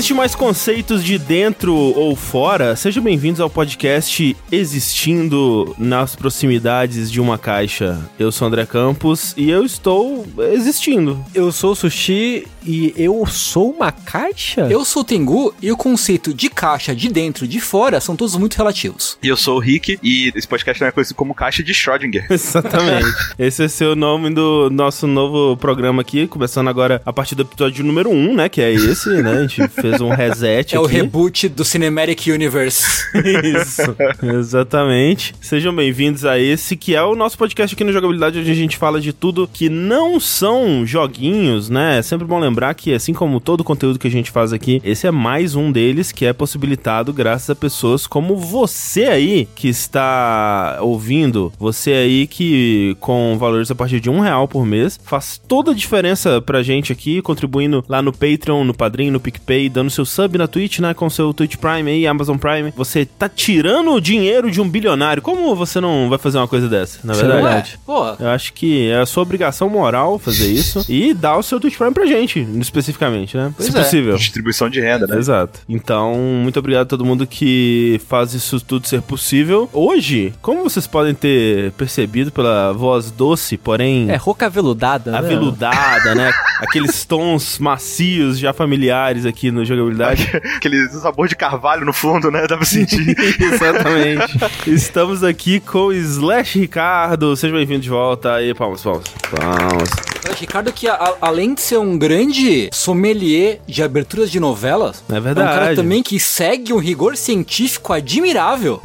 existe mais conceitos de dentro ou fora, sejam bem-vindos ao podcast Existindo nas proximidades de uma caixa. Eu sou André Campos e eu estou existindo. Eu sou o Sushi e eu sou uma caixa? Eu sou o Tengu e o conceito de caixa, de dentro, de fora, são todos muito relativos. E eu sou o Rick e esse podcast é conhecido como Caixa de Schrödinger. Exatamente. Esse é o nome do nosso novo programa aqui, começando agora a partir do episódio número 1, um, né? Que é esse, né? A gente fez um reset É aqui. o reboot do Cinematic Universe. Isso, exatamente. Sejam bem-vindos a esse que é o nosso podcast aqui no Jogabilidade, onde a gente fala de tudo que não são joguinhos, né? É sempre bom lembrar que, assim como todo o conteúdo que a gente faz aqui, esse é mais um deles que é possibilitado graças a pessoas como você aí que está ouvindo, você aí que com valores a partir de um real por mês faz toda a diferença pra gente aqui, contribuindo lá no Patreon, no Padrim, no PicPay, dando seu sub na Twitch, né? Com seu Twitch Prime aí, Amazon Prime. Você tá tirando o dinheiro de um bilionário. Como você não vai fazer uma coisa dessa? Na é verdade. Pô, Eu acho que é a sua obrigação moral fazer isso e dar o seu Twitch Prime pra gente, especificamente, né? Pois Se é. possível. Distribuição de renda, né? Exato. Então, muito obrigado a todo mundo que faz isso tudo ser possível. Hoje, como vocês podem ter percebido pela voz doce, porém É rouca aveludada, né? aveludada, né? Aqueles tons macios já familiares aqui no jogabilidade. Aquele sabor de carvalho no fundo, né? Dá pra sentir. Exatamente. Estamos aqui com o Slash Ricardo. Seja bem-vindo de volta. Aí, palmas, palmas. Palmas. Ricardo, que a- além de ser um grande sommelier de aberturas de novelas, É é um verdade. cara também que segue um rigor científico admirável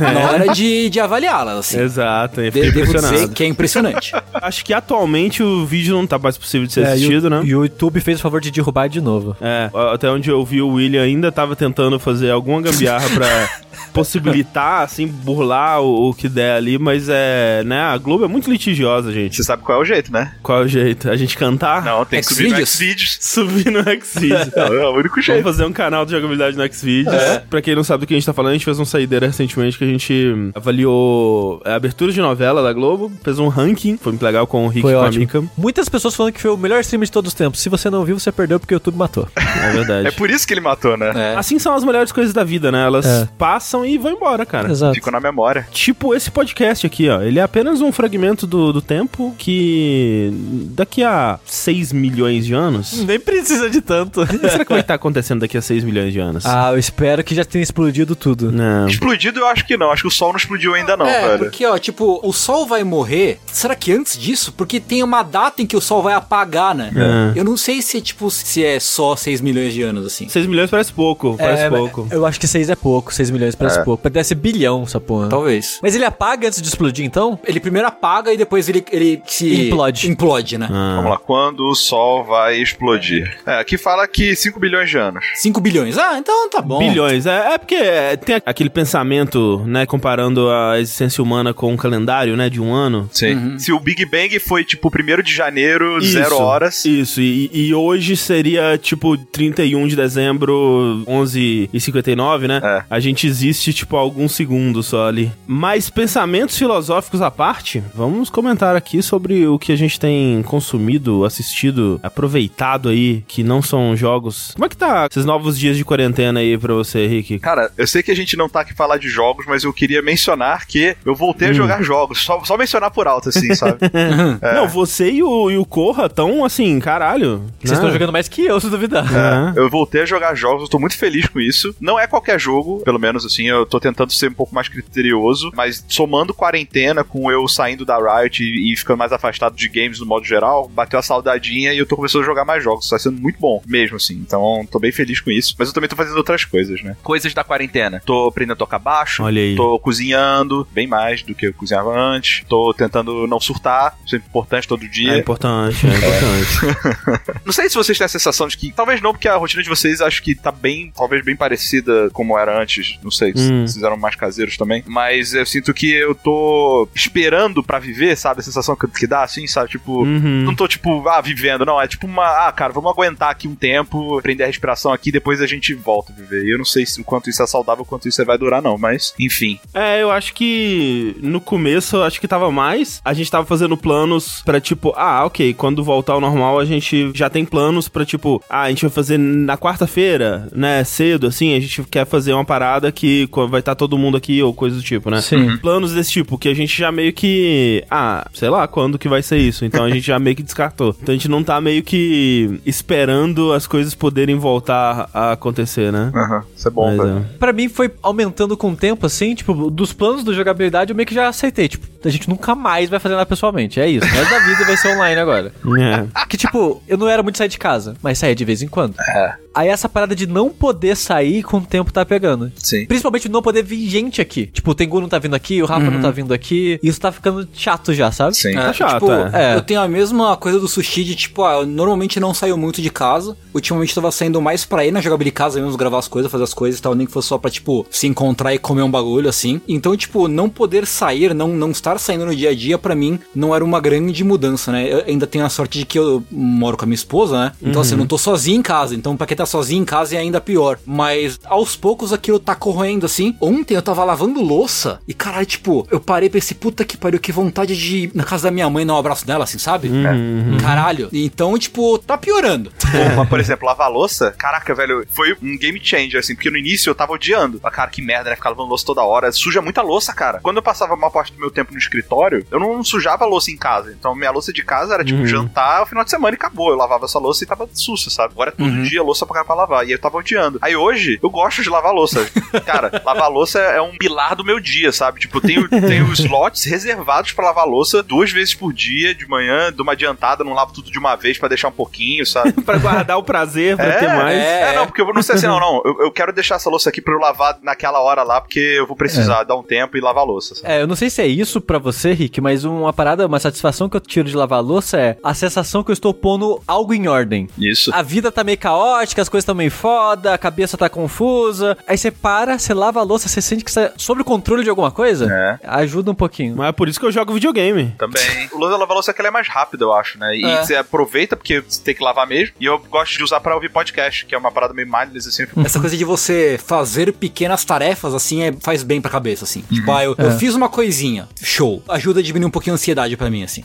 na hora de, de avaliá-las. Assim. Exato, eu De- fiquei Devo dizer que é impressionante. Acho que atualmente o vídeo não tá mais possível de ser É, assistido, e o, né? E o YouTube fez o favor de derrubar de novo. É, até onde eu vi o William ainda tava tentando fazer alguma gambiarra pra possibilitar, assim, burlar o, o que der ali, mas é, né, a Globo é muito litigiosa, gente. Você sabe qual é o jeito, né? Qual é o jeito? A gente cantar? Não, tem que subir no Xvideos? Subir no Xvideos. É o único Vamos jeito. fazer um canal de jogabilidade no Xvideos. Pra quem não sabe do que a gente tá falando, a gente fez um saideira recentemente que a gente avaliou a abertura de novela da Globo, fez um ranking, foi muito legal com o Rick Foi e com a ótimo. Mika. Muitas pessoas falando que foi o melhor stream de todos os tempos. Se você não viu, você perdeu porque o YouTube matou. É verdade. É por isso que ele matou, né? É. Assim são as melhores coisas da vida, né? Elas É. passam e vão embora, cara. Exato. Ficou na memória. Tipo esse podcast aqui, ó. Ele é apenas um fragmento do, do tempo que daqui a 6 milhões de anos. Nem precisa de tanto. O que será que vai estar acontecendo daqui a 6 milhões de anos? ah, eu espero que já tenha explodido tudo. Não. Explodido eu acho que não. Acho que o sol não explodiu ainda não, é, velho. porque, ó, tipo, o Sol vai morrer. Será que antes disso? Porque tem uma data em que o Sol vai apagar, né? É. Eu não sei se, tipo, se é só 6 milhões de anos, assim. 6 milhões parece pouco, parece É, pouco. Eu acho que 6 é pouco, 6 milhões parece pouco. Deve ser bilhão essa porra. Talvez. Mas ele apaga antes de explodir, então? Ele primeiro apaga e depois ele, ele se... Implode. Implode, né? Ah. Vamos lá, quando o sol vai explodir? É, aqui fala que 5 bilhões de anos. 5 bilhões. Ah, então tá bom. Bilhões. É, é porque é, tem aquele pensamento, né, comparando a existência humana com um calendário, né, de um ano. Sim. Se o Big Bang foi tipo 1 de janeiro, Isso, zero horas. Isso, e, e hoje seria tipo 31 de dezembro, 11 e 59, né? É. A gente existe tipo alguns segundos só ali. Mas pensamentos filosóficos à parte, vamos comentar aqui sobre o que a gente tem consumido, assistido, aproveitado aí, que não são jogos. Como é que tá esses novos dias de quarentena aí pra você, Rick? Cara, eu sei que a gente não tá aqui falar de jogos, mas eu queria mencionar que eu voltei a jogar jogos. Só, só mencionar por alto, assim, sabe? Não, você e o, e o Corra tão assim, caralho. Vocês né? estão jogando mais que eu, se duvidar. É. Eu voltei a jogar jogos, eu tô muito feliz com isso. Não é qualquer jogo, pelo menos assim, eu tô tentando ser um pouco mais criterioso, mas somando quarentena com eu saindo da Riot e, e ficando mais afastado de games no modo geral, bateu a saudadinha e eu tô começando a jogar mais jogos. Tá sendo muito bom, mesmo assim. Então, tô bem feliz com isso. Mas eu também tô fazendo outras coisas, né? Coisas da quarentena. Tô aprendendo a tocar baixo. Olha aí. Tô cozinhando, bem mais do que eu cozinhava antes. Tô tentando não surtar, isso é importante todo dia. É importante, é importante. Não sei se vocês têm a sensação de que. Talvez não, porque a rotina de vocês acho que tá bem, talvez bem parecida como era antes. Não sei se Hum. vocês eram mais caseiros também. Mas eu sinto que eu tô esperando pra viver, sabe? A sensação que, que dá, assim, sabe? Tipo, Uhum. não tô, tipo, ah, vivendo, não. É tipo uma, ah, cara, vamos aguentar aqui um tempo, prender a respiração aqui, depois a gente volta a viver. E eu não sei se o quanto isso é saudável, o quanto isso vai durar, não. Mas, enfim. É, eu acho que no começo eu acho que tava mais. A gente tava fazendo planos pra tipo, ah, ok, quando voltar ao normal a gente já tem planos pra tipo, ah, a gente vai fazer na quarta-feira, né, cedo, assim, a gente quer fazer uma parada que vai estar todo mundo aqui ou coisa do tipo, né? Sim. Planos desse tipo, que a gente já meio que. Ah, sei lá quando que vai ser isso. Então a gente já meio que descartou. Então a gente não tá meio que esperando as coisas poderem voltar a acontecer, né? Aham, isso é bom, Mas, velho. é. Pra mim foi aumentando com o tempo, assim, tipo, dos planos do jogabilidade eu meio que já aceitei. Tipo, a gente nunca mais vai fazer nada pessoalmente. É isso. O resto da vida vai ser online agora. É. Que, tipo, eu não era muito sair de casa, mas saía de vez em quando. É, uh, Aí essa parada de não poder sair com o tempo tá pegando. sim. Principalmente não poder vir gente aqui. Tipo, o Tengu não tá vindo aqui, o Rafa não tá vindo aqui. Isso tá ficando chato já, sabe? Sim. Tá chato, tipo, é. É. eu tenho a mesma coisa do sushi de tipo, ah, eu normalmente não saio muito de casa. Ultimamente tava saindo mais pra ir na jogabilidade de casa mesmo, gravar as coisas, fazer as coisas e tal, nem que fosse só pra, tipo, se encontrar e comer um bagulho assim. Então, tipo, não poder sair, não, não estar saindo no dia a dia, pra mim, não era uma grande mudança, né? Eu ainda tenho a sorte de que eu moro com a minha esposa, né? Então, assim, eu não tô sozinho em casa. Então, pra quem tá sozinho em casa é ainda pior. Mas aos poucos aquilo tá corroendo assim. Ontem eu tava lavando louça e, caralho, tipo, eu parei pra esse puta que pariu, que vontade de ir na casa da minha mãe dar um abraço dela, assim, sabe? Caralho. Então, tipo, tá piorando. Pô, mas, por exemplo, lavar louça, caraca, velho, foi um game changer, assim, porque no início eu tava odiando. Ah, cara, que merda, né? Ficar lavando louça toda hora. Suja muita louça, cara. Quando eu passava uma parte do meu tempo no escritório, eu não sujava a louça em casa. Então, minha louça de casa era, tipo, jantar o final de semana e acabou. Eu lavava essa louça e tava sussa, sabe? Agora é todo dia louça pra, pra lavar. E eu tava odiando. Aí hoje, eu gosto de lavar louça. Cara, lavar louça é um pilar do meu dia, sabe? Tipo, tenho, tenho slots reservados pra lavar louça duas vezes por dia, de manhã, dou uma adiantada, não lavo tudo de uma vez pra deixar um pouquinho, sabe? pra guardar o prazer, pra ter mais. É, não, porque eu não sei assim, não, não. Eu, eu quero deixar essa louça aqui pra eu lavar naquela hora lá, porque eu vou precisar dar um tempo e lavar louça. sabe? É, eu não sei se é isso pra você, Rick, mas uma parada, uma satisfação que eu tiro de lavar louça é a sensação que eu estou pondo algo em ordem. Isso. A vida tá meio caótica, as coisas estão meio foda, a cabeça tá confusa. Aí você para, você lava a louça, você sente que você é sob o controle de alguma coisa. É. Ajuda um pouquinho. Mas é por isso que eu jogo videogame. Também. O lance da lavar louça é que ela é mais rápida, eu acho, né? E É. você aproveita, porque você tem que lavar mesmo. E eu gosto de usar pra ouvir podcast, que é uma parada meio mindless, assim. Essa coisa de você fazer pequenas tarefas, assim, é, faz bem pra cabeça, assim. Tipo, ah, eu, eu fiz uma coisinha, show. Ajuda a diminuir um pouquinho a ansiedade pra mim, assim.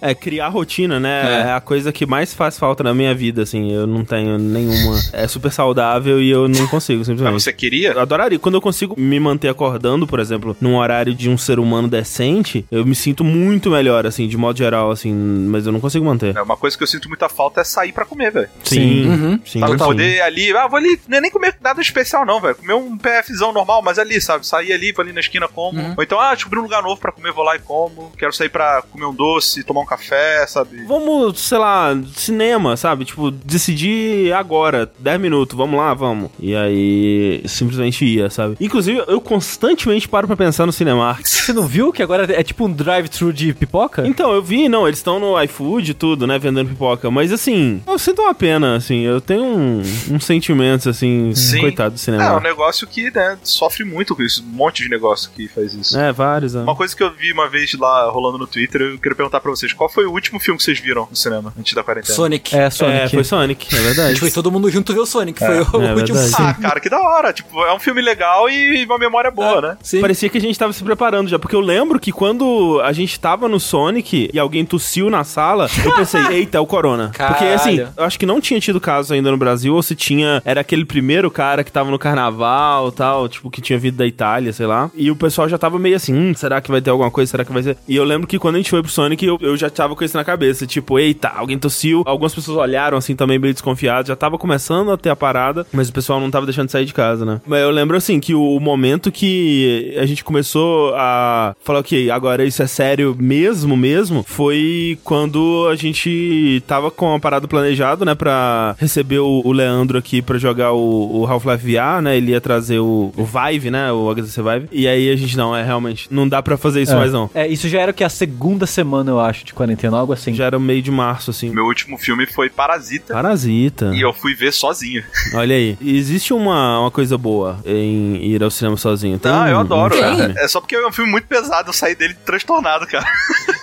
É. É, criar rotina, né? É. É. a coisa que mais faz falta na minha vida, assim. Eu não tenho nenhuma. É super saudável e eu não consigo, Mas simplesmente. você queria? Eu adoraria. Quando eu consigo me manter acordando, por exemplo, num horário de um ser humano decente, eu me sinto muito melhor, assim, de modo geral, assim, mas eu não consigo manter. É, Uma coisa que eu sinto muita falta é sair pra comer, velho. Sim, Uhum. sim. Sabe, total. poder ali, ah, vou ali, não é nem comer nada especial não, velho. Comer um PFzão normal, mas ali, sabe? Sair ali, vou ali na esquina, como. Ou então, ah, descobri um lugar novo pra comer, vou lá e como. Quero sair pra comer um doce, tomar um café, sabe? Vamos, sei lá, cinema, sabe? Tipo, decidir agora, 10 minutos, vamos lá, vamos. E aí, simplesmente ia, sabe? Inclusive, eu constantemente paro pra pensar no Cinemark. Você não viu que agora é tipo um drive-thru de pipoca? Então, eu vi, não, eles estão no iFood e tudo, né, vendendo pipoca, mas assim, eu sinto uma pena, assim, eu tenho um, uns sentimentos, assim, Sim. coitado do É, um cinema. negócio que, né, sofre muito com isso. Um monte de negócio que faz isso. É, vários, né? Uma coisa que eu vi uma vez lá rolando no Twitter, eu queria perguntar pra vocês, qual foi o último filme que vocês viram no cinema antes da quarentena? Sonic. É, Sonic. É, foi Sonic, é A verdade. gente foi todo mundo junto ver o Sonic. Foi o é último. verdade. Ah, cara, que da hora. Tipo, é um filme legal e uma memória boa, né? Sim. Parecia que a gente tava se preparando já, porque eu lembro que quando a gente tava no Sonic e alguém tossiu na sala, eu pensei, eita, é o Corona. Porque assim, Caralho. eu acho que não tinha tido caso ainda no Brasil, ou se tinha, era aquele primeiro cara que tava no carnaval e tal, tipo, que tinha vindo da Itália, sei lá. E o pessoal já tava meio assim, hum, será que vai ter alguma coisa? Será que vai ser? E eu lembro que quando a gente foi pro Sonic, eu, eu já tava com isso na cabeça, tipo, eita, alguém tossiu. Algumas pessoas olharam assim também meio desconfiadas, já tava começando a ter a parada, mas o pessoal não tava deixando de sair de casa, né? Mas eu lembro assim que o momento que a gente começou a falar, ok, agora isso é sério mesmo, mesmo, foi quando a gente tava com a parada planejado, né, pra receber o, o Leandro aqui pra jogar o, o Half-Life VR, né? Ele ia trazer o, o Vive, né? O HTC Vive. E aí a gente, não, é realmente, não dá pra fazer isso É. mais não. É, isso já era o que? A segunda semana, eu acho, de quarentena, algo assim. Já era meio de março, assim. Meu último filme foi Parasita. Parasita. E eu fui ver sozinho. Olha aí. Existe uma, uma coisa boa em ir ao cinema sozinho. Tem Não, um- eu adoro. um charme. É só porque é um filme muito pesado, eu saí dele transtornado, cara.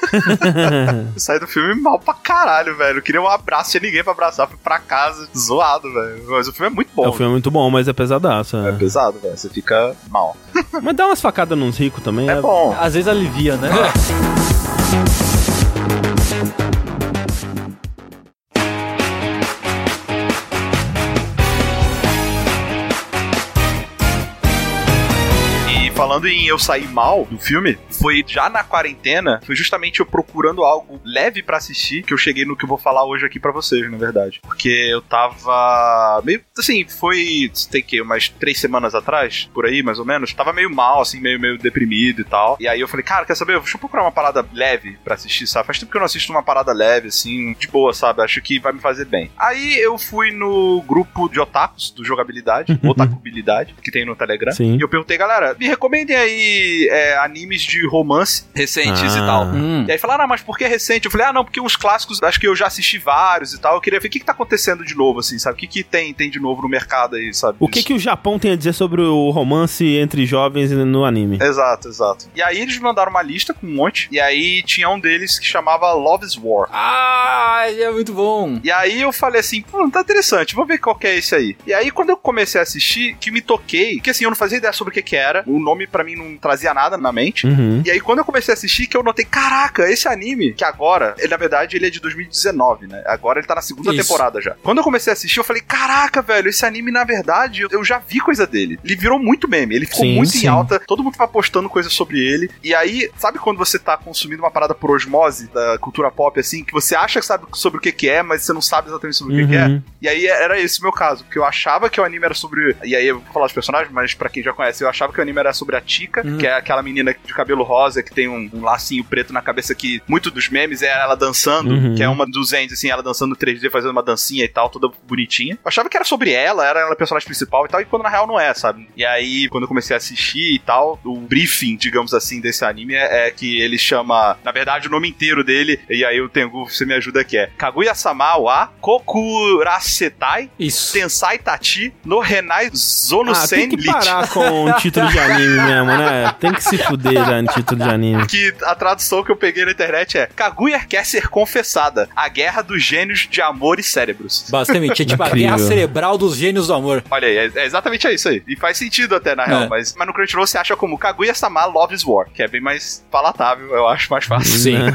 Eu saí do filme mal pra caralho, velho. Eu queria um abraço, tinha ninguém pra abraçar. Fui pra casa, zoado, velho. Mas o filme é muito bom. É, o filme é muito bom, mas é pesadaço. É É. pesado, velho. Você fica mal. Mas dá umas facadas nos ricos também. É bom. Às vezes alivia, né? E falando em eu sair mal do filme, foi já na quarentena, foi justamente eu procurando algo leve pra assistir que eu cheguei no que eu vou falar hoje aqui pra vocês, na verdade. Porque eu tava meio, assim, foi, tem que umas três semanas atrás, por aí, mais ou menos, tava meio mal, assim, meio, meio deprimido e tal. E aí eu falei, cara, quer saber? Deixa eu procurar uma parada leve pra assistir, sabe? Faz tempo que eu não assisto uma parada leve, assim, de boa, sabe? Acho que vai me fazer bem. Aí eu fui no grupo de otakus do jogabilidade, otakubilidade, que tem no Telegram. Sim. E eu perguntei, galera, me recomendem aí é, animes de romance recentes Ah. e tal. Hum. E aí falaram, ah, mas por que recente? Eu falei, ah, não, porque os clássicos, acho que eu já assisti vários e tal. Eu queria ver o que, que tá acontecendo de novo, assim, sabe? O que, que tem, tem de novo no mercado aí, sabe? O que que o Japão tem a dizer sobre o romance entre jovens no anime? Exato, exato. E aí eles me mandaram uma lista com um monte. E aí tinha um deles que chamava Love is War. Ah, ele é muito bom. E aí eu falei assim, pô, tá interessante, vou ver qual que é esse aí. E aí quando eu comecei a assistir, que me toquei, que assim, eu não fazia ideia sobre o que que era, o nome pra mim não trazia nada na mente. Uhum. E aí, quando eu comecei a assistir, que eu notei, caraca, esse anime, que agora, ele na verdade, ele é de 2019, né? Agora ele tá na segunda Isso. temporada já. Quando eu comecei a assistir, eu falei, caraca, velho, esse anime, na verdade, eu, já vi coisa dele. Ele virou muito meme, ele ficou Sim, muito sim. em alta, todo mundo tava postando coisa sobre ele. E aí, sabe quando você tá consumindo uma parada por osmose da cultura pop, assim, que você acha que sabe sobre o que que é, mas você não sabe exatamente sobre o que que é? Uhum. E aí era esse o meu caso, porque eu achava que o anime era sobre. E aí eu vou falar os personagens, mas pra quem já conhece, eu achava que o anime era sobre a Tika, Uhum. que é aquela menina de cabelo rosa que tem um, um lacinho preto na cabeça que muito dos memes é ela dançando, Uhum. que é uma dos ends, assim, ela dançando 3D, fazendo uma dancinha e tal, toda bonitinha. Eu achava que era sobre ela, era ela a personagem principal e tal, e quando na real não é, sabe? E aí, quando eu comecei a assistir e tal, o briefing, digamos assim, desse anime é, é que ele chama, na verdade, o nome inteiro dele, e aí o Tengu, você me ajuda aqui, é Kaguya-sama wa Kokurasetai Isso. Tensai Tachi no Renai Zono Ah, tem que parar com o título de anime mesmo, né? Tem que se fuder já no título de anime. Que a tradução que eu peguei na internet é Kaguya quer ser confessada. A guerra dos gênios de amor e cérebros. Basicamente, é tipo a guerra cerebral dos gênios do amor. Olha aí, é, é exatamente isso aí. E faz sentido até, na real. É. Mas, mas no Crunchyroll você acha como Kaguya-sama Loves War, que é bem mais palatável, eu acho mais fácil. Sim.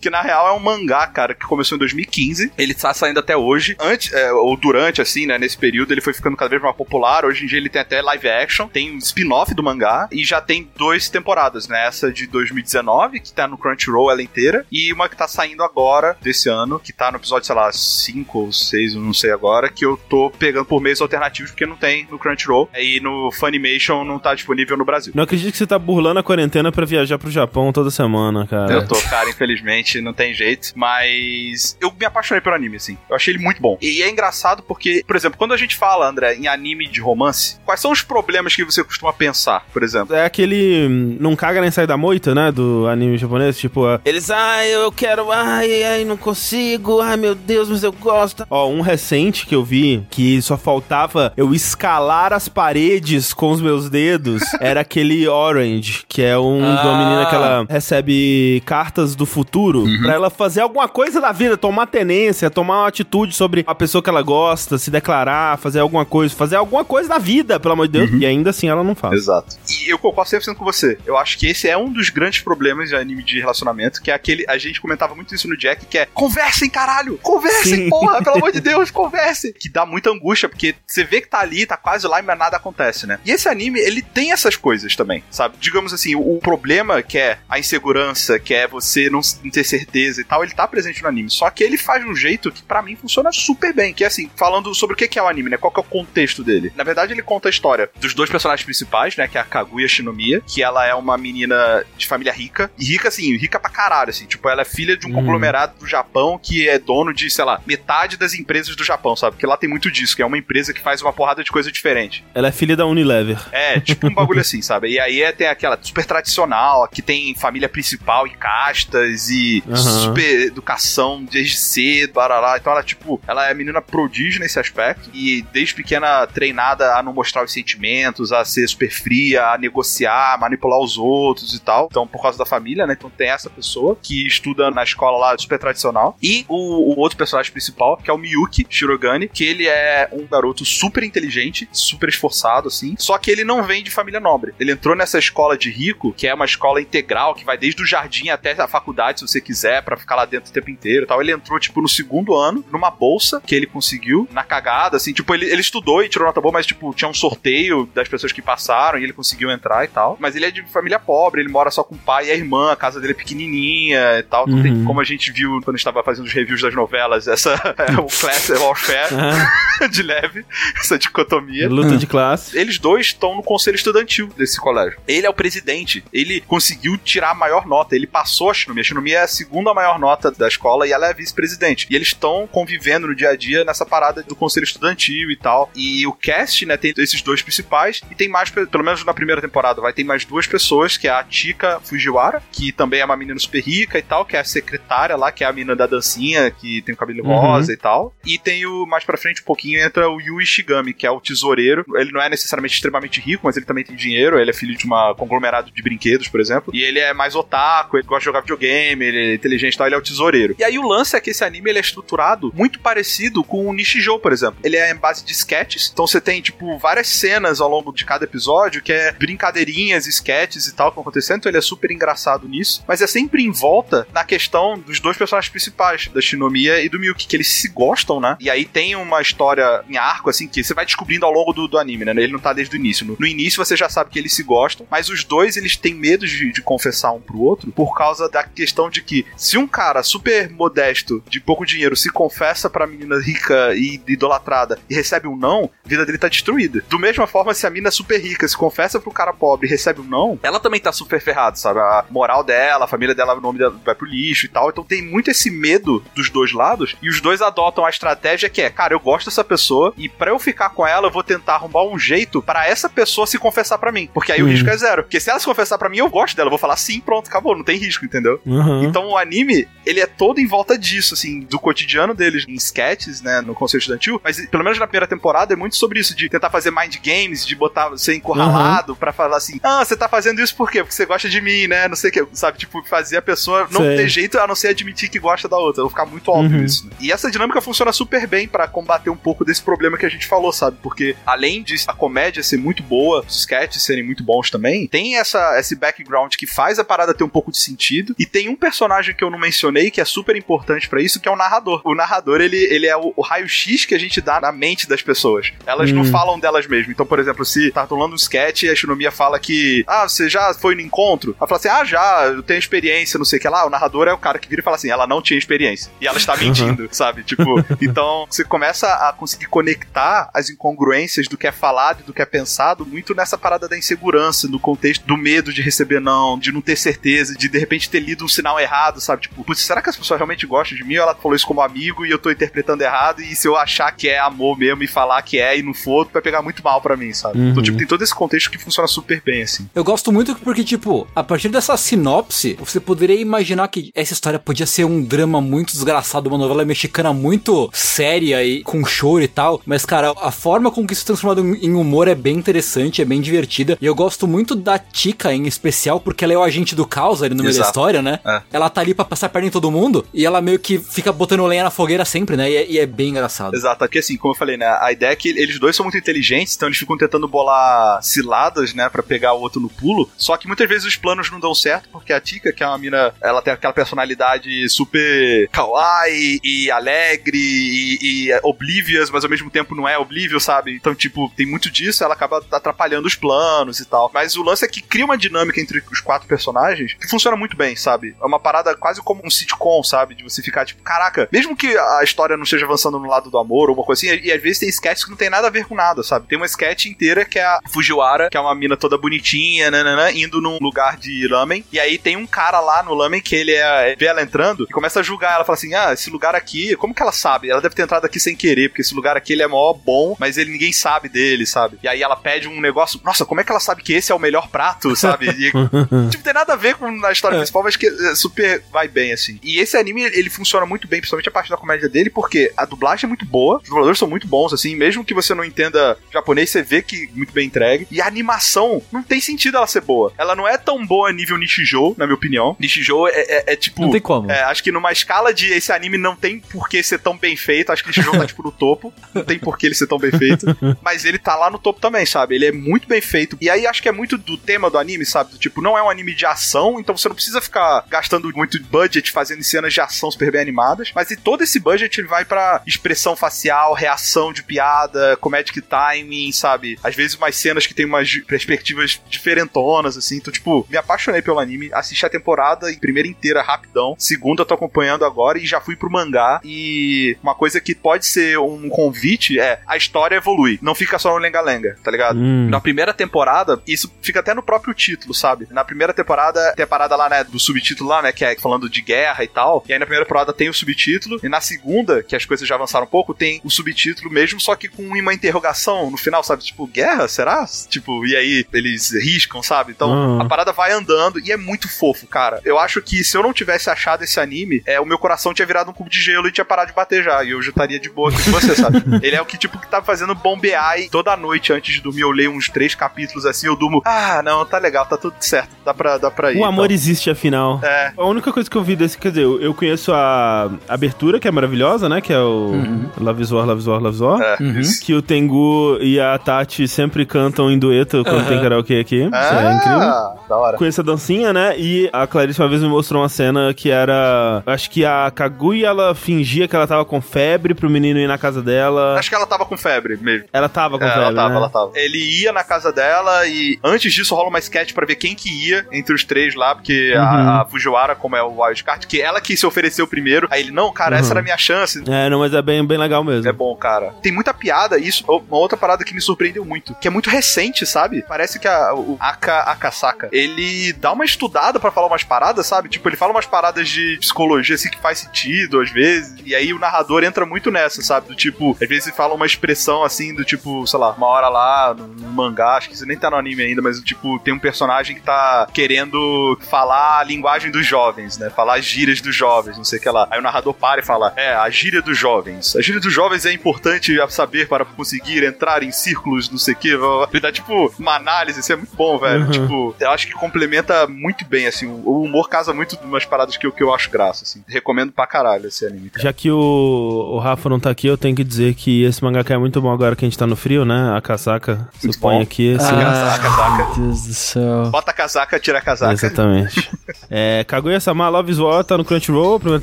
Que na real é um mangá, cara, que começou em 2015. Ele tá saindo até hoje. Antes, é, ou durante, assim, né, nesse período, ele foi ficando cada vez mais popular. Hoje em dia ele tem até live action, tem um spin-off do mangá e já tem duas temporadas, né? Essa de 2019, que tá no Crunchyroll ela inteira, e uma que tá saindo agora, desse ano, que tá no episódio, sei lá, 5 ou 6, eu não sei agora, que eu tô pegando por meios alternativos, porque não tem no Crunchyroll. E no Funimation não tá disponível no Brasil. Não acredito que você tá burlando a quarentena pra viajar pro Japão toda semana, cara. Eu tô, cara, infelizmente, não tem jeito. Mas eu me apaixonei pelo anime, assim. Eu achei ele muito bom. E é engraçado porque, por exemplo, quando a gente fala, André, em anime de romance, quais são os problemas que você costuma pensar, por exemplo? É aquele hum, não caga nem sai da moita, né? Do anime japonês. Tipo, ah, eles, ai, eu quero, ai, ai, não consigo, ai meu Deus, mas eu gosto. Ó, um recente que eu vi que só faltava eu escalar as paredes com os meus dedos era aquele Orange, que é um de uma Ah. menina que ela recebe cartas do futuro pra ela fazer alguma coisa da vida, tomar tenência, tomar uma atitude sobre a pessoa que ela gosta, se declarar, fazer alguma coisa, fazer alguma coisa da vida, pelo amor de Deus. E ainda assim ela não faz. Exato. E eu concordo 100% com você. Eu acho que esse é um dos grandes problemas de anime de relacionamento, que é aquele. A gente comentava muito isso no Jack, que é conversem, caralho! Conversem, Sim. porra! Pelo amor de Deus, conversem! Que dá muita angústia, porque você vê que tá ali, tá quase lá, mas nada acontece, né? E esse anime, ele tem essas coisas também, sabe? Digamos assim, o, o problema que é a insegurança, que é você não, não ter certeza e tal, ele tá presente no anime. Só que ele faz de um jeito que pra mim funciona super bem. Que é assim, falando sobre o que que é o anime, né? Qual que é o contexto dele? Na verdade, ele conta a história dos dois personagens principais, né? Que é a Kaguya Shinomiya, que ela é uma menina de família rica. E rica, assim, rica pra caralho, assim. Tipo, ela é filha de um Hum. conglomerado do Japão que é dono de, sei lá, metade das empresas do Japão, sabe? Porque lá tem muito disso, que é uma empresa que faz uma porrada de coisa diferente. Ela é filha da Unilever. É, tipo um bagulho assim, sabe? E aí é, tem aquela super tradicional, que tem família principal e castas e Aham. super educação desde cedo, barará. Então ela, tipo, ela é menina prodígio nesse aspecto e desde pequena treinada a não mostrar os sentimentos, a ser super fria, a negociar, manipular os outros e tal. Então, por causa da família, né? Então tem essa pessoa que estuda na escola lá super tradicional. E o, o outro personagem principal, que é o Miyuki Shirogane, que ele é um garoto super inteligente, super esforçado, assim. Só que ele não vem de família nobre. Ele entrou nessa escola de rico, que é uma escola integral, que vai desde o jardim até a faculdade, se você quiser, para ficar lá dentro o tempo inteiro e tal. Ele entrou, tipo, no segundo ano, numa bolsa que ele conseguiu, na cagada, assim. Tipo, ele, ele estudou e tirou nota boa, mas, tipo, tinha um sorteio das pessoas que passaram e ele conseguiu entrar e tal. Mas ele é de família pobre, ele mora só com o pai e a irmã, a casa dele é pequenininha e tal. Então, tem, como a gente viu quando estava fazendo os reviews das novelas, essa é o class é warfare de leve, essa dicotomia. Luta de classe. Eles dois estão no conselho estudantil desse colégio. Ele é o presidente. Ele conseguiu tirar a maior nota. Ele passou a Shinomiya. A Shinomiya é a segunda maior nota da escola e ela é vice-presidente. E eles estão convivendo no dia a dia nessa parada do conselho estudantil e tal. E o cast, né, tem esses dois principais e tem mais, pelo menos na primeira temporada, vai ter mais duas pessoas, que é a Tika Fujiwara, que também é uma menina super rica e tal, que é a secretária lá, que é a menina da dancinha, que tem o cabelo Uhum. rosa e tal. E tem o, mais pra frente um pouquinho, entra o Yu Ishigami, que é o tesoureiro. Ele não é necessariamente extremamente rico, mas ele também tem dinheiro. Ele é filho de uma conglomerado de brinquedos, por exemplo. E ele é mais otaku, ele gosta de jogar videogame, ele é inteligente e tal, ele é o tesoureiro. E aí o lance é que esse anime ele é estruturado muito parecido com o Nishijou, por exemplo. Ele é em base de sketches, então você tem, tipo, várias cenas ao longo de cada episódio que é brincadeirinhas, sketches e tal que vão acontecendo, então ele é super engraçado nisso. Mas é sempre em volta na questão dos dois personagens principais, da Shinomiya e do Miyuki, que eles se gostam, né? E aí tem uma história em arco, assim, que você vai descobrindo ao longo do, do anime, né? Ele não tá desde o início. No, no início você já sabe que eles se gostam, mas os dois, eles têm medo de, de confessar um pro outro por causa da questão de que se um cara super modesto, de pouco dinheiro, se confessa pra menina rica e idolatrada e recebe um não, a vida dele tá destruída. Do mesma forma, se a mina super rica se confessa pro cara pobre e recebe um não, ela também tá super ferrada, sabe? A moral dela, a família dela, o nome dela vai pro lixo e tal. Então tem muito esse medo dos dois lados e os dois adotam a estratégia que é, cara, eu gosto dessa pessoa e pra eu ficar com ela, eu vou tentar arrumar um jeito para essa pessoa se confessar pra mim. Porque aí o Hum. risco é zero. Porque se ela se confessar pra mim, eu gosto dela. Eu vou falar sim, pronto, acabou, não tem risco, entendeu? Uhum. Então o anime, ele é todo em volta disso, assim, do cotidiano deles em sketches, né, no conselho estudantil, mas pelo menos na primeira temporada é muito sobre isso, de tentar fazer mind games, de botar você encurralado pra falar assim, ah, você tá fazendo isso por quê? Porque você gosta de mim, né, não sei o que, sabe, tipo, fazer a pessoa não Sei. ter jeito a não ser admitir que gosta da outra, vai ficar muito óbvio Uhum. isso. né? E essa dinâmica funciona super bem pra combater um pouco desse problema que a gente falou, sabe, porque além de a comédia ser muito boa, os sketches serem muito bons também, tem essa, esse background que faz a parada ter um pouco de sentido, e tem um personagem que eu não mencionei que é super importante pra isso, que é o narrador. O narrador, ele, ele é o, o raio-x que a gente dá na mente das pessoas. Elas não Hum. falam delas mesmas. Então, por exemplo, se tá rolando um sketch e a Shinomiya fala que, ah, você já foi no encontro? Ela fala assim, ah, já, eu tenho experiência, não sei o que lá. O narrador é o cara que vira e fala assim, ela não tinha experiência. E ela está mentindo, sabe? Tipo, então você começa a conseguir conectar as incongruências do que é falado e do que é pensado muito nessa parada da insegurança, no contexto do medo de receber não, de não ter certeza, de de repente ter lido um sinal errado, sabe? Tipo, putz, será que as pessoas realmente gostam de mim? Ou ela falou isso como amigo e eu tô interpretando errado? E se eu achar que é amor mesmo e falar que é e não for, vai pegar muito mal pra mim, sabe? Uhum. Então, tipo, tem todo esse contexto que funciona super bem, assim. Eu gosto muito porque, tipo, a partir dessa sinopse, você poderia imaginar que essa história podia ser um drama muito desgraçado, uma novela mexicana muito séria e com choro e tal. Mas, cara, a forma com que isso é transformado em humor é bem interessante, é bem divertida. E eu gosto muito da Tika em especial, porque ela é o agente do caos ali no meio da Exato. história, né? É. Ela tá ali pra passar perna em todo mundo e ela meio que fica botando lenha na fogueira sempre, né? E é, e é bem engraçado. Exato, porque assim, como eu falei, né, a ideia é que eles dois são muito inteligentes, então eles ficam tentando bolar ciladas, né, Pra pegar o outro no pulo, só que muitas vezes os planos não dão certo, porque a Tika, que é uma mina, ela tem aquela personalidade super kawaii e alegre e, e oblivious, mas ao mesmo tempo não é oblivious, sabe? Então, tipo, tem muito disso, ela acaba atrapalhando os planos e tal. Mas o lance é que cria uma dinâmica entre os quatro personagens que funciona muito bem, sabe? É uma parada quase como um sitcom, sabe? De você ficar tipo, caraca, mesmo que a história não esteja avançando no lado do amor ou uma coisa assim, e às vezes tem sketches que não tem nada a ver com nada, sabe? Tem uma sketch inteira que é a Fujiwara, que é uma mina toda bonitinha, nananã, indo num lugar de lamen, e aí tem um cara lá no lamen que ele é, vê ela entrando e começa a julgar ela, fala assim, ah, esse lugar aqui, como que ela sabe? Ela deve ter entrado aqui sem querer, porque esse lugar aqui ele é mó bom, mas ele ninguém sabe dele, sabe? E aí ela pede um negócio, nossa, como é que ela sabe que esse é o melhor prato, sabe? E, tipo, tem nada a ver com a história principal, mas que é, super vai bem, assim. E esse anime, ele funciona muito bem, principalmente a parte da comédia dele, porque a dublagem é muito boa, os dubladores são muito bons, assim, mesmo que você não entenda japonês, você vê que muito bem entregue. E a animação não tem sentido ela ser boa. Ela não é tão boa nível Nishijou, na minha opinião. Nishijou é, é, é tipo. Não tem como. É, acho que numa escala de esse anime não tem por que ser tão bem feito. Acho que Nishijou tá tipo no topo. Não tem por que ele ser tão bem feito. Mas ele tá lá no topo também, sabe? Ele é muito bem feito. E aí acho que é muito do tema do anime, sabe? Do tipo, não é um anime de ação, então você não precisa ficar gastando muito budget fazendo cenas de ação super bem animadas. Mas e todo esse budget ele vai pra expressão facial, reação de piada, comedic timing, sabe? Às vezes umas cenas que tem umas perspectivas diferentonas, assim. Então, tipo, me apaixonei pelo anime, assisti a temporada em primeira inteira rapidão. Segunda eu tô acompanhando agora e já fui pro mangá. E uma coisa que pode ser um convite é a história evolui. Não fica só no lenga-lenga, tá ligado? Hum. Na primeira temporada, isso fica até no próprio título, sabe? Na primeira temporada tem a parada lá, né, do subtítulo lá, né, que é falando de guerra e tal. E aí na primeira temporada tem o subtítulo. E na segunda, que as coisas já avançaram um pouco, tem o subtítulo mesmo, só que com uma interrogação no final, sabe? Tipo, guerra? Será? Tipo, e aí eles riscam, sabe? Então Uhum. a parada vai andando e é muito fofo, cara. Eu acho que se eu não tivesse achado esse anime, é, o meu coração tinha virado um cubo de gelo e tinha parado de bater já. E eu já estaria de boa aqui com você, sabe? Ele é o que, tipo, que tá fazendo bombear e toda noite antes de dormir eu leio uns três capítulos assim, eu durmo. Ah, não, tá legal, tá tudo certo. Dá pra, dá pra ir. O amor então. existe, afinal. É. A única coisa que eu vi desse, quer dizer, eu eu conheço a abertura, que é maravilhosa, né? Que é o Love is War, Love is War, Love is War. É, isso. Que o Tengu e a Tati sempre cantam em dueto quando Aham. tem karaokê aqui. Isso é incrível. Ah, da hora. Conheço a dancinha, né? E a Clarice uma vez me mostrou uma cena que era. Acho que a Kaguya ela fingia que ela tava com febre pro menino ir na casa dela. Acho que ela tava com febre mesmo. Ela tava com É, febre. ela tava, né? ela tava. Ele ia na casa dela e antes disso rola uma sketch pra ver quem que ia entre os três lá, porque Uhum. a, a Fujiwara, como é o wildcard, que ela que se ofereceu primeiro, aí ele, não, cara, essa Uhum. era a minha chance. É, não, mas é bem, bem legal mesmo. É bom, cara. Tem muita piada, isso uma outra parada que me surpreendeu muito, que é muito recente, sabe? Parece que a, o Aka, Akasaka, ele dá uma estudada pra falar umas paradas, sabe? Tipo, ele fala umas paradas de psicologia assim que faz sentido às vezes, e aí o narrador entra muito nessa, sabe? Do tipo, às vezes ele fala uma expressão assim do tipo, sei lá, uma hora lá no, mangá, acho que isso nem tá no anime ainda, mas tipo, tem um personagem que tá querendo falar a linguagem dos jovens, né? Falar as gírias dos jovens, não sei o que lá. Aí o narrador para e fala: É, a gíria dos jovens. A gíria dos jovens é importante a saber para conseguir entrar em círculos, não sei o que. Ele dá tipo uma análise, isso é muito bom, velho. Uhum. Tipo, eu acho que complementa muito bem, assim. O humor casa muito umas paradas que eu, que eu acho graça, assim. Recomendo pra caralho esse anime, cara. Já que o, o Rafa não tá aqui, eu tenho que dizer que esse mangaka é muito bom agora que a gente tá no frio, né? A casaca. Muito põe bom. aqui, assim. casaca, casaca. Meu Deus do céu. Bota a casaca, tira a casaca. Exatamente. é, Kaguya-sama Love is War tá no Crunchyroll, primeira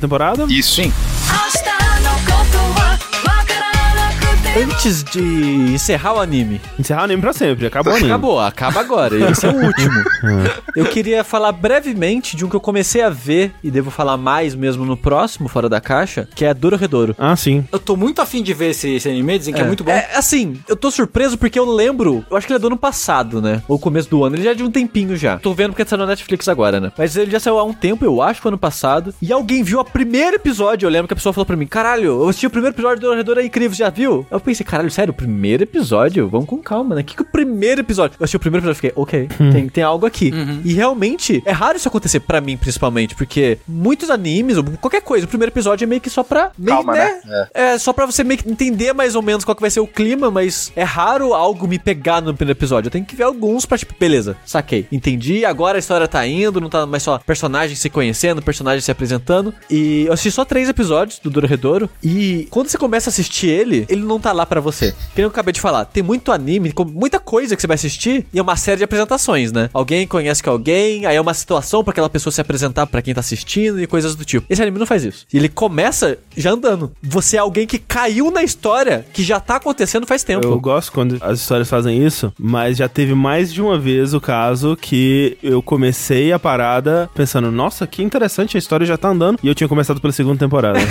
temporada. Isso. Sim. Antes de encerrar o anime, Encerrar o anime pra sempre, acabou o anime. acabou, acaba agora. Esse é o último. Eu queria falar brevemente de um que eu comecei a ver e devo falar mais mesmo no próximo, fora da caixa, que é Dororedoro. Ah, sim. Eu tô muito afim de ver esse, esse anime, dizem que é, muito bom. É, assim, eu tô surpreso porque eu lembro, eu acho que ele é do ano passado, né? Ou começo do ano, ele já é de um tempinho já. Tô vendo porque tá na Netflix agora, né? Mas ele já saiu há um tempo, eu acho, foi ano passado. E alguém viu o primeiro episódio, eu lembro que a pessoa falou pra mim, caralho, eu assisti o primeiro episódio do Dororedoro, é incrível, já viu? Eu pensei, caralho, sério, o primeiro episódio? Vamos com calma, né? O que que o primeiro episódio? Eu assisti o primeiro episódio e fiquei, ok, tem, tem algo aqui. E realmente, é raro isso acontecer pra mim, principalmente, porque muitos animes, ou qualquer coisa, o primeiro episódio é meio que só pra... Meio, Calma, né? é, só pra você meio que entender mais ou menos qual que vai ser o clima, mas é raro algo me pegar no primeiro episódio. Eu tenho que ver alguns pra, tipo, beleza, saquei. Entendi, agora a história tá indo, não tá mais só personagens se conhecendo, personagens se apresentando. E eu assisti só três episódios do Dororedoro. E quando você começa a assistir ele, ele não tá lá pra você. Que nem eu acabei de falar, tem muito anime, com muita coisa que você vai assistir e é uma série de apresentações, né? Alguém conhece que alguém, aí é uma situação pra aquela pessoa se apresentar pra quem tá assistindo e coisas do tipo. Esse anime não faz isso. Ele começa já andando. Você é alguém que caiu na história que já tá acontecendo faz tempo. Eu gosto quando as histórias fazem isso, mas já teve mais de uma vez o caso que eu comecei a parada pensando, nossa, que interessante, a história já tá andando, e eu tinha começado pela segunda temporada.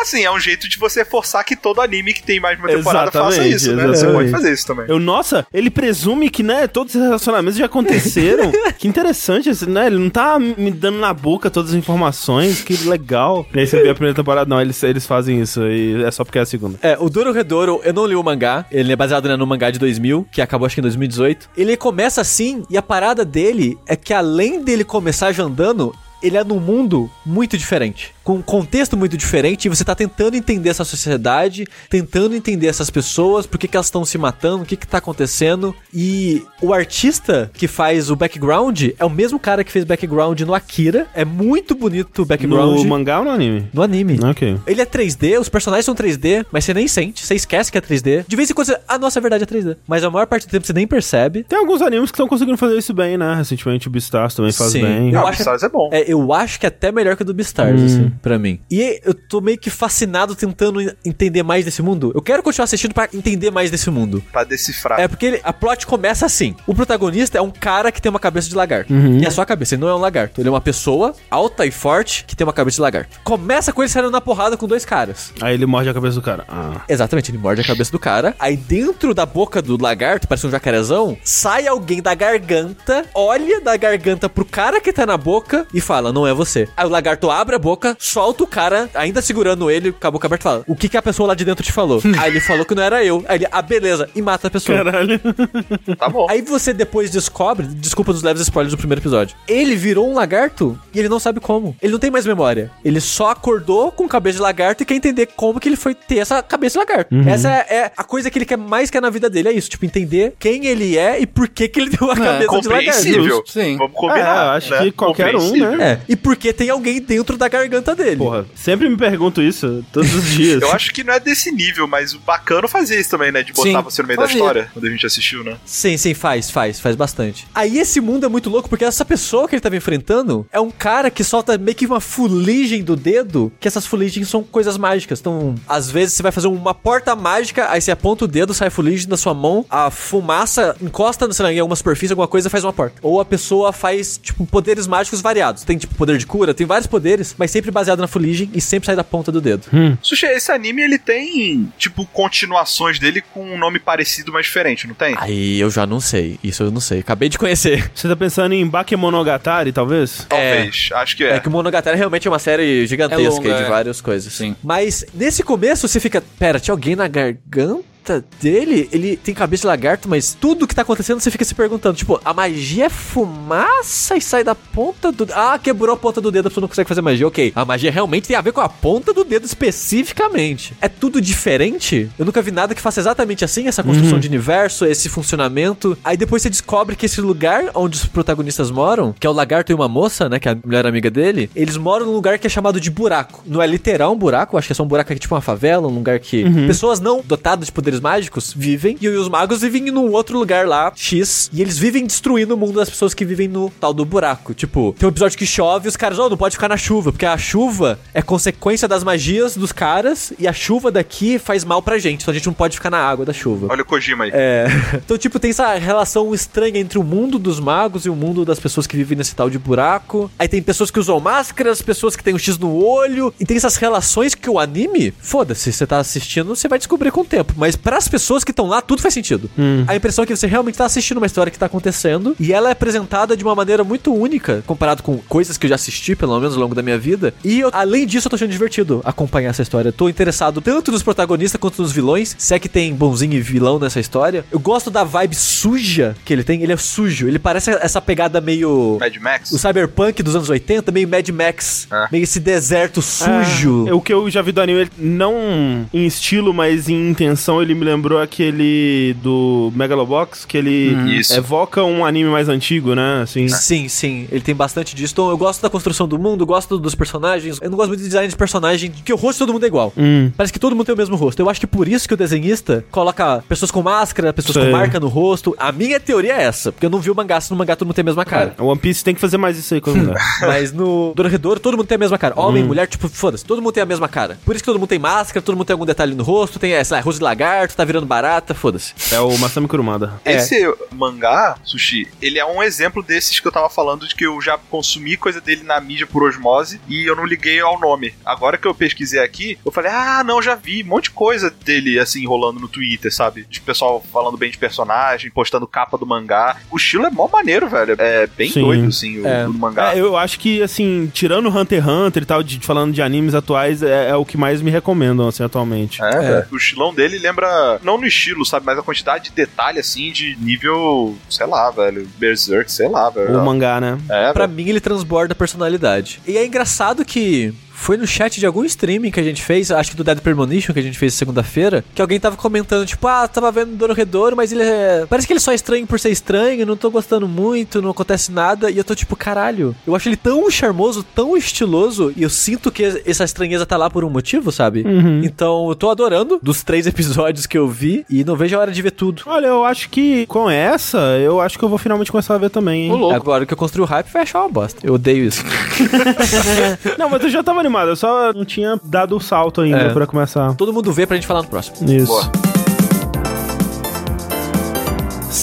assim, é um jeito de você forçar que todo anime que tem mais de uma temporada faça Exatamente, isso, né? Você exatamente. pode fazer isso também. Eu, nossa, ele presume que, né, todos os relacionamentos já aconteceram. que interessante, assim, né? Ele não tá me dando na boca todas as informações, que legal. E aí você vê a primeira temporada, não, eles, eles fazem isso, e é só porque é a segunda. É, o Dororedoro, eu não li o mangá. Ele é baseado né, no mangá de 2000, que acabou acho que em 2018. Ele começa assim, e a parada dele é que além dele começar já andando, ele é num mundo muito diferente. Com um contexto muito diferente e você tá tentando entender essa sociedade, tentando entender essas pessoas, por que, que elas estão se matando, o que que tá acontecendo. E o artista que faz o background é o mesmo cara que fez background no Akira. É muito bonito o background. No mangá ou no anime? No anime. Ok. Ele é 3D, os personagens são 3D, mas você nem sente, você esquece que é 3D. De vez em quando você. Ah, nossa, é verdade, é 3D. Mas a maior parte do tempo você nem percebe. Tem alguns animes que estão conseguindo fazer isso bem, né? Recentemente o Beastars também faz Sim. bem. Eu Não, acho- Beastars é bom. É, eu acho que é até melhor que o do Beastars, Hum. assim, pra mim. E eu tô meio que fascinado tentando en- entender mais desse mundo. Eu quero continuar assistindo pra entender mais desse mundo. Pra decifrar. É porque ele- a plot começa assim. O protagonista é um cara que tem uma cabeça de lagarto. Uhum. E é só a cabeça, ele não é um lagarto. Ele é uma pessoa alta e forte que tem uma cabeça de lagarto. Começa com ele saindo na porrada com dois caras. Aí ele morde a cabeça do cara. Ah. Exatamente, ele morde a cabeça do cara. Aí dentro da boca do lagarto, parece um jacarezão, sai alguém da garganta, olha da garganta pro cara que tá na boca e fala: Não é você. Aí o lagarto abre a boca, solta o cara, ainda segurando ele, com a boca aberta, e fala: O que, que a pessoa lá de dentro te falou? Aí ele falou que não era eu. Aí ele, ah, beleza, e mata a pessoa. Caralho. Tá bom. Aí você depois descobre, desculpa dos leves spoilers do primeiro episódio, ele virou um lagarto e ele não sabe como. Ele não tem mais memória. Ele só acordou com cabeça de lagarto e quer entender como que ele foi ter essa cabeça de lagarto. Essa é, é a coisa que ele quer mais quer na vida dele, é isso. Tipo, entender quem ele é e por que que ele tem uma cabeça de lagarto. Sim. Vamos combinar. É, eu acho né? que qualquer um, né? É, e por que tem alguém dentro da garganta dele. Porra, sempre me pergunto isso, todos os dias. Eu acho que não é desse nível, mas o bacana fazia isso também, né? De botar Sim, você no meio fazia. da história, quando a gente assistiu, né? Sim, sim, faz, faz, faz bastante. Aí esse mundo é muito louco porque essa pessoa que ele tava enfrentando é um cara que solta meio que uma fuligem do dedo, que essas fuligens são coisas mágicas. Então, às vezes você vai fazer uma porta mágica, aí você aponta o dedo, sai a fuligem da sua mão, a fumaça encosta sei lá, em alguma superfície, alguma coisa, faz uma porta. Ou a pessoa faz, tipo, poderes mágicos variados. Tem, tipo, poder de cura, tem vários poderes, mas sempre baseado na fuligem e sempre sai da ponta do dedo. Sushi, esse anime, ele tem, tipo, continuações dele com um nome parecido, mas diferente, não tem? Aí eu já não sei. Isso eu não sei. Acabei de conhecer. Você tá pensando em Bakemonogatari, talvez? Talvez, acho que é. É que o Monogatari realmente é uma série gigantesca É longa, de é. várias coisas. Sim. Mas nesse começo você fica, pera, tinha alguém na garganta dele? Ele tem cabeça de lagarto, mas tudo que tá acontecendo você fica se perguntando, tipo, a magia é fumaça e sai da ponta do... Ah, quebrou a ponta do dedo, a pessoa não consegue fazer magia. Ok, a magia realmente tem a ver com a ponta do dedo especificamente. É tudo diferente? Eu nunca vi nada que faça exatamente assim, essa construção de universo, esse funcionamento. Aí depois você descobre que esse lugar onde os protagonistas moram, que é o lagarto e uma moça, né, que é a melhor amiga dele, eles moram num lugar que é chamado de buraco. Não é literal um buraco, acho que é só um buraco aqui, tipo uma favela, um lugar que pessoas não dotadas de poderes mágicos vivem, e os magos vivem num outro lugar lá, X, e eles vivem destruindo o mundo das pessoas que vivem no tal do buraco. Tipo, tem um episódio que chove e os caras, oh, não pode ficar na chuva, porque a chuva é consequência das magias dos caras, e a chuva daqui faz mal pra gente, então a gente não pode ficar na água da chuva. Olha o Kojima aí. É. Então, tipo, tem essa relação estranha entre o mundo dos magos e o mundo das pessoas que vivem nesse tal de buraco. Aí tem pessoas que usam máscaras, pessoas que têm um X no olho. E tem essas relações que o anime, foda-se, você tá assistindo, você vai descobrir com o tempo. Mas pras pessoas que estão lá, tudo faz sentido. A impressão é que você realmente tá assistindo uma história que tá acontecendo. E ela é apresentada de uma maneira muito única, comparado com coisas que eu já assisti, pelo menos ao longo da minha vida. E eu, além disso, eu tô achando divertido acompanhar essa história. Tô interessado tanto nos protagonistas quanto nos vilões. Se é que tem bonzinho e vilão nessa história. Eu gosto da vibe suja que ele tem. Ele é sujo. Ele parece essa pegada meio. Mad Max. O cyberpunk dos anos 80, meio Mad Max. É. Meio esse deserto sujo. É, o que eu já vi do anime, ele- não em estilo, mas em intenção, ele me lembrou aquele do Megalobox, que ele Isso. evoca um anime mais antigo, né? Assim. Sim, sim, ele tem bastante disso. Então eu gosto da construção do mundo, gosto dos personagens. Eu não gosto muito de design de personagem, que o rosto de todo mundo é igual. Hum. Parece que todo mundo tem o mesmo rosto. Eu acho que por isso que o desenhista coloca pessoas com máscara, pessoas Sei. com marca no rosto. A minha teoria é essa, porque eu não vi o mangá, se no mangá todo mundo tem a mesma cara. O One Piece tem que fazer mais isso aí com a mulher. Mas no Dororedoro todo mundo tem a mesma cara. Homem, mulher, tipo, foda-se, todo mundo tem a mesma cara. Por isso que todo mundo tem máscara, todo mundo tem algum detalhe no rosto, tem, é, sei lá, rosto de lagarto, tá virando barata, foda-se. É o Masami Kurumada. É. Esse mangá, Sushi, ele é um exemplo desses que eu tava falando de que eu já consumi coisa dele na mídia por osmose e eu não liguei ao nome. Agora que eu pesquisei aqui, eu falei, ah, não, já vi um monte de coisa dele, assim, rolando no Twitter, sabe? De pessoal falando bem de personagem, postando capa do mangá. O estilo é mó maneiro, velho. É bem Sim. doido, assim, o É. do mangá. É, eu acho que, assim, tirando Hunter x Hunter e tal, de, falando de animes atuais, é, é o que mais me recomendam, assim, atualmente. É, velho. O estilão dele lembra, não no estilo, sabe, mas a quantidade de detalhe, assim, de nível, sei lá, velho, Berserk, sei lá, velho. O mangá, né? É, Pra velho. mim, ele transborda personalidade. E é engraçado que Foi no chat de algum streaming que a gente fez, acho que do Dead Premonition que a gente fez segunda-feira, que alguém tava comentando, tipo, ah, tava vendo Dororedoro, mas ele é. Parece que ele só é estranho por ser estranho, não tô gostando muito, não acontece nada. E eu tô tipo, caralho, eu acho ele tão charmoso, tão estiloso, e eu sinto que essa estranheza tá lá por um motivo, sabe? Então eu tô adorando dos três episódios que eu vi e não vejo a hora de ver tudo. Olha, eu acho que com essa, eu acho que eu vou finalmente começar a ver também, hein? Agora que eu construí o hype, vai achar uma bosta. Eu odeio isso. Não, mas eu já tava animado, eu só não tinha dado o salto ainda É. pra começar. Todo mundo vê pra gente falar no próximo. Isso. Boa.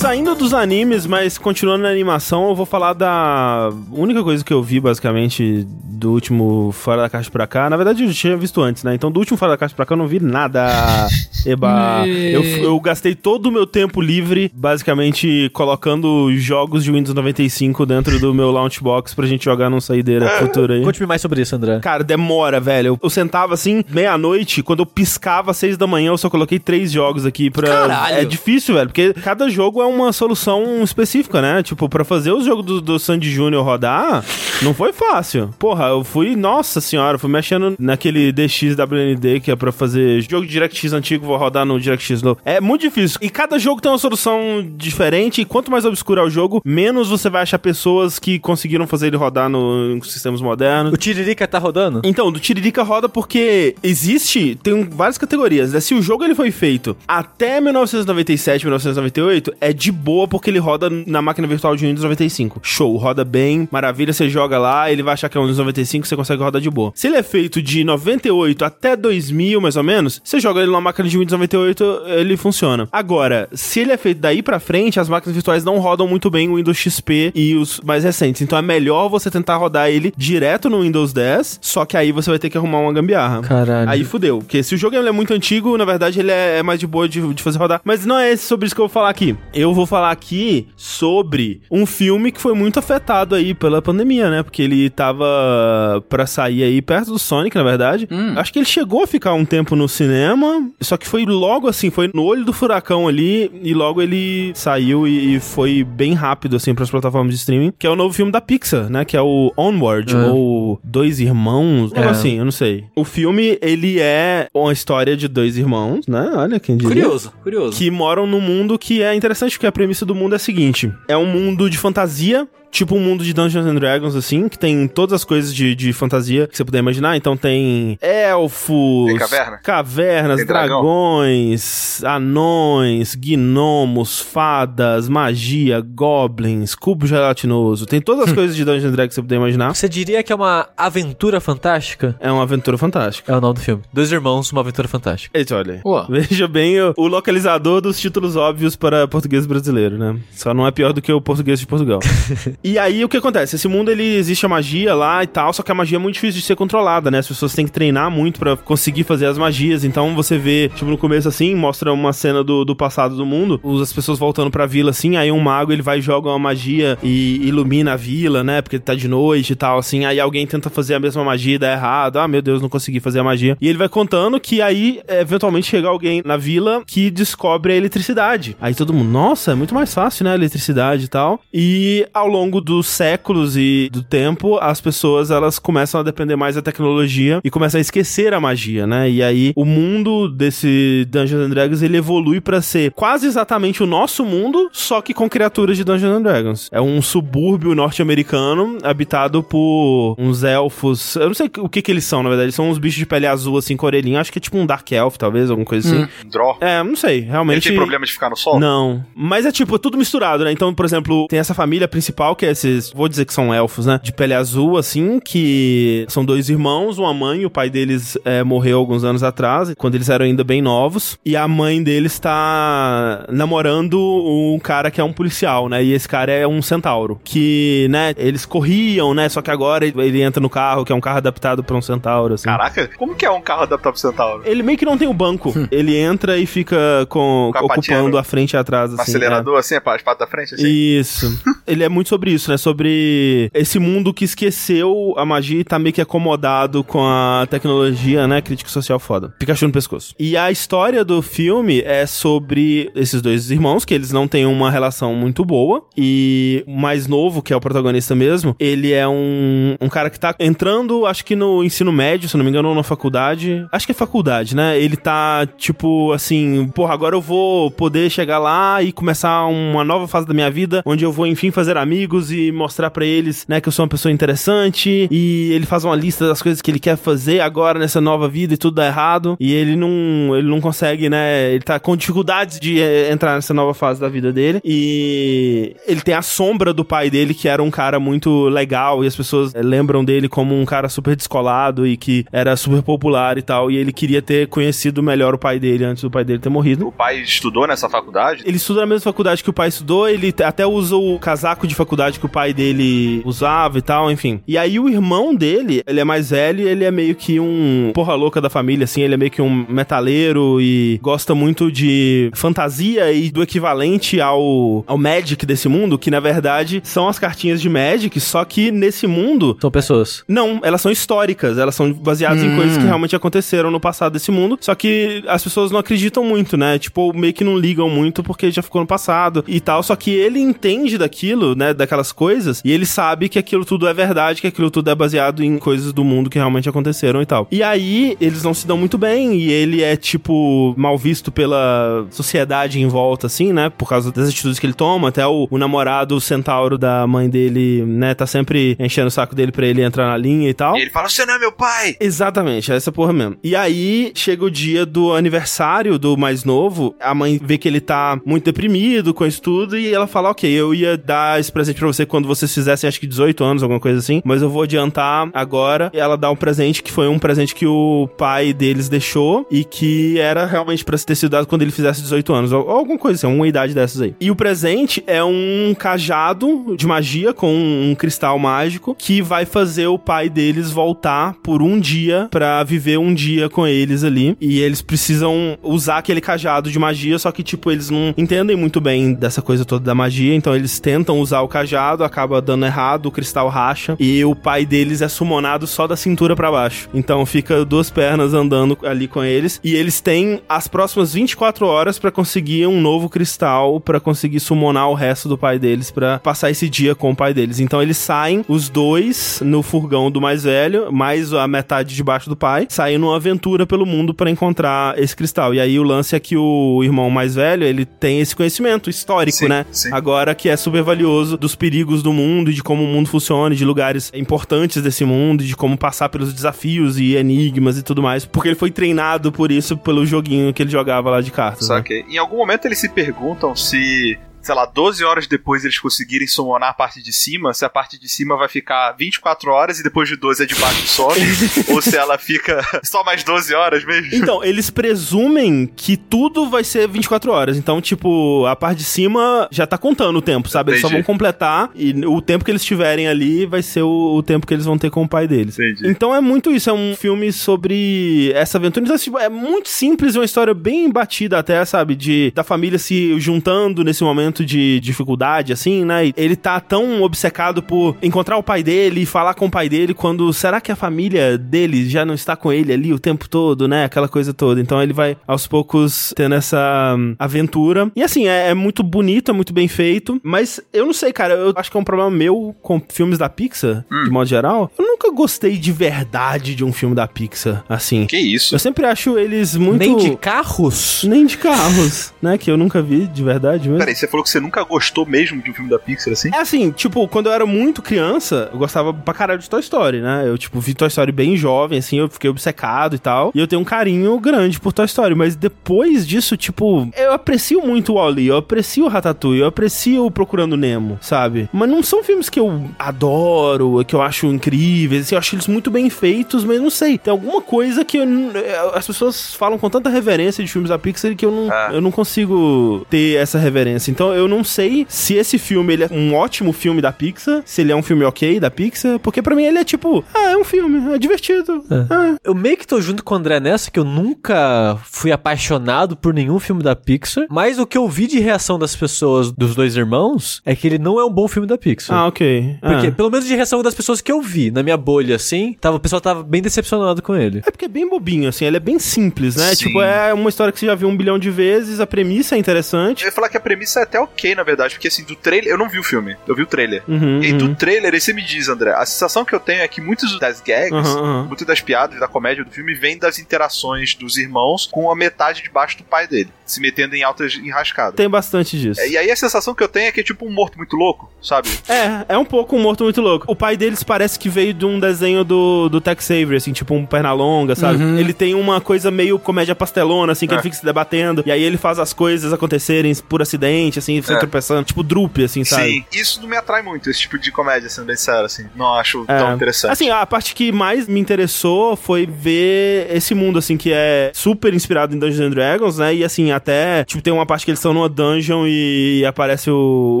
Saindo dos animes, mas continuando na animação, eu vou falar da única coisa que eu vi, basicamente, do último Fora da Caixa pra cá. Na verdade, eu tinha visto antes, né? Então, do último Fora da Caixa pra cá, eu não vi nada. Eba. eu, eu gastei todo o meu tempo livre, basicamente, colocando jogos de Windows 95 dentro do meu Launchbox pra gente jogar num saideira futura aí. Conte-me mais sobre isso, André. Cara, demora, velho. Eu, eu sentava assim, meia-noite, quando eu piscava às seis da manhã, eu só coloquei três jogos aqui pra. Caralho. É difícil, velho, porque cada jogo é uma solução específica, né? Tipo, pra fazer os jogos do, do Sandy Júnior rodar, não foi fácil. Porra, eu fui, nossa senhora, fui mexendo naquele DXWND que é pra fazer jogo de DirectX antigo, vou rodar no DirectX novo. É muito difícil. E cada jogo tem uma solução diferente, e quanto mais obscuro é o jogo, menos você vai achar pessoas que conseguiram fazer ele rodar no, em sistemas modernos. O Tiririca tá rodando? Então, do Tiririca roda porque existe, tem várias categorias, né? Se o jogo ele foi feito até 1997, 1998, é de boa porque ele roda na máquina virtual de Windows 95. Show, roda bem, maravilha, você joga lá, ele vai achar que é um Windows 95, você consegue rodar de boa. Se ele é feito de 98 até 2000, mais ou menos, você joga ele numa máquina de Windows 98, ele funciona. Agora, se ele é feito daí pra frente, as máquinas virtuais não rodam muito bem o Windows XP e os mais recentes. Então é melhor você tentar rodar ele direto no Windows 10, só que aí você vai ter que arrumar uma gambiarra. Caralho. Aí fudeu. Porque se o jogo é muito antigo, na verdade ele é, é mais de boa de, de fazer rodar. Mas não é sobre isso que eu vou falar aqui. Eu vou falar aqui sobre um filme que foi muito afetado aí pela pandemia, né? Porque ele tava pra sair aí perto do Sonic, na verdade. Acho que ele chegou a ficar um tempo no cinema, só que foi logo assim, foi no olho do furacão ali, e logo ele saiu e, e foi bem rápido, assim, pras plataformas de streaming, que é o novo filme da Pixar, né? Que é o Onward, É. ou Dois Irmãos, É. assim, eu não sei. O filme, ele é uma história de dois irmãos, né? Olha quem diria. Curioso, curioso. Que moram num mundo que é interessante, porque a premissa do mundo é a seguinte: é um mundo de fantasia. Tipo um mundo de Dungeons and Dragons, assim, que tem todas as coisas de, de fantasia que você puder imaginar. Então tem elfos, Tem caverna? cavernas, Tem dragão? dragões, anões, gnomos, fadas, magia, goblins, cubo gelatinoso. Tem todas as coisas de Dungeons and Dragons que você puder imaginar. Você diria que é uma aventura fantástica? É uma aventura fantástica. É o nome do filme. Dois irmãos, uma aventura fantástica. Eita, olha. Ué. Veja bem o, o localizador dos títulos óbvios para português brasileiro, né? Só não é pior do que o português de Portugal. e aí, o que acontece? Esse mundo, ele existe a magia lá e tal, só que a magia é muito difícil de ser controlada, né? As pessoas têm que treinar muito pra conseguir fazer as magias. Então, você vê, tipo, no começo, assim, mostra uma cena do, do passado do mundo, as pessoas voltando pra vila, assim, aí um mago, ele vai e joga uma magia e ilumina a vila, né? Porque tá de noite e tal, assim. Aí alguém tenta fazer a mesma magia dá errado. Ah, meu Deus, não consegui fazer a magia. E ele vai contando que aí, eventualmente, chega alguém na vila que descobre a eletricidade. Aí todo mundo, nossa, é muito mais fácil, né? A eletricidade e tal. E ao longo dos séculos e do tempo, as pessoas, elas começam a depender mais da tecnologia e começam a esquecer a magia, né? E aí, o mundo desse Dungeons and Dragons, ele evolui pra ser quase exatamente o nosso mundo, só que com criaturas de Dungeons and Dragons. É um subúrbio norte-americano habitado por uns elfos. Eu não sei o que que eles são, na verdade. Eles são uns bichos de pele azul, assim, com orelhinha. Acho que é tipo um Dark Elf, talvez, alguma coisa assim. Draw. É, não sei, Ele realmente. tem problema de ficar no sol? Não. Mas é tipo, é tudo misturado, né? Então, por exemplo, tem essa família principal, que é esses, vou dizer que são elfos, né? De pele azul, assim, que são dois irmãos, uma mãe, e o pai deles é, morreu alguns anos atrás, quando eles eram ainda bem novos. E a mãe deles tá namorando um cara que é um policial, né? E esse cara é um centauro. Que, né, eles corriam, né? Só que agora ele entra no carro, que é um carro adaptado pra um centauro, assim. Caraca, como que é um carro adaptado pro Centauro? Ele meio que não tem o banco. Ele entra e fica com, Com a patinha ocupando a frente e atrás, assim. acelerador, assim, a espada da frente, assim? Isso. Ele é muito sobre isso, né? Sobre esse mundo que esqueceu a magia e tá meio que acomodado com a tecnologia, né? Crítica social foda. Pikachu no pescoço. E a história do filme é sobre esses dois irmãos, que eles não têm uma relação muito boa. E o mais novo, que é o protagonista mesmo, ele é um, um cara que tá entrando, acho que no ensino médio, se não me engano, ou na faculdade. Acho que é faculdade, né? Ele tá, tipo, assim, porra, agora eu vou poder chegar lá e começar uma nova fase da minha vida, onde eu vou, enfim, fazer amigos e mostrar pra eles, né, que eu sou uma pessoa interessante. E ele faz uma lista das coisas que ele quer fazer agora nessa nova vida e tudo dá errado. E ele não, ele não consegue, né? Ele tá com dificuldades de eh, entrar nessa nova fase da vida dele. E ele tem a sombra do pai dele, que era um cara muito legal. E as pessoas eh, lembram dele como um cara super descolado e que era super popular e tal. E ele queria ter conhecido melhor o pai dele antes do pai dele ter morrido. O pai estudou nessa faculdade? Ele estuda na mesma faculdade que o pai estudou, ele até usa o casaco de faculdade que o pai dele usava e tal, enfim. E aí o irmão dele, ele é mais velho e ele é meio que um porra louca da família, assim, ele é meio que um metaleiro e gosta muito de fantasia e do equivalente ao, ao Magic desse mundo, que na verdade são as cartinhas de Magic, só que nesse mundo São pessoas. não, elas são históricas, elas são baseadas em coisas que realmente aconteceram no passado desse mundo, só que as pessoas não acreditam muito, né? Tipo, meio que não ligam muito porque já ficou no passado e tal, só que ele entende daquilo, né, daquelas coisas, e ele sabe que aquilo tudo é verdade, que aquilo tudo é baseado em coisas do mundo que realmente aconteceram e tal. E aí, eles não se dão muito bem, e ele é, tipo, mal visto pela sociedade em volta, assim, né, por causa das atitudes que ele toma, até o, o namorado o centauro da mãe dele, né, tá sempre enchendo o saco dele pra ele entrar na linha e tal. E ele fala, você não é meu pai! Exatamente, é essa porra mesmo. E aí, chega o dia do aniversário do mais novo, a mãe vê que ele tá muito deprimido com isso tudo, e ela fala, ok, eu ia dar esse presente pra você quando vocês fizessem, acho que 18 anos, alguma coisa assim, mas eu vou adiantar agora. Ela dá um presente que foi um presente que o pai deles deixou, e que era realmente pra ter sido dado quando ele fizesse 18 anos, ou, ou alguma coisa assim, uma idade dessas aí. E o presente é um cajado de magia com um cristal mágico, que vai fazer o pai deles voltar por um dia pra viver um dia com eles ali. E eles precisam usar aquele cajado de magia, só que, tipo, eles não entendem muito bem dessa coisa toda da magia, então eles tentam usar o cajado, acaba dando errado, o cristal racha, e o pai deles é summonado só da cintura pra baixo. Então fica duas pernas andando ali com eles, e eles têm as próximas 24 horas pra conseguir um novo cristal, pra conseguir summonar o resto do pai deles, pra passar esse dia com o pai deles. Então eles saem, os dois, no furgão do mais velho, mais a metade debaixo do pai, saem numa aventura pelo mundo pra encontrar esse cristal. E aí o lance é que o irmão mais velho, ele tem esse conhecimento histórico, Sim, né? sim. Agora que é super valioso dos perigos do mundo e de como o mundo funciona, de lugares importantes desse mundo, de como passar pelos desafios e enigmas e tudo mais, porque ele foi treinado por isso pelo joguinho que ele jogava lá de cartas. né? Saquei. Em algum momento eles se perguntam se, sei lá, 12 horas depois eles conseguirem summonar a parte de cima, se a parte de cima vai ficar 24 horas e depois de 12 a de baixo sobe, ou se ela fica só mais 12 horas mesmo. Então, eles presumem que tudo vai ser 24 horas. Então, tipo, a parte de cima já tá contando o tempo, sabe? Eles só vão completar e o tempo que eles tiverem ali vai ser o, o tempo que eles vão ter com o pai deles. Entendi. Então é muito isso, é um filme sobre essa aventura. Então, tipo, é muito simples, uma história bem batida até, sabe? De da família se juntando nesse momento de dificuldade, assim, né? Ele tá tão obcecado por encontrar o pai dele e falar com o pai dele quando será que a família dele já não está com ele ali o tempo todo, né? Aquela coisa toda. Então ele vai aos poucos tendo essa hum, aventura. E assim, é, é muito bonito, é muito bem feito. Mas eu não sei, cara, eu acho que é um problema meu com filmes da Pixar, de modo geral. Eu nunca gostei de verdade de um filme da Pixar, assim. Que isso? Eu sempre acho eles muito. Nem de carros? Nem de carros, né? Que eu nunca vi de verdade mesmo. Peraí, você falou que você nunca gostou mesmo de um filme da Pixar assim? É assim, tipo, quando eu era muito criança, eu gostava pra caralho de Toy Story, né? Eu, tipo, vi Toy Story bem jovem, assim, eu fiquei obcecado e tal. E eu tenho um carinho grande por Toy Story. Mas depois disso, tipo, eu aprecio muito o Wall-E, eu aprecio o Ratatouille, eu aprecio o Procurando Nemo, sabe? Mas não são filmes que eu adoro, que eu acho incríveis, assim, eu acho eles muito bem feitos, mas não sei. Tem alguma coisa que eu eh, as pessoas falam com tanta reverência de filmes da Pixar que eu não, Ah. eu não consigo ter essa reverência. Então eu não sei se esse filme ele é um ótimo filme da Pixar, se ele é um filme ok da Pixar, porque pra mim ele é tipo, ah, é um filme, é divertido. Ah, Eu meio que tô junto com o André nessa, que eu nunca fui apaixonado por nenhum filme da Pixar, mas o que eu vi de reação das pessoas, dos dois irmãos, é que ele não é um bom filme da Pixar. ah ok. Porque, Ah. pelo menos de reação das pessoas que eu vi, na minha bolha, assim, tava, o pessoal tava bem decepcionado com ele. É porque é bem bobinho, assim, ele é bem simples, né? Sim. Tipo, é uma história que você já viu um bilhão de vezes, a premissa é interessante. Eu ia falar que a premissa é até ok, na verdade, porque assim, do trailer. Eu não vi o filme, eu vi o trailer. Uhum, E uhum. do trailer, aí você me diz, André, a sensação que eu tenho é que muitas das gags, aham. muitas das piadas da comédia do filme vêm das interações dos irmãos com a metade debaixo do pai dele, se metendo em altas enrascadas. Tem bastante disso. É, E aí a sensação que eu tenho é que é tipo um morto muito louco, sabe? É, é um pouco um morto muito louco. O pai deles parece que veio de um desenho do, do Tex Avery, assim, tipo um perna longa, sabe? Ele tem uma coisa meio comédia pastelona, assim, que É. ele fica se debatendo, e aí ele faz as coisas acontecerem por acidente, assim, você É. tropeçando, tipo drupe, assim, sabe? Sim, isso não me atrai muito, esse tipo de comédia, sendo bem sério, assim. Não acho É. tão interessante. Assim, a parte que mais me interessou foi ver esse mundo, assim, que é super inspirado em Dungeons and Dragons, né? E assim, até, tipo, tem uma parte que eles estão numa dungeon e aparece o,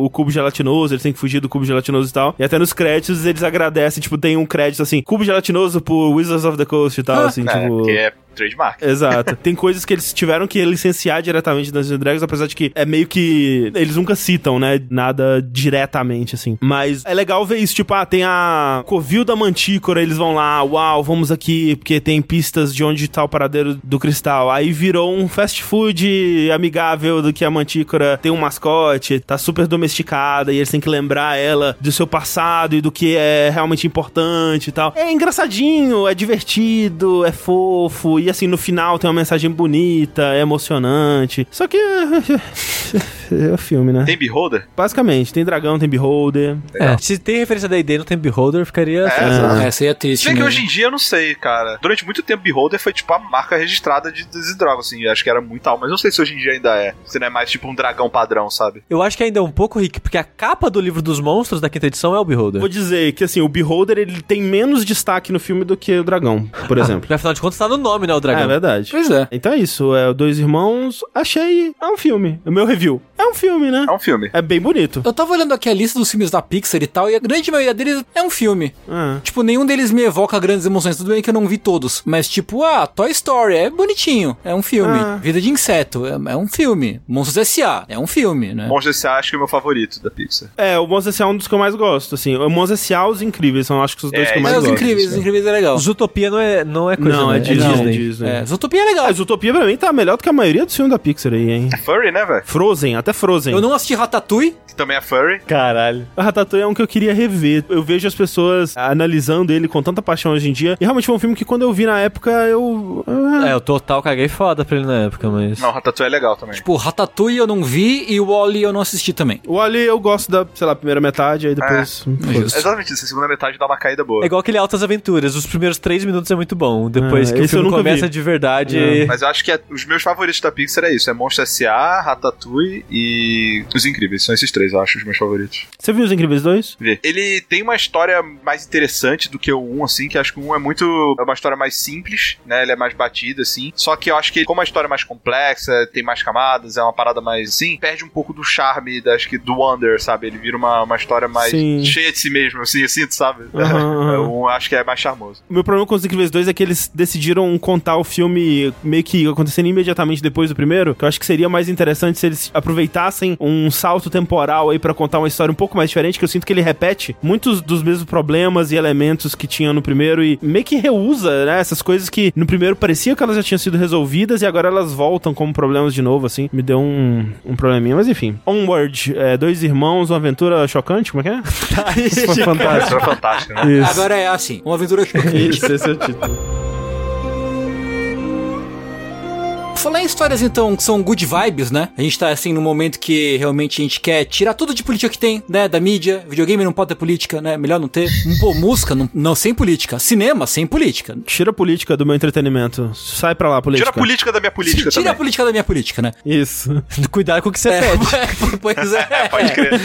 o cubo gelatinoso, eles têm que fugir do cubo gelatinoso e tal. E até nos créditos eles agradecem, tipo, tem um crédito assim, cubo gelatinoso por Wizards of the Coast e tal, assim, é, tipo. que é trademark. Exato. Tem coisas que eles tiveram que licenciar diretamente das Dungeons and Dragons, apesar de que é meio que. Eles nunca citam, né? Nada diretamente, assim. Mas é legal ver isso. Tipo, ah, tem a Covil da Mantícora, eles vão lá, uau, vamos aqui, porque tem pistas de onde tá o paradeiro do cristal. Aí virou um fast food amigável do que a Mantícora tem um mascote, tá super domesticada, e eles têm que lembrar ela do seu passado e do que é realmente importante e tal. É engraçadinho, é divertido, é fofo, e assim, no final tem uma mensagem bonita, é emocionante. Só que. É o filme, né? Tem Beholder? Basicamente, tem dragão, tem beholder. É, se tem referência da ID não tem Beholder, ficaria. É, Essa aí é triste. Se bem que mesmo. hoje em dia eu não sei, cara. Durante muito tempo, Beholder foi tipo a marca registrada de Dragons, assim. eu Acho que era muito alto, mas não sei se hoje em dia ainda é. Se não é mais tipo um dragão padrão, sabe? Eu acho que ainda é um pouco rico, porque a capa do livro dos monstros da quinta edição é o Beholder. Vou dizer que assim, o beholder ele tem menos destaque no filme do que o dragão, por exemplo. Porque afinal de contas tá no nome, né, o É dragão. verdade. Pois é. Então é isso, é Dois Irmãos. Achei. É um filme. O meu review. É um filme, né? É um filme. É bem bonito. Eu tava olhando aqui a lista dos filmes da Pixar e tal, e a grande maioria deles é um filme. Ah. Tipo, nenhum deles me evoca grandes emoções. Tudo bem que eu não vi todos. Mas, tipo, ah, Toy Story é bonitinho. É um filme. Ah. Vida de Inseto é, é um filme. Monstros S.A. é um filme, né? Monstros S.A. acho que é o meu favorito da Pixar. É, o Monstros S.A. é um dos que eu mais gosto, assim. O Monstros S.A. os Incríveis são, acho que, os dois É, que eu mais os gosto. incríveis, os incríveis é legal. Zootopia não é, não é coisa, Não, né? é Disney. Disney. Disney. É, Zootopia é legal. A Zootopia pra mim tá melhor do que a maioria dos filmes da Pixar aí, hein? É furry, né, velho? Frozen, até Frozen. Eu não assisti Ratatouille. Que também é furry. Caralho. O Ratatouille é um que eu queria rever. Eu vejo as pessoas analisando ele com tanta paixão hoje em dia. E realmente foi um filme que quando eu vi na época, eu... ah, É, o total caguei foda pra ele na época, mas. Não, Ratatouille é legal também. Tipo, Ratatouille eu não vi e o Wally eu não assisti também. O Ali eu gosto da, sei lá, primeira metade, aí depois... foda-se. É exatamente isso. A segunda metade dá uma caída boa. É igual aquele Altas Aventuras. Os primeiros três minutos é muito bom. Depois Ah, que o filme nunca começa vi. de verdade. É. Mas eu acho que é- os meus favoritos da Pixar é isso: é Monstro S.A., Ratatouille e Os Incríveis. São esses três, eu acho, os meus favoritos. Você viu Os Incríveis 2? Vê. Ele tem uma história mais interessante do que o 1, assim, que acho que o 1 é muito. É uma história mais simples, né? Ele é mais batido, assim. Só que eu acho que, como a história é mais complexa, tem mais camadas, é uma parada mais assim, perde um pouco do charme, da, acho que, do Wonder, sabe? Ele vira uma, uma história mais Sim. cheia de si mesmo, assim, eu sinto, sabe? Aham. O 1 acho que é mais charmoso. O meu problema com Os Incríveis 2 é que eles decidiram contar o filme meio que acontecendo imediatamente depois do primeiro, que eu acho que seria mais interessante se eles aproveitassem um salto temporal aí pra contar uma história um pouco mais diferente, que eu sinto que ele repete muitos dos mesmos problemas e elementos que tinha no primeiro e meio que reusa, né, essas coisas que no primeiro parecia que elas já tinham sido resolvidas e agora elas voltam como problemas de novo, assim. Me deu um, um probleminha, mas enfim. Onward, é, dois irmãos, uma aventura chocante, como é que é? Isso foi fantástico. Isso é fantástico, né? Isso. Agora é assim, uma aventura chocante. Isso, esse é o título. Falar em histórias, então, que são good vibes, né? A gente tá, assim, num momento que realmente a gente quer tirar tudo de política que tem, né? Da mídia. Videogame não pode ter política, né? Melhor não ter. Um, Pô, música, não, não, sem política. Cinema, sem política. Tira a política do meu entretenimento. Sai pra lá, política. Tira a política da minha política Tira a também. política da minha política, né? Isso. Cuidado com o que você É, pede. pois é. Pode crer.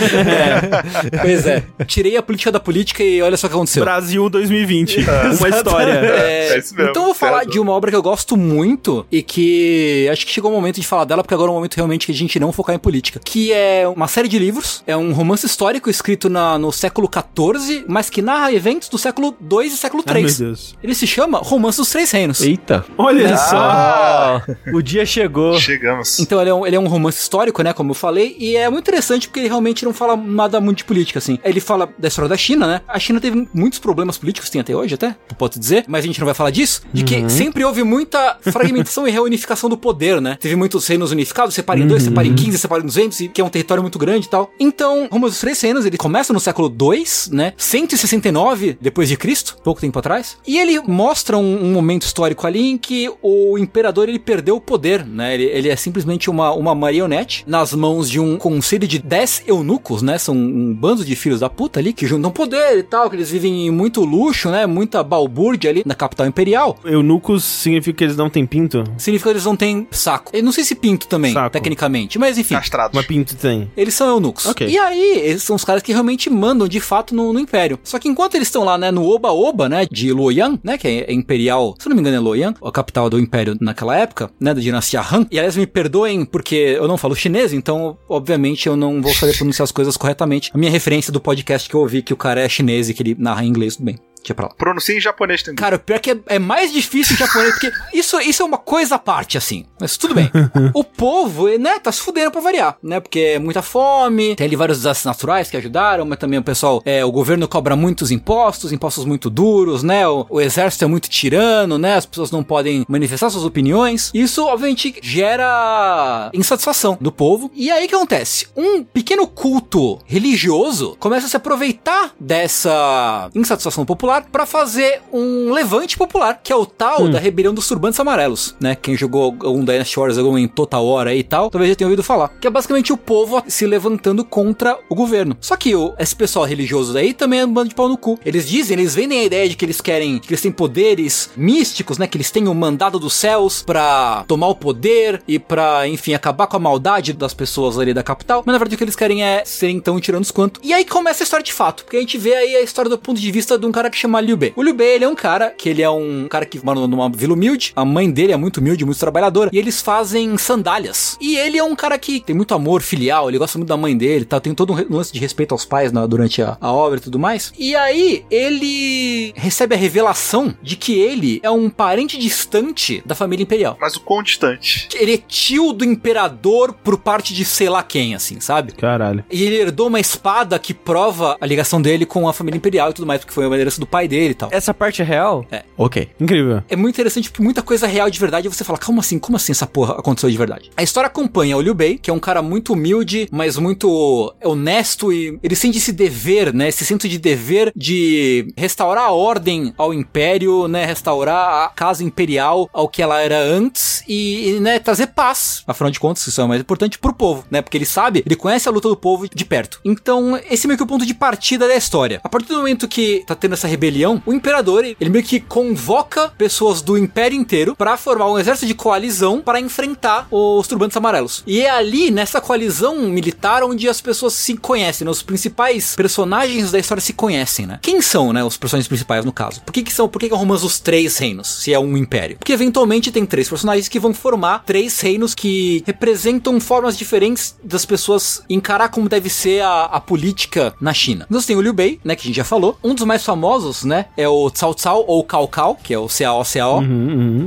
Pois é. Tirei a política da política e olha só o que aconteceu. Brasil 2020. Uma história. É, É isso mesmo, então eu vou falar certo. de uma obra que eu gosto muito e que acho que chegou o momento de falar dela, porque agora é o momento realmente que a gente não focar em política. Que é uma série de livros, é um romance histórico escrito na, no século XIV, mas que narra eventos do século II e século Ai, meu III. Deus. Ele se chama Romance dos Três Reinos. Eita. Olha só. Ah, o dia chegou. Chegamos. Então ele é, um, ele é um romance histórico, né, como eu falei, e é muito interessante porque ele realmente não fala nada muito de política, assim. Ele fala da história da China, né? A China teve muitos problemas políticos, tem até hoje até, pode dizer, mas a gente não vai falar disso, de que sempre houve muita fragmentação e reunificação do poder, né? Teve muitos reinos unificados, separa em dois, separa em 15, separa em 200, e que é um território muito grande e tal. Então, Romance dos Três Reinos, ele começa no século II, né? 169 depois de Cristo, pouco tempo atrás, e ele mostra um, um momento histórico ali em que o imperador ele perdeu o poder, né? Ele, ele é simplesmente uma, uma marionete nas mãos de um conselho de 10 eunucos, né? São um bando de filhos da puta ali que juntam poder e tal, que eles vivem em muito luxo, né? Muita balbúrdia ali na capital imperial. Eunucos significa que eles não têm pinto? Significa que eles não têm saco. Eu não sei se pinto também, Saco. tecnicamente, mas enfim. Castrados. Mas pinto tem. Eles são eunucos. Ok. E aí, eles são os caras que realmente mandam de fato no, no Império. Só que enquanto eles estão lá, né, no Oba-Oba, né, de Luoyang, né, que é, imperial, se eu não me engano é Luoyang, a capital do Império naquela época, né, da dinastia Han. E aliás, me perdoem porque eu não falo chinês, então, obviamente, eu não vou saber pronunciar as coisas corretamente. A minha referência do podcast que eu ouvi que o cara é chinês e que ele narra em inglês, tudo bem. Deixa pra lá. Pronuncia em japonês também. Cara, o pior é que é, é mais difícil em japonês, porque isso, isso é uma coisa à parte, assim. Mas tudo bem. o povo, né, tá se fudendo pra variar, né? Porque é muita fome, tem ali vários desastres naturais que ajudaram, mas também o pessoal, é, o governo cobra muitos impostos, impostos muito duros, né? O, o exército é muito tirano, né? As pessoas não podem manifestar suas opiniões. Isso, obviamente, gera insatisfação do povo. E aí o que acontece? Um pequeno culto religioso começa a se aproveitar dessa insatisfação popular pra fazer um levante popular, que é o tal da rebelião dos turbantes amarelos, né? Quem jogou um Dynasty Wars algum em Total aí e tal, talvez já tenha ouvido falar. Que é basicamente o povo se levantando contra o governo. Só que o, esse pessoal religioso daí também é um bando de pau no cu. Eles dizem, eles vendem a ideia de que eles querem, que eles têm poderes místicos, né? Que eles têm o mandado dos céus pra tomar o poder e pra, enfim, acabar com a maldade das pessoas ali da capital. Mas na verdade o que eles querem é serem tão tiranos quanto. E aí começa a história de fato, porque a gente vê aí a história do ponto de vista de um cara que chama Liu Bei. O Liu Bei, ele é um cara que ele é um cara que mora numa vila humilde, a mãe dele é muito humilde, muito trabalhadora, e eles fazem sandálias. E ele é um cara que tem muito amor filial, ele gosta muito da mãe dele, tá? Tem todo um lance de respeito aos pais na- durante a, a obra e tudo mais. E aí, ele recebe a revelação de que ele é um parente distante da família imperial. Mas o quão distante? Ele é tio do imperador por parte de sei lá quem, assim, sabe? Caralho. E ele herdou uma espada que prova a ligação dele com a família imperial e tudo mais, porque foi uma herança do pai dele e tal. Essa parte é real? É. Ok. Incrível. É muito interessante porque muita coisa real de verdade e você fala, como assim? Como assim essa porra aconteceu de verdade? A história acompanha o Liu Bei, que é um cara muito humilde, mas muito honesto e ele sente esse dever, né? Esse senso de dever de restaurar a ordem ao império, né? Restaurar a casa imperial ao que ela era antes e, e, né, trazer paz. Afinal de contas, isso é o mais importante pro povo, né? Porque ele sabe, ele conhece a luta do povo de perto. Então, esse é meio que o ponto de partida da história. A partir do momento que tá tendo essa rebelião, o imperador, ele meio que convoca pessoas do império inteiro pra formar um exército de coalizão para enfrentar os turbantes amarelos. E é ali, nessa coalizão militar, onde as pessoas se conhecem, né? Os principais personagens da história se conhecem, né? Quem são, né, os personagens principais no caso? Por que que são, por que que o romance dos três reinos, se é um império? Porque eventualmente tem três personagens que vão formar três reinos que representam formas diferentes das pessoas encarar como deve ser a, a política na China. Nós tem o Liu Bei, né, que a gente já falou. Um dos mais famosos, né, é o Cao Cao ou Cao Cao, que é o CAO CAO.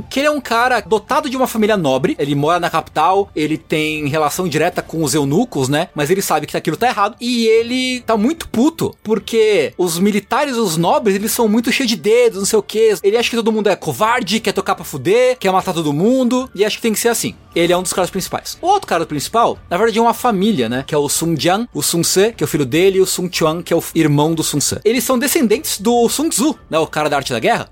Que ele é um cara dotado de uma família nobre, ele mora na capital, ele tem relação direta com os eunucos, né? Mas ele sabe que aquilo tá errado e ele tá muito puto, porque os militares, os nobres, eles são muito cheios de dedos, não sei o que. Ele acha que todo mundo é covarde, quer tocar pra fuder, quer matar todo mundo, e acha que tem que ser assim. Ele é um dos caras principais. O outro cara principal, na verdade, é uma família, né? Que é o Sun Jian, o Sun Ce, que é o filho dele, e o Sun Chuan, que é o irmão do Sun Ce. Eles são descendentes do Sun Tzu, né? O cara da arte da guerra.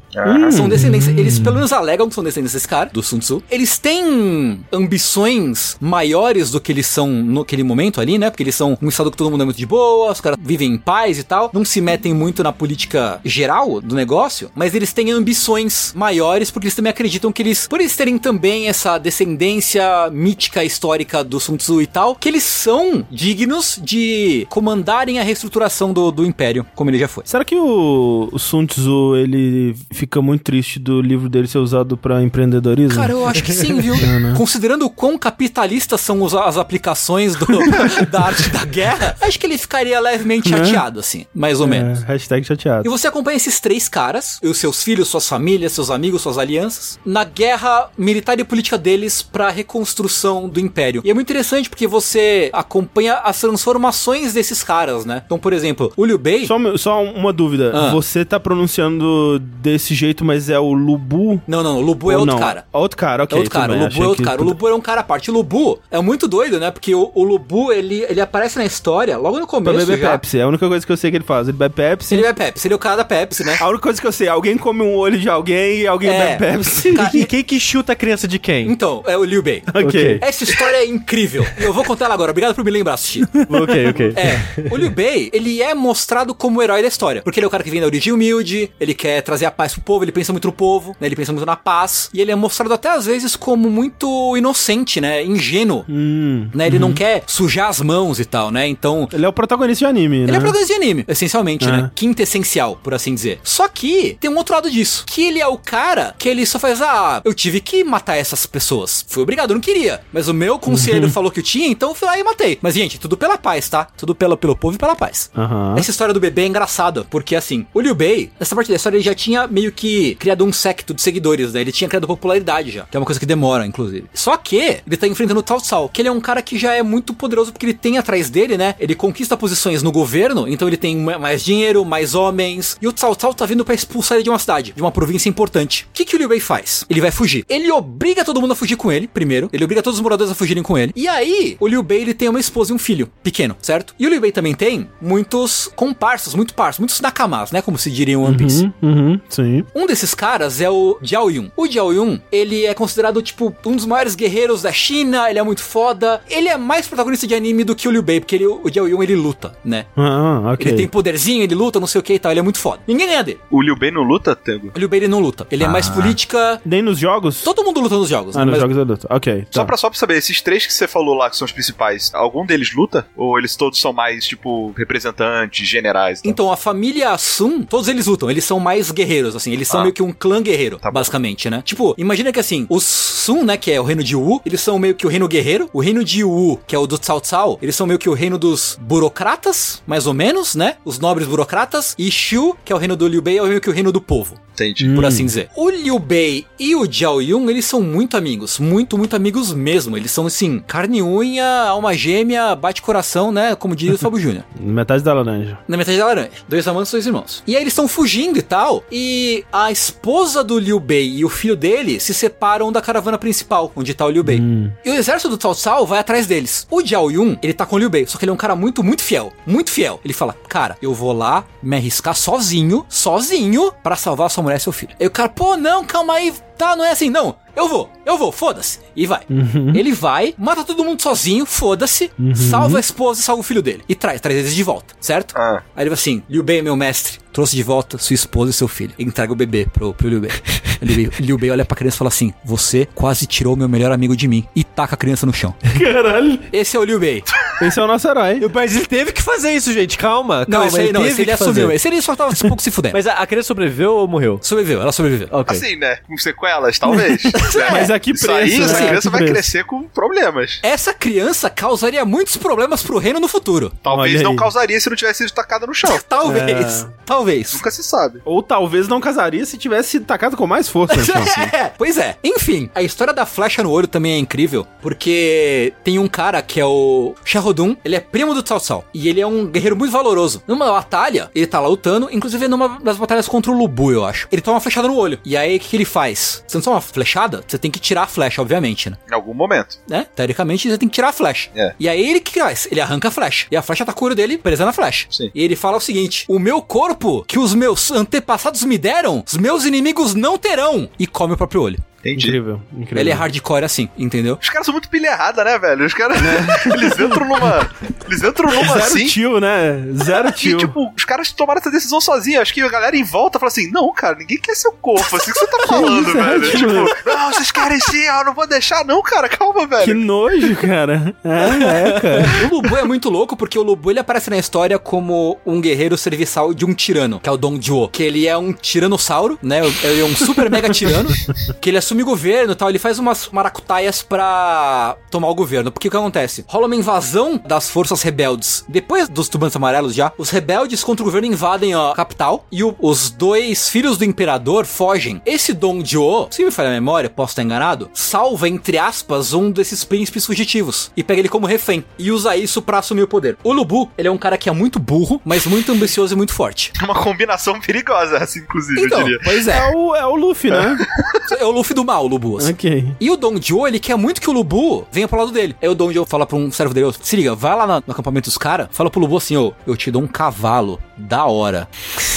São descendentes, eles pelo menos alegam que são descendentes desse cara, do Sun Tzu. Eles têm ambições maiores do que eles são naquele momento ali, né? Porque eles são um estado que todo mundo é muito de boa, os caras vivem em paz e tal. Não se metem muito na política geral do negócio, mas eles têm ambições maiores porque eles também acreditam que eles, por eles terem também essa descendência mítica histórica do Sun Tzu e tal, que eles são dignos de comandarem a reestruturação do, do império, como ele já foi. Será que o, o Sun Tzu, ele fica muito triste do livro dele ser usado pra empreendedorismo? Cara, eu acho que sim, viu? né? Considerando o quão capitalistas são as aplicações do- da arte da guerra, acho que ele ficaria levemente Né? chateado, assim, mais ou menos. É, hashtag chateado. E você acompanha esses três caras, os seus filhos, suas famílias, seus amigos, suas alianças, na guerra militar e política deles pra reconstrução do império. E é muito interessante porque você acompanha as transformações desses caras, né? Então, por exemplo, o Liu Bei... Só, uma- só uma dúvida. Ah. Você tá pronunciando desse jeito, mas é o Lubu? Não, não, o Lubu é Ou outro não? cara. Outro cara, ok. É outro cara, o Lubu é outro que- cara. O Lubu é um cara à parte. O Lubu é muito doido, né? Porque o, o Lubu, ele, ele aparece na história logo no Pra começo beber já. Pepsi. É a única coisa que eu sei que ele faz. Ele bebe Pepsi. Ele é Pepsi, ele é o cara da Pepsi, né? A única coisa que eu sei, alguém come um olho de alguém e alguém É. bebe Pepsi. Cara, E quem que chuta a criança de quem? Então, é o Liu Bei. ok. Essa história é incrível. Eu vou contar ela agora. Obrigado por me lembrar, Sushi. ok, ok. É, o Liu Bei, ele é mostrado como o herói da história. Porque ele é o cara que vem da origem humilde, ele quer trazer a paz pro povo, ele pensa muito no povo, né? Ele pensa muito na paz. E ele é mostrado até às vezes como muito inocente, né? Ingênuo. Hum. Né? Ele não quer sujar as mãos e tal, né? Então, Ele é o protagonista de anime, né? Ele é protagonista de anime, essencialmente, É. né? Quinta essencial, por assim dizer. Só que tem um outro lado disso. Que ele é o cara que ele só faz, ah, eu tive que matar essas pessoas. Fui obrigado, eu não queria. Mas o meu conselheiro Uhum. falou que eu tinha, então eu fui lá e matei. Mas, gente, tudo pela paz, tá? Tudo pelo, pelo povo e pela paz. Aham. Essa história do bebê é engraçada, porque assim, o Liu Bei, nessa parte da história, ele já tinha meio que criado um secto de seguidores, né? Ele tinha criado popularidade já, que é uma coisa que demora, inclusive. Só que ele tá enfrentando o Cao Cao, que ele é um cara que já é muito poderoso, porque ele tem atrás dele, né? Ele conquista posições no governo, então ele tem ma- mais dinheiro, mais homens, e o Cao Cao tá vindo pra expulsar ele de uma cidade, de uma província importante. O que, que o Liu Bei faz? Ele vai fugir. Ele obriga todo mundo a fugir com ele, primeiro. Ele obriga todos os moradores a fugirem com ele. E aí, o Liu Bei, ele tem uma esposa e um filho pequeno, certo? E o Liu Bei também tem muitos comparsas, muito parças, muitos nakamas, né? Como se diria em One Piece. Uhum, uhum, sim. Um desses caras é o Jiao Yun. O Jiao Yun, ele é considerado, tipo, um dos maiores guerreiros da China, ele é muito foda. Ele é mais protagonista de anime do que o Liu Bei, porque ele, o Jiao Yun, ele luta, né? Ah, ok. Ele tem poderzinho, ele luta, não sei o que e tal, ele é muito foda. Ninguém ganha dele. O Liu Bei não luta, Tengo? O Liu Bei, ele não luta. Ele é mais política... Nem nos jogos? Todo mundo luta nos jogos, Ah, né? nos Mas- jogos eu luto. Ok. Só tá. pra, só pra saber, esses três que você falou lá, que são os principais, algum deles luta? Ou eles todos são mais, tipo, representantes, generais? e tal? Então, a família Sun, todos eles lutam, eles são mais guerreiros, assim, eles são Ah. meio que um clã guerreiro, Tá basicamente, né? Tipo, imagina que assim, os Sun, né, que é o reino de Wu, eles são meio que o reino guerreiro, o reino de Wu, que é o do Cao Cao, eles são meio que o reino dos burocratas, mais ou menos, né? Os nobres burocratas, e Shu, que é o reino do Liu Bei, é meio que o reino do povo Entendi. por assim dizer. O Liu Bei e o Jiao Yun, eles são muito amigos, muito, muito amigos mesmo. Eles são, assim, carne e unha, alma gêmea, bate coração, né? Como diria o Fábio Júnior. Metade da laranja. Na metade da laranja. Dois amantes, dois irmãos. E aí eles estão fugindo e tal. E a esposa do Liu Bei e o filho dele se separam da caravana principal, onde tá o Liu Bei. E o exército do Cao Cao vai atrás deles. O Jiao Yun, ele tá com o Liu Bei, só que ele é um cara muito, muito fiel. Muito fiel. Ele fala, cara, eu vou lá me arriscar sozinho, sozinho, pra salvar sua mulher e seu filho. Aí o cara, pô, não, calma aí, tá, não é assim, não. Eu vou, eu vou, foda-se. E vai. Ele vai, mata todo mundo sozinho, foda-se, salva a esposa e salva o filho dele. E traz, traz eles de volta, certo? Ah. Aí ele vai assim, Liu Bei, meu mestre, trouxe de volta sua esposa e seu filho. Ele entrega o bebê pro, pro Liu Bei. Liu Bei. Liu Bei olha pra criança e fala assim, você quase tirou meu melhor amigo de mim. E taca a criança no chão. Caralho. Esse é o Liu Bei. Esse é o nosso herói. Mas ele teve que fazer isso, gente. Calma, Não, calma. esse aí não, esse ele que fazer. assumiu. Esse ele só tava um pouco se fudendo. Mas a, a criança sobreviveu ou morreu? Sobreviveu, ela sobreviveu. Ok. Assim, né? Com sequelas, talvez. Né? Mas a que Isso preço, aí, né? essa criança vai preço? crescer com problemas. Essa criança causaria muitos problemas pro reino no futuro. Talvez Olha não aí. causaria se não tivesse sido tacada no chão. Talvez. Talvez. Nunca se sabe. Ou talvez não casaria se tivesse sido tacado com mais força. no chão. É, pois é. Enfim, a história da flecha no olho também é incrível, porque tem um cara que é o Shahodun, ele é primo do Cao Cao, e ele é um guerreiro muito valoroso. Numa batalha, ele tá lá lutando, inclusive numa das batalhas contra o Lubu, eu acho. Ele toma uma flechada no olho. E aí, o que, que ele faz? Não toma uma flechada, você tem que tirar a flecha, obviamente, né? Em algum momento. né? Teoricamente, você tem que tirar a flecha. É. E aí ele que faz? Ele arranca a flecha. E a flecha tá com o olho dele presa na flecha. Sim. E ele fala o seguinte: O meu corpo que os meus antepassados me deram, os meus inimigos não terão. E come o próprio olho. Entendi. Incrível, incrível. Ele é hardcore assim, entendeu? Os caras são muito pilha errada, né, velho? Os caras. eles entram numa. Eles entram numa Zero assim. tio, né? Zero E, tio. tipo, os caras tomaram essa decisão sozinhos. Acho que a galera em volta fala assim: não, cara, ninguém quer seu corpo. Assim que você tá falando, velho. Tipo, não, vocês querem sim, ó, não vou deixar, não, cara, calma, velho. Que nojo, cara. É, é, cara. O Lubu é muito louco porque o Lubu ele aparece na história como um guerreiro serviçal de um tirano, que é o Dong Zhuo. Que ele é um tiranossauro, né? Ele é um super mega tirano. Que ele assume o governo e tal. Ele faz umas maracutaias pra tomar o governo. Porque o que acontece? Rola uma invasão das forças rebeldes. Depois dos tubarões amarelos já, os rebeldes contra o governo invadem a capital e o- os dois filhos do imperador fogem. Esse Dong Zhuo, se me falha a memória, posso estar enganado, salva, entre aspas, um desses príncipes fugitivos e pega ele como refém e usa isso pra assumir o poder. O Lubu, ele é um cara que é muito burro, mas muito ambicioso e muito forte. Uma combinação perigosa, essa, inclusive, Então, eu diria. pois É é. o, é o Luffy, né? É o Luffy do mal, o Lubu. assim. ok. E o Dong Zhuo, ele quer muito que o Lubu venha pro lado dele. Aí o Dong Zhuo fala pra um servo dele, "Ô, se liga, vai lá no acampamento dos caras, fala pro Lubu assim, ô, eu te dou um cavalo da hora.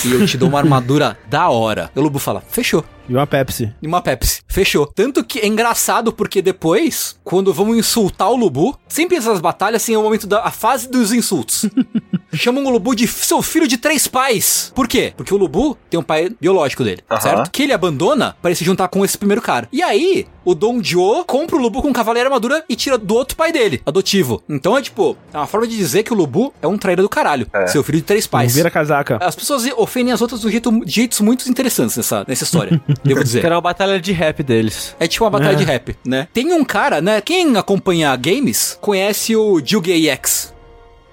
E eu te dou uma armadura da hora. E o Lubu fala, fechou. E uma Pepsi. E uma Pepsi. Fechou. Tanto que é engraçado porque depois, quando vão insultar o Lubu, sempre essas batalhas, assim, é o momento da a fase dos insultos. Chamam o Lubu de seu filho de três pais. Por quê? Porque o Lubu tem um pai biológico dele, certo? Que ele abandona para ele se juntar com esse primeiro cara. E aí, o Dong Zhuo compra o Lubu com um cavaleiro e armadura e tira do outro pai dele, adotivo. Então é tipo, é uma forma de dizer que o Lubu é um traíra do caralho. Seu filho de três pais. Vira casaca. As pessoas ofendem as outras de, jeito, de jeitos muito interessantes nessa, nessa história, devo dizer. Que era uma batalha de rap deles. É tipo uma batalha de rap, né? Tem um cara, né? Quem acompanha games conhece o Jugay X,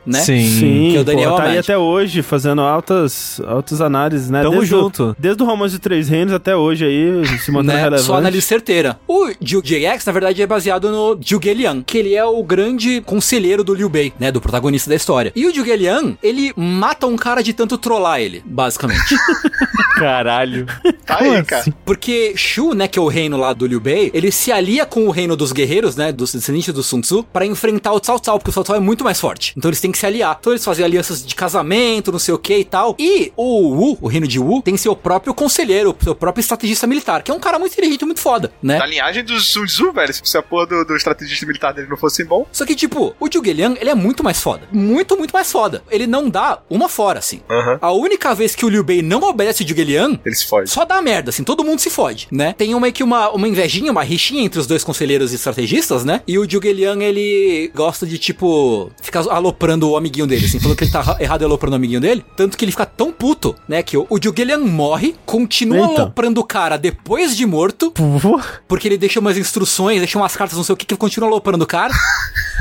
né? Sim, que é o Daniel pô, tá aí até hoje fazendo altas, altas análises, né? Tamo desde junto. O, desde o Romance de Três Reinos até hoje aí, se mantendo Né? relevante. Só análise certeira. O Jugay X, na verdade, é baseado no Jugay Liang, que ele é o grande conselheiro do Liu Bei, né? Do protagonista da história. E o Jugay Liang, ele mata um cara de tanto trollar ele, basicamente. Caralho. Tá aí, cara. assim? Porque Shu, né, que é o reino lá do Liu Bei, ele se alia com o reino dos guerreiros, né, dos descendentes do Sun Tzu, pra enfrentar o Cao Cao, porque o Cao Cao é muito mais forte. Então eles têm que se aliar. Então eles fazem alianças de casamento, não sei o que e tal. E o Wu, o reino de Wu, tem seu próprio conselheiro, seu próprio estrategista militar, que é um cara muito inteligente muito foda, né? Da linhagem do Sun Tzu, velho. Se a porra do, do estrategista militar dele não fosse bom. Só que, tipo, o Zhuge Liang, ele é muito mais foda. Muito, muito mais foda. Ele não dá uma fora, assim. Aham. A única vez que o Liu Bei não obedece o Zhuge Liang Ele se fode. só dá merda, assim, todo mundo se fode, né? Tem uma que uma, uma invejinha, uma rixinha entre os dois conselheiros e estrategistas, né? E o Zhuge Liang, ele gosta de, tipo, ficar aloprando o amiguinho dele, assim, falando que ele tá errado aloprando o amiguinho dele. Tanto que ele fica tão puto, né? Que o, o Liang morre, continua Eita. aloprando o cara depois de morto, porque ele deixa umas instruções, deixa umas cartas, não sei o que, que continua aloprando o cara.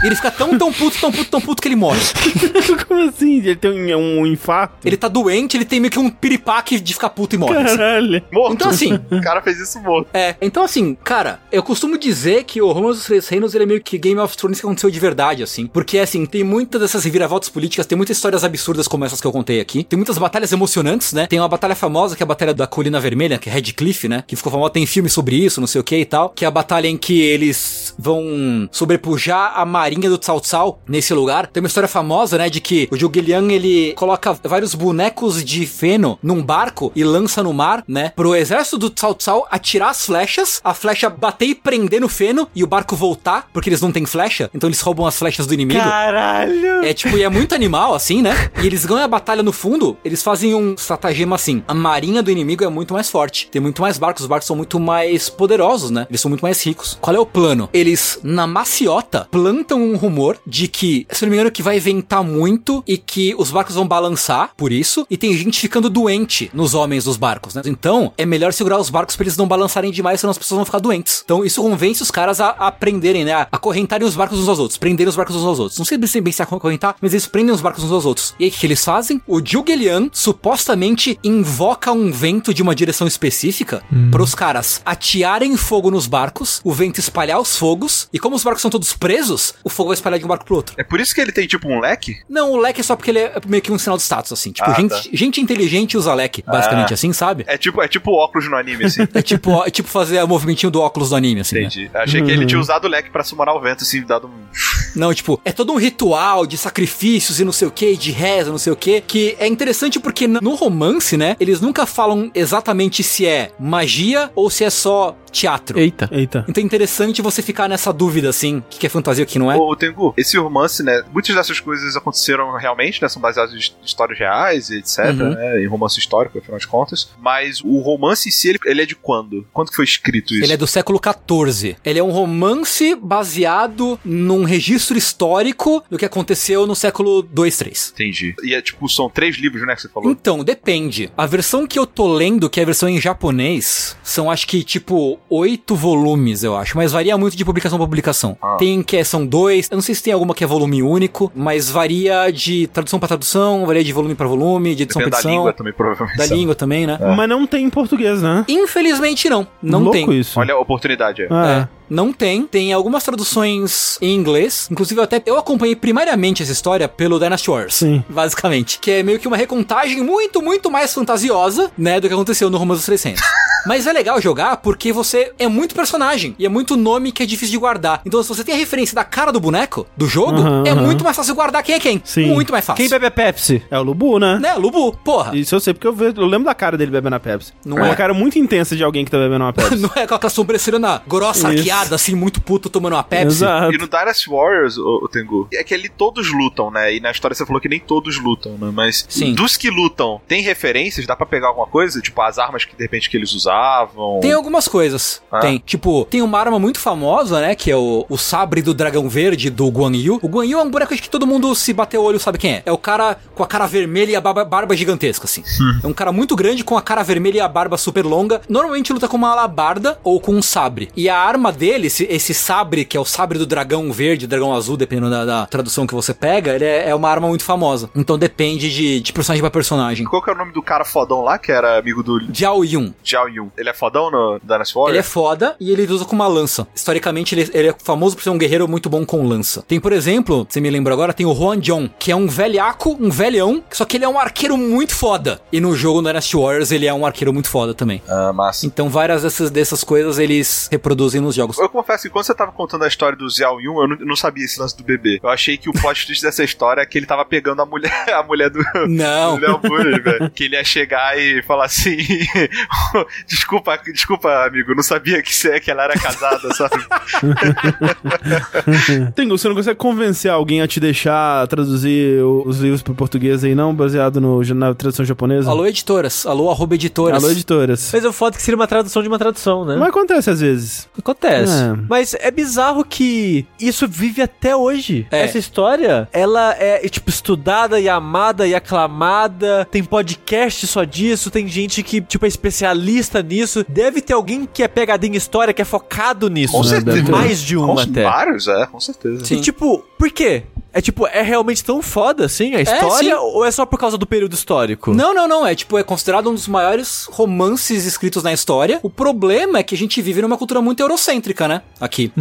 e ele fica tão, tão puto, tão puto, tão puto que ele morre. Como assim? Ele tem um, um infarto? Ele tá doente, ele tem meio que um piripaque de ficar puto e morre. assim. Caralho. Morto. Então, assim, O cara fez isso morto. É, então assim, cara, eu costumo dizer que o Romance dos Três Reinos ele é meio que Game of Thrones que aconteceu de verdade, assim. Porque, assim, tem muitas dessas reviravoltas políticas, tem muitas histórias absurdas como essas que eu contei aqui. Tem muitas batalhas emocionantes, né? Tem uma batalha famosa, que é a Batalha da Colina Vermelha, que é Red Cliff, né? Que ficou famosa, tem filme sobre isso, não sei o que e tal. Que é a batalha em que eles vão sobrepujar a marinha do Cao Cao nesse lugar. Tem uma história famosa, né? De que o Zhuge Liang, ele coloca vários bonecos de feno num barco e lança no mar, né? Pro exército do Cao Cao atirar as flechas, a flecha bater e prender no feno e o barco voltar, porque eles não têm flecha, então eles roubam as flechas do inimigo. Caralho. É tipo, e é muito animal, assim, né? E eles ganham a batalha no fundo, eles fazem um estratagema assim. A marinha do inimigo é muito mais forte. Tem muito mais barcos, os barcos são muito mais poderosos, né? Eles são muito mais ricos. Qual é o plano? Eles, na maciota, plantam um rumor de que, se não me engano, que vai ventar muito e que os barcos vão balançar, por isso, e tem gente ficando doente nos homens dos barcos, né? Então, é melhor segurar os barcos pra eles não balançarem demais, senão as pessoas vão ficar doentes. Então, isso convence os caras a, a prenderem, né? A acorrentarem os barcos uns aos outros, prenderem os barcos uns aos outros. Não sei bem se acorrentar, mas eles prendem os barcos uns aos outros. E aí, o que eles fazem? O Zhuge Liang supostamente invoca um vento de uma direção específica para os caras atearem fogo nos barcos, o vento espalhar os fogos, e como os barcos são todos presos, o fogo vai espalhar de um barco pro outro. É por isso que ele tem tipo um leque? Não, o leque é só porque ele é meio que um sinal de status, assim. Tipo, Ah, gente, tá. gente inteligente usa leque, basicamente Ah. assim, sabe? É tipo, é tipo óculos no anime, assim. É tipo, é tipo fazer o movimentinho do óculos do anime, assim, né? Entendi. Achei que ele tinha usado o leque pra summonar o vento, assim, dado um. Não, tipo, é todo um ritual de sacrifícios e não sei o que, de reza, não sei o que, que é interessante porque no romance, né, eles nunca falam exatamente se é magia ou se é só teatro. Eita. Eita. Então é interessante você ficar nessa dúvida, assim, o que que é fantasia e o que não é. Ô, Tengu, esse romance, né? Muitas dessas coisas aconteceram realmente, né? São baseadas em his- histórias reais e etc, Uhum. né? Em romance histórico, afinal de contas. Mas o romance em si, ele, ele é de quando? Quando que foi escrito isso? Ele é do século XIV. Ele é um romance baseado num registro histórico do que aconteceu no século 2, 3. Entendi. E é tipo, são três livros, né? Que você falou. Então, depende. A versão que eu tô lendo, que é a versão em japonês, são acho que tipo oito volumes, eu acho. Mas varia muito de publicação pra publicação. Ah. Tem que é- são dois. Eu não sei se tem alguma que é volume único, mas varia de tradução pra tradução, varia de volume pra volume, de edição Depende pra da edição. língua também, provavelmente. Da língua também, né? Mas não tem em português, né? Infelizmente não. Não Louco tem. isso. Olha a oportunidade. aí. Ah, É. Não tem. Tem algumas traduções em inglês. Inclusive, eu até eu acompanhei primariamente essa história pelo Dynasty Wars. Sim. Basicamente. Que é meio que uma recontagem muito, muito mais fantasiosa, né, do que aconteceu no Romance dos 300. Mas é legal jogar porque você é muito personagem e é muito nome que é difícil de guardar. Então, se você tem a referência da cara do boneco, do jogo, Aham, é aham. muito mais fácil guardar quem é quem. Sim. Muito mais fácil. Quem bebe a Pepsi? é o Lubu, né? Né, Lubu? Porra. Isso eu sei porque eu, ve- eu lembro da cara dele bebendo a Pepsi. Não é é? uma cara muito intensa de alguém que tá bebendo uma Pepsi. Não é com aquela sobrancelha grossa, Isso. arqueada, assim, muito puto tomando uma Pepsi. Exato. E no Dynasty Warriors, o, Tengu, é que ali todos lutam, né? E na história você falou que nem todos lutam, né? Mas Sim. dos que lutam, tem referências? Dá pra pegar alguma coisa? Tipo, as armas que de repente que eles usavam? Tem algumas coisas. Ah. Tem. Tipo, tem uma arma muito famosa, né? Que é o, o sabre do dragão verde do Guan Yu. O Guan Yu é um boneco que todo mundo se bater o olho sabe quem é. É o cara com a cara vermelha e a barba, barba gigantesca, assim. É um cara muito grande com a cara vermelha e a barba super longa. Normalmente luta com uma alabarda ou com um sabre. E a arma dele, esse, esse sabre, que é o sabre do dragão verde, dragão azul, dependendo da, da tradução que você pega, ele é, é uma arma muito famosa. Então depende de, de personagem pra personagem. Qual que é o nome do cara fodão lá, que era amigo do Jiao Yun. Jiao Yun? Ele é fodão no Dynasty Ele é Warriors? foda e ele usa com uma lança. Historicamente, ele, ele é famoso por ser um guerreiro muito bom com lança. Tem, por exemplo, você me lembra agora, tem o Huan Jong, que é um velhaco, um velhão, só que ele é um arqueiro muito foda. E no jogo Dynasty Warriors, ele é um arqueiro muito foda também. Ah, massa. Então, várias dessas, dessas coisas eles reproduzem nos jogos. Eu confesso que quando você tava contando a história do Xiao Yun, eu não, não sabia esse lance do bebê. Eu achei que o plot twist dessa história é que ele tava pegando a mulher, a mulher do, Não. do Léo velho. Que ele ia chegar e falar assim: Desculpa, desculpa, amigo, não sabia que, você, que ela era casada, sabe? Tengu, você não consegue convencer alguém a te deixar traduzir os livros pro português aí, não? Baseado no, na tradução japonesa? Alô, editoras. Alô, arroba editoras. Alô, editoras. Mas o foda é que seria uma tradução de uma tradução, né? Mas acontece às vezes. Acontece. É. Mas é bizarro que isso vive até hoje. É. Essa história, ela é, tipo, estudada e amada e aclamada. Tem podcast só disso. Tem gente que, tipo, é especialista nisso. Deve ter alguém que é pegadinha em história, que é focado nisso. Com né? certeza. Mais de uma Com até. vários, é, com certeza. Sim. E, tipo, por quê? É tipo, é realmente tão foda assim a história? sim. ou é só por causa do período histórico? Não, não, não. É tipo, é considerado um dos maiores romances escritos na história. O problema é que a gente vive numa cultura muito eurocêntrica, né? Aqui.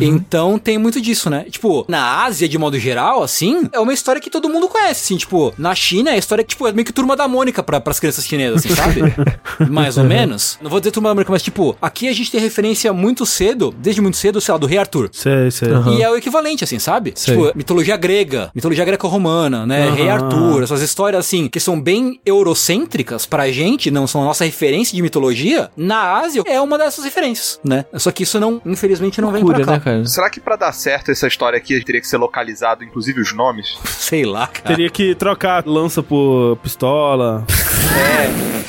Então tem muito disso, né? Tipo, na Ásia, de modo geral, assim, é uma história que todo mundo conhece, assim. Tipo, na China é a história que, tipo, é meio que turma da Mônica pra, pras crianças chinesas, assim, sabe? Mais ou menos. Não vou dizer turma da Mônica, mas, tipo, aqui a gente tem referência muito cedo, desde muito cedo, sei lá, do Rei Arthur. Sei, sei. Aham. E é o equivalente, assim, sabe? Sei. Tipo, mitologia grega, mitologia greco-romana, né? Aham. Rei Arthur, essas histórias, assim, que são bem eurocêntricas pra gente, não são a nossa referência de mitologia. Na Ásia é uma dessas referências, né? Só que isso não, infelizmente, não vem Cura, pra cá. né, cara? Será que pra dar certo essa história aqui teria que ser localizado, inclusive os nomes? Sei lá, cara. Teria que trocar lança por pistola.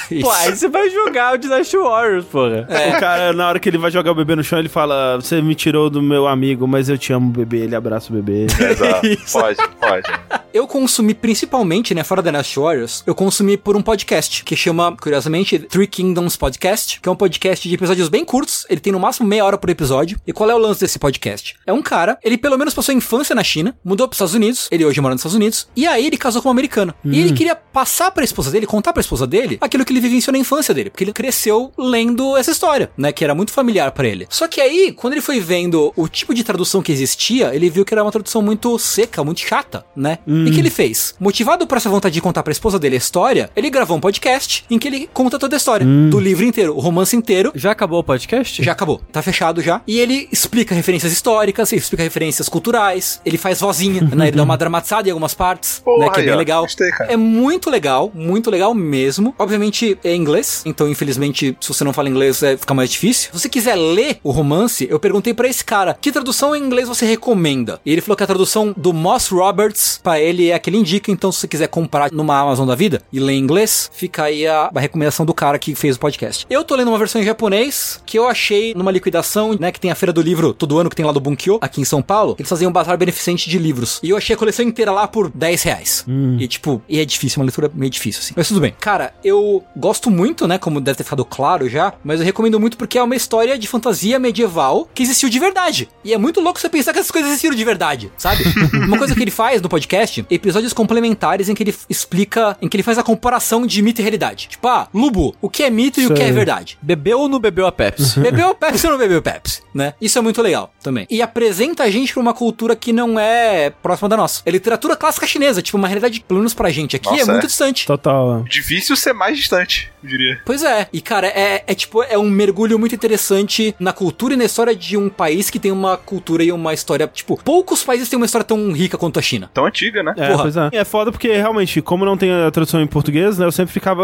Isso. Pô, aí você vai jogar o Dynasty Warriors, porra. O cara, na hora que ele vai jogar o bebê no chão, ele fala: Você me tirou do meu amigo, mas eu te amo, bebê. Ele abraça o bebê. Exato. Pode, pode. Eu consumi principalmente, né, fora da Dynasty Warriors, eu consumi por um podcast que chama, curiosamente, Three Kingdoms Podcast, que é um podcast de episódios bem curtos, ele tem no máximo meia hora por episódio. E qual é o lance desse podcast? É um cara, ele pelo menos passou a infância na China, mudou pros Estados Unidos, ele hoje mora nos Estados Unidos, e aí ele casou com uma americana. E ele queria passar pra esposa dele, contar pra esposa dele, aquilo que ele vivenciou na infância dele, porque ele cresceu lendo essa história, né, que era muito familiar pra ele. Só que aí, quando ele foi vendo o tipo de tradução que existia, ele viu que era uma tradução muito seca, muito chata, né? E o que ele fez? Motivado por essa vontade de contar pra esposa dele a história, ele gravou um podcast em que ele conta toda a história. Do livro inteiro, o romance inteiro. Já acabou o podcast? Já acabou, tá fechado já. E ele explica referências históricas, ele explica referências culturais, ele faz vozinha, né? Ele dá uma dramatizada em algumas partes, Porra, né? Que é bem legal. Gostei, cara. É muito legal, muito legal mesmo. Obviamente é inglês, então infelizmente se você não fala inglês é, fica mais difícil. Se você quiser ler o romance, eu perguntei pra esse cara, que tradução em inglês você recomenda? E ele falou que a tradução do Moss Roberts, pra ele é a que ele indica, então se você quiser comprar numa Amazon da vida e ler em inglês, fica aí a, a recomendação do cara que fez o podcast. Eu tô lendo uma versão em japonês que eu achei numa liquidação, né, que tem a feira do livro todo ano que tem lá do Bunkyo, aqui em São Paulo, eles faziam um bazar beneficente de livros. E eu achei a coleção inteira lá por 10 reais. E tipo, e é difícil, uma leitura meio difícil assim. Mas tudo bem. Cara, eu gosto muito, né, como deve ter ficado claro já, mas eu recomendo muito porque é uma história de fantasia medieval que existiu de verdade. E é muito louco você pensar que essas coisas existiram de verdade, sabe? uma coisa que ele faz no podcast, episódios complementares em que ele explica, em que ele faz a comparação de mito e realidade. Tipo, ah, Lubu, o que é mito e o que é verdade? Bebeu ou não bebeu a Pepsi? Bebeu Pepsi ou não bebeu Pepsi, né? Isso é muito legal também. E apresenta a gente pra uma cultura que não é próxima da nossa. É literatura clássica chinesa, tipo, uma realidade, pelo menos pra gente aqui, é Nossa, muito é. distante. Total. Difícil ser mais distante, eu diria. Pois é. E, cara, é, é tipo, é um mergulho muito interessante na cultura e na história de um país que tem uma cultura e uma história, tipo, poucos países têm uma história tão rica quanto a China. Tão antiga, né? É, Porra. pois é. É foda porque realmente, como não tem a tradução em português, né, eu sempre ficava,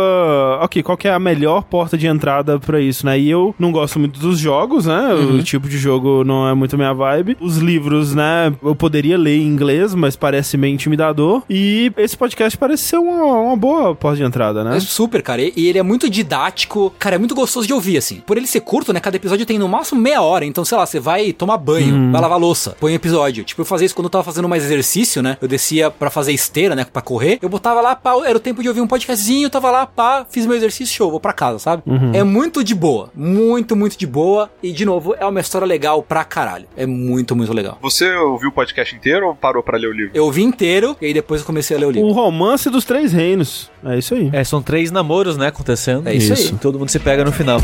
ok, qual que é a melhor porta de entrada pra isso, né? E eu não gosto muito dos jogos, né? O tipo de jogo não é muito a minha vibe. Os livros, né, eu poderia ler em inglês, mas parece meio intimidador. E esse podcast parece ser uma, uma boa porta de entrada, né? É super, cara. E e ele é muito didático. Cara, é muito gostoso de ouvir, assim. Por ele ser curto, né? Cada episódio tem no máximo meia hora. Então, sei lá, você vai tomar banho, vai lavar louça, põe um episódio. Tipo, eu fazia isso quando eu tava fazendo mais exercício, né? Eu descia pra fazer esteira, né? Pra correr. Eu botava lá, pá, era o tempo de ouvir um podcastzinho, eu tava lá, pá, fiz meu exercício, show, vou pra casa, sabe? É muito de boa. Muito, muito de boa. E, de novo, é uma história legal pra caralho. É muito, muito legal. Você ouviu o podcast inteiro ou parou pra ler o livro? Eu ouvi inteiro e aí depois eu comecei a ler o livro. O romance dos três reinos. É isso aí. É, são três namoros, né, acontecendo. É isso aí. Todo mundo se pega no final.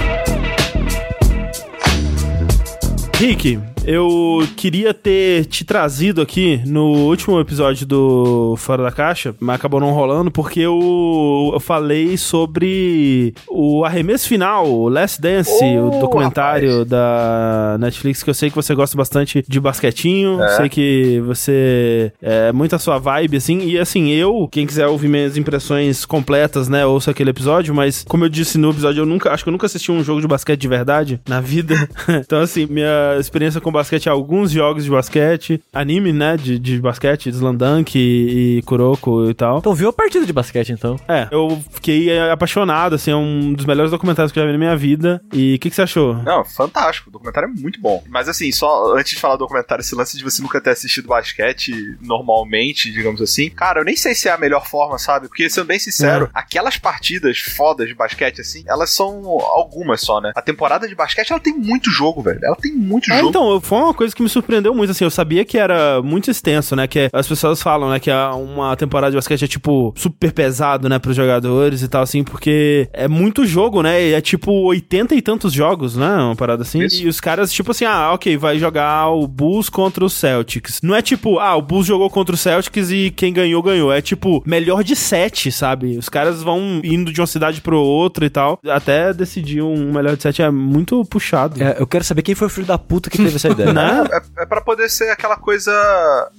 Rick, eu queria ter te trazido aqui no último episódio do Fora da Caixa, mas acabou não rolando porque eu, eu falei sobre o arremesso final, o Last Dance, Oh, o documentário da Netflix, que eu sei que você gosta bastante de basquetinho, sei que você é muito a sua vibe, assim, e assim, eu, quem quiser ouvir minhas impressões completas, né, ouça aquele episódio, mas como eu disse no episódio, eu nunca, acho que eu nunca assisti um jogo de basquete de verdade na vida, então assim, minha experiência com basquete é alguns jogos de basquete, anime, né, de, de basquete, Slandunk e, e Kuroko e tal. Então viu a partida de basquete, então. É, eu fiquei é, apaixonado, assim, é um dos melhores documentários que eu já vi na minha vida. E o que, que você achou? Não, fantástico. O documentário é muito bom. Mas assim, só antes de falar do documentário, esse lance de você nunca ter assistido basquete normalmente, digamos assim. Cara, eu nem sei se é a melhor forma, sabe? Porque, sendo bem sincero, aquelas partidas fodas de basquete, assim, elas são algumas só, né? A temporada de basquete, ela tem muito jogo, velho. Ela tem muito É, jogo. então, foi uma coisa que me surpreendeu muito, assim, eu sabia que era muito extenso, né, que as pessoas falam, né, que uma temporada de basquete é, tipo, super pesado, né, pros jogadores e tal, assim, porque é muito jogo, né, e é, tipo, 80 e tantos jogos, né, uma parada assim, Isso. e os caras, tipo assim, ah, ok, vai jogar o Bulls contra o Celtics. Não é tipo, ah, o Bulls jogou contra o Celtics e quem ganhou, ganhou. É tipo, melhor de sete, sabe? Os caras vão indo de uma cidade pro outra e tal, até decidir um melhor de sete é muito puxado. É, eu quero saber quem foi o filho da puta que teve essa Né? É, é pra poder ser aquela coisa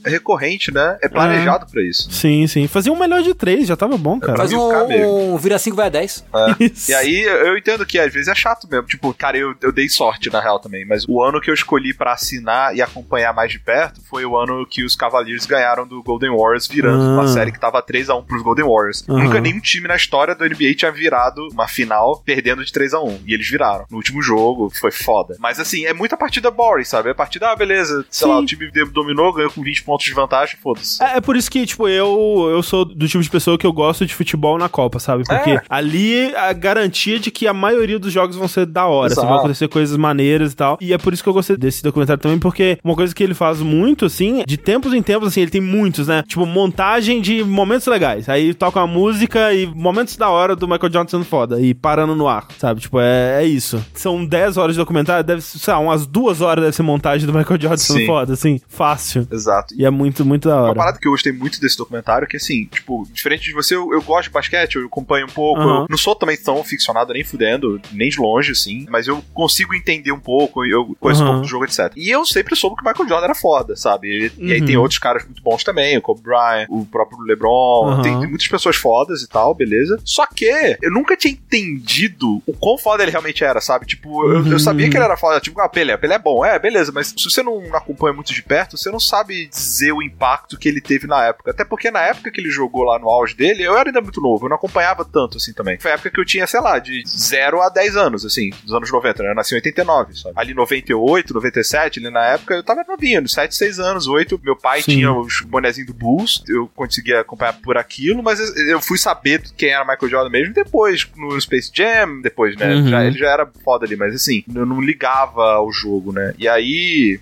recorrente, né? É planejado pra isso. Sim, sim. Fazia um melhor de três, já tava bom, cara. Faz Brasil ficar meio. um, um vira 5 vai a 10. Isso. E aí eu entendo que às vezes é chato mesmo. Tipo, cara, eu, eu dei sorte na real também. Mas o ano que eu escolhi pra assinar e acompanhar mais de perto foi o ano que os Cavaliers ganharam do Golden Warriors, virando Ah. uma série que tava 3x1 pros Golden Warriors. Nunca nenhum time na história do NBA tinha virado uma final perdendo de 3x1. E eles viraram. No último jogo, foi foda. Mas assim, é muita partida boring, sabe? É partida, ah, beleza, sei Sim. lá, o time dominou, ganhou com 20 pontos de vantagem, foda-se. É, é por isso que, tipo, eu, eu sou do tipo de pessoa que eu gosto de futebol na Copa, sabe? Porque É. ali a garantia de que a maioria dos jogos vão ser da hora, assim, vão acontecer coisas maneiras e tal. E é por isso que eu gostei desse documentário também, porque uma coisa que ele faz muito, assim, de tempos em tempos, assim, ele tem muitos, né? Tipo, montagem de momentos legais. Aí toca uma música e momentos da hora do Michael sendo foda e parando no ar, sabe? Tipo, é, é isso. São 10 horas de documentário, deve ser, sei lá, umas duas horas deve ser montagem do Michael Jordan sendo foda, assim, fácil. Exato. E é muito, muito da Uma hora. parada que eu gostei muito desse documentário é que, assim, tipo, diferente de você, eu, eu gosto de basquete, eu acompanho um pouco. Aham. Eu não sou também tão ficcionado nem fudendo, nem de longe, assim, mas eu consigo entender um pouco, eu conheço um Aham. pouco do jogo, etc. E eu sempre soube que o Michael Jordan era foda, sabe? E, e aí Uhum. tem outros caras muito bons também, o Kobe Bryant, o próprio LeBron, tem, tem muitas pessoas fodas e tal, beleza. Só que eu nunca tinha entendido o quão foda ele realmente era, sabe? Tipo, eu, eu Uhum. sabia que ele era foda, tipo, ah, Pelé, Pelé é bom, é, beleza, mas se você não acompanha muito de perto, você não sabe dizer o impacto que ele teve na época. Até porque na época que ele jogou lá no auge dele, eu era ainda muito novo, eu não acompanhava tanto assim também. Foi a época que eu tinha, sei lá, de 0 a 10 anos, assim, dos anos 90, né? Eu nasci em 89, sabe? Ali 98, 97, ali na época, eu tava novinho, nos 7, 6 anos, 8, meu pai Sim. tinha os bonezinhos do Bulls, eu conseguia acompanhar por aquilo, mas eu- eu fui saber quem era Michael Jordan mesmo depois, no Space Jam, depois, né? Uhum. Já- ele já era foda ali, mas assim, eu não ligava ao jogo, né? E aí,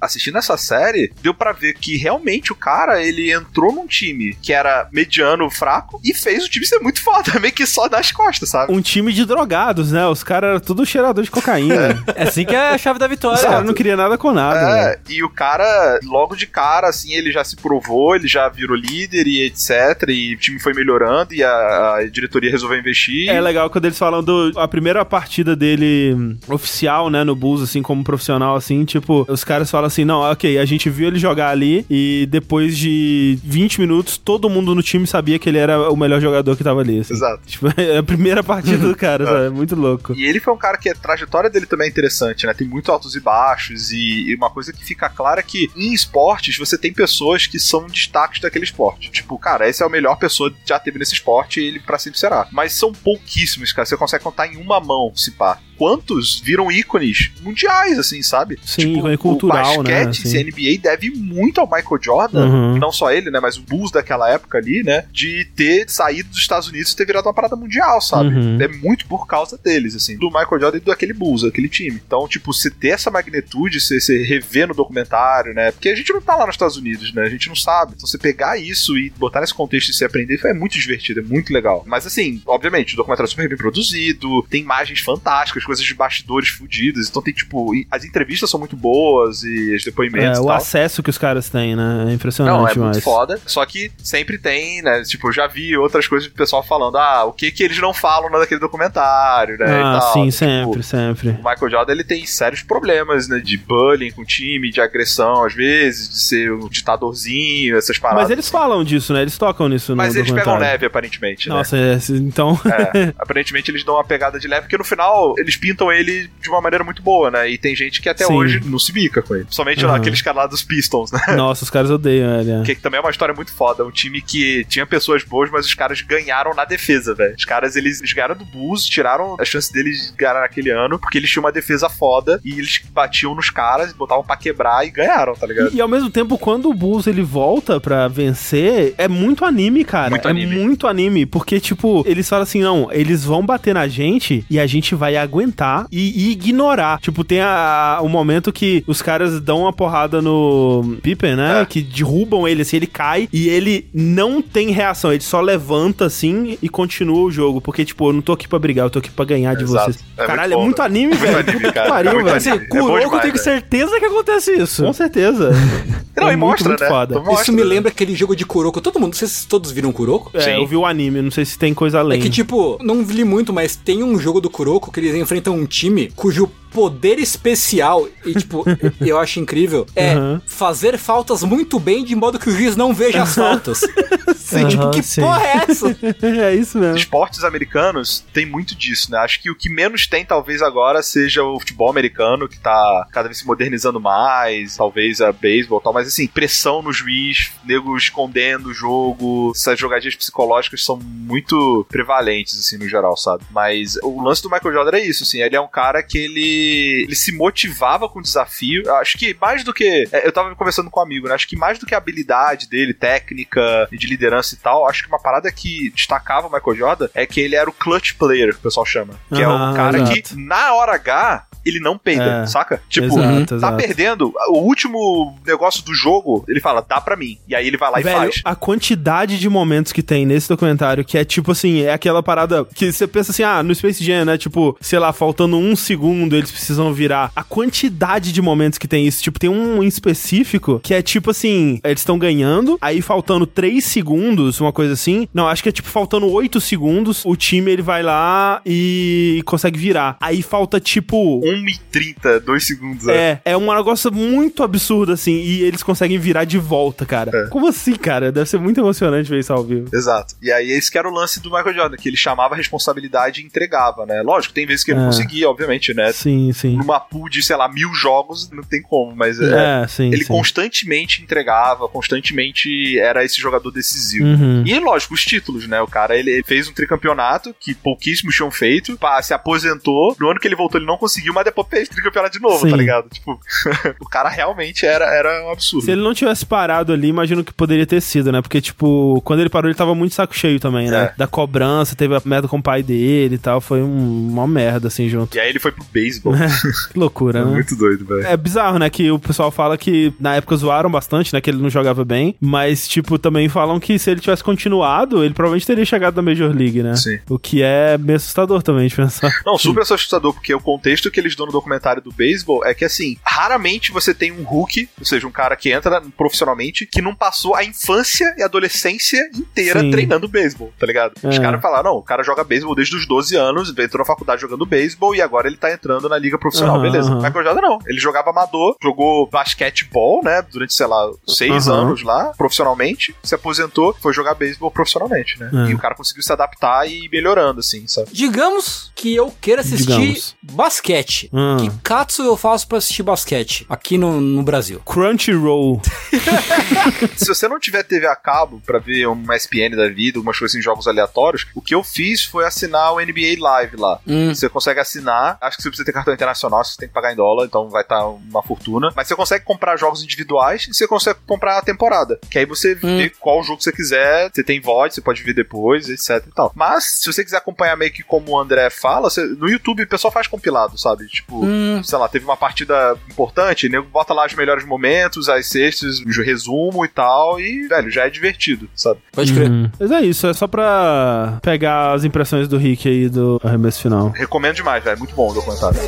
assistindo essa série, deu pra ver que realmente o cara, ele entrou num time que era mediano, fraco, e fez o time ser muito foda, meio que só das costas, sabe? Um time de drogados, né? Os caras eram tudo cheirador de cocaína. É assim que é a chave da vitória. Os caras não queriam nada com nada, É, velho. e o cara, logo de cara, assim, ele já se provou, ele já virou líder e etc. E o time foi melhorando e a, a diretoria resolveu investir. É legal quando eles falam do a primeira partida dele hum, oficial, né, no Bulls, assim, como profissional, assim, tipo, os caras falam assim, não, ok, a gente viu ele jogar ali e depois de 20 minutos, todo mundo no time sabia que ele era o melhor jogador que tava ali, assim. Exato. Tipo, é a primeira partida do cara, sabe? É muito louco. E ele foi um cara que a trajetória dele também é interessante, né? Tem muito altos e baixos, e, e uma coisa que fica clara é que em esportes você tem pessoas que são destaques daquele esporte. Tipo, cara, essa é a melhor pessoa que já teve nesse esporte e ele pra sempre será. Mas são pouquíssimos, cara. Você consegue contar em uma mão, se pá. Quantos viram ícones mundiais, assim, sabe? Sim, ícone cultural, o né, basquete, assim. esse NBA deve muito ao Michael Jordan, Uhum. não só ele, né, mas o Bulls daquela época ali, né, de ter saído dos Estados Unidos e ter virado uma parada mundial, sabe? Uhum. É muito por causa deles, assim, do Michael Jordan e daquele Bulls, daquele time. Então, tipo, você ter essa magnitude, você, você rever no documentário, né, porque a gente não tá lá nos Estados Unidos, né, a gente não sabe. Então, você pegar isso e botar nesse contexto e se aprender, é muito divertido, é muito legal. Mas, assim, obviamente, o documentário é super bem produzido, tem imagens fantásticas, coisas de bastidores fudidas, então tem, tipo, as entrevistas são muito boas e os depoimentos É, o acesso que os caras têm, né? É impressionante Não, é demais. muito foda. Só que sempre tem, né? Tipo, eu já vi outras coisas do pessoal falando, ah, o que que eles não falam naquele documentário, né? Ah, sim, Tipo, sempre, sempre. O Michael Jordan ele tem sérios problemas, né? De bullying com o time, de agressão às vezes, de ser um ditadorzinho, essas paradas. Mas eles falam disso, né? Eles tocam nisso Mas eles pegam leve, aparentemente. né? Nossa, é, então. É, aparentemente eles dão uma pegada de leve, porque no final eles pintam ele de uma maneira muito boa, né? E tem gente que até Sim. hoje não se bica com ele. Somente Uhum. aqueles caras lá dos Pistons, né? Nossa, os caras odeiam ele. é. Que também é uma história muito foda. Um time que tinha pessoas boas, mas os caras ganharam na defesa, velho. Os caras, eles, eles ganharam do Bulls, tiraram a chance deles de ganhar naquele ano, porque eles tinham uma defesa foda e eles batiam nos caras, botavam pra quebrar e ganharam, tá ligado? E, e ao mesmo tempo, quando o Bulls ele volta pra vencer, é muito anime, cara. Muito é anime. muito anime. Porque, tipo, eles falam assim: não, eles vão bater na gente e a gente vai aguentar e, e ignorar. Tipo, tem a, o momento que os caras dão uma porrada no Pippen, né? É. Que derrubam ele, assim, ele cai e ele não tem reação. Ele só levanta assim e continua o jogo. Porque, tipo, eu não tô aqui pra brigar, eu tô aqui pra ganhar de Exato. vocês. É Caralho, muito é muito anime, velho. Muito anime, cara. É pariu, muito velho. anime. Assim, É Kuroko, eu tenho certeza que acontece isso. Com certeza. Não, é e muito, mostra, muito né? foda. Mostra, Isso me né? lembra aquele jogo de Kuroko. Todo mundo, vocês todos viram Kuroko? É, Sim. eu vi o anime, não sei se tem coisa além. É que, tipo, não li muito, mas tem um jogo do Kuroko que eles enfrentam um time cujo poder especial, e tipo, eu acho incrível, é Uhum. fazer faltas muito bem de modo que o juiz não veja as faltas. Sim, tipo, que sim. porra é essa? é isso mesmo. Esportes americanos tem muito disso, né? Acho que o que menos tem, talvez, agora seja o futebol americano, que tá cada vez se modernizando mais, talvez a beisebol e tal, mas assim, pressão no juiz, nego escondendo o jogo, essas jogadinhas psicológicas são muito prevalentes, assim, no geral, sabe? Mas o lance do Michael Jordan é isso, assim, ele é um cara que ele, ele se motivava com o desafio, acho que mais do que, é, eu tava conversando com um amigo, né? Acho que mais do que a habilidade dele, técnica, de liderança e tal, acho que uma parada que destacava o Michael Jordan é que ele era o clutch player, que o pessoal chama. Que é Aham, o cara exato. que, na hora H, ele não peida, É. saca? Tipo, Exato, tá exato. perdendo, o último negócio do jogo, ele fala, dá pra mim. E aí ele vai lá e Velho, faz. a quantidade de momentos que tem nesse documentário, que é tipo assim, é aquela parada que você pensa assim, ah, no Space Jam, né? Tipo, sei lá, faltando um segundo, eles precisam virar. A quantidade de momentos que tem isso, tipo, tem um em específico que é tipo assim, eles estão ganhando, aí faltando três segundos, uma coisa assim. Não, acho que é tipo faltando oito segundos, o time ele vai lá e consegue virar. Aí falta tipo 1 e 30, 2 segundos. né? é, é um negócio muito absurdo, assim, e eles conseguem virar de volta, cara. É. Como assim, cara? Deve ser muito emocionante ver isso ao vivo. Exato. E aí esse que era o lance do Michael Jordan, que ele chamava a responsabilidade e entregava, né? Lógico, tem vezes que ele não É. conseguia, obviamente, né? Sim, sim. Numa pool de, sei lá, mil jogos, não tem como, mas é, É, sim, ele sim. constantemente entregava, constantemente era esse jogador decisivo. Uhum. E lógico, os títulos, né? O cara ele, fez um tricampeonato que pouquíssimos tinham feito, pá, se aposentou. No ano que ele voltou, ele não conseguiu, mas depois fez tricampeonato de novo, Sim. tá ligado? Tipo, o cara realmente era, era um absurdo. Se ele não tivesse parado ali, imagino que poderia ter sido, né? Porque, tipo, quando ele parou, ele tava muito saco cheio também, né? É. Da cobrança, teve a merda com o pai dele e tal. Foi um- uma merda, assim, junto. E aí ele foi pro beisebol. Que loucura, É né? muito doido, velho. É bizarro, né? Que o pessoal fala que na época zoaram bastante, né? Que ele não jogava bem. Mas, tipo, também falam que se ele tivesse continuado, ele provavelmente teria chegado na Major League, né? Sim. O que é meio assustador também de pensar. Não, super assustador, porque o contexto que dão no documentário do beisebol é que, assim, raramente você tem um Hulk, ou seja, um cara que entra profissionalmente, que não passou a infância e adolescência inteira Sim. treinando beisebol, tá ligado? Os É. caras falaram, não, o cara joga beisebol desde os 12 anos, entrou na faculdade jogando beisebol e agora ele tá entrando na liga profissional, Aham, beleza. aham. Michael Jordan não, ele jogava amador, jogou basquetebol, né, durante, sei lá, seis Aham. anos lá, profissionalmente, se aposentou, foi jogar beisebol profissionalmente, né? É. E o cara conseguiu se adaptar e ir melhorando, assim, sabe? Digamos que eu queira assistir Digamos. basquete. Hum. Que katsu eu faço pra assistir basquete aqui no, no Brasil? Crunchyroll. Se você não tiver TV a cabo pra ver uma SPN da vida, umas coisas em jogos aleatórios, o que eu fiz foi assinar o NBA Live lá. Hum. Você consegue assinar, acho que você precisa ter cartão internacional, você tem que pagar em dólar, então vai estar uma fortuna. Mas você consegue comprar jogos individuais e você consegue comprar a temporada. Que aí você Hum. vê qual jogo você quiser, você tem VOD, você pode ver depois, etc e tal. Mas, se você quiser acompanhar meio que como o André fala, você- no YouTube o pessoal faz compilado, sabe? Tipo, Hum. sei lá, teve uma partida importante, nego bota lá os melhores momentos, as cestas, o resumo e tal, e, velho, já é divertido, sabe? Pode crer. Uhum. Mas é isso, é só pra pegar as impressões do Rick aí do arremesso final. Recomendo demais, velho, muito bom o documentário.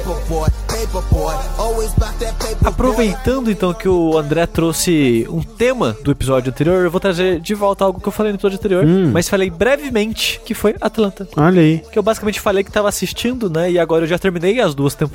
Aproveitando então que o André trouxe um tema do episódio anterior, eu vou trazer de volta algo que eu falei no episódio anterior, Hum. mas falei brevemente, que foi Atlanta. Olha aí. Que eu basicamente falei que tava assistindo, né? E agora eu já terminei as duas temporadas.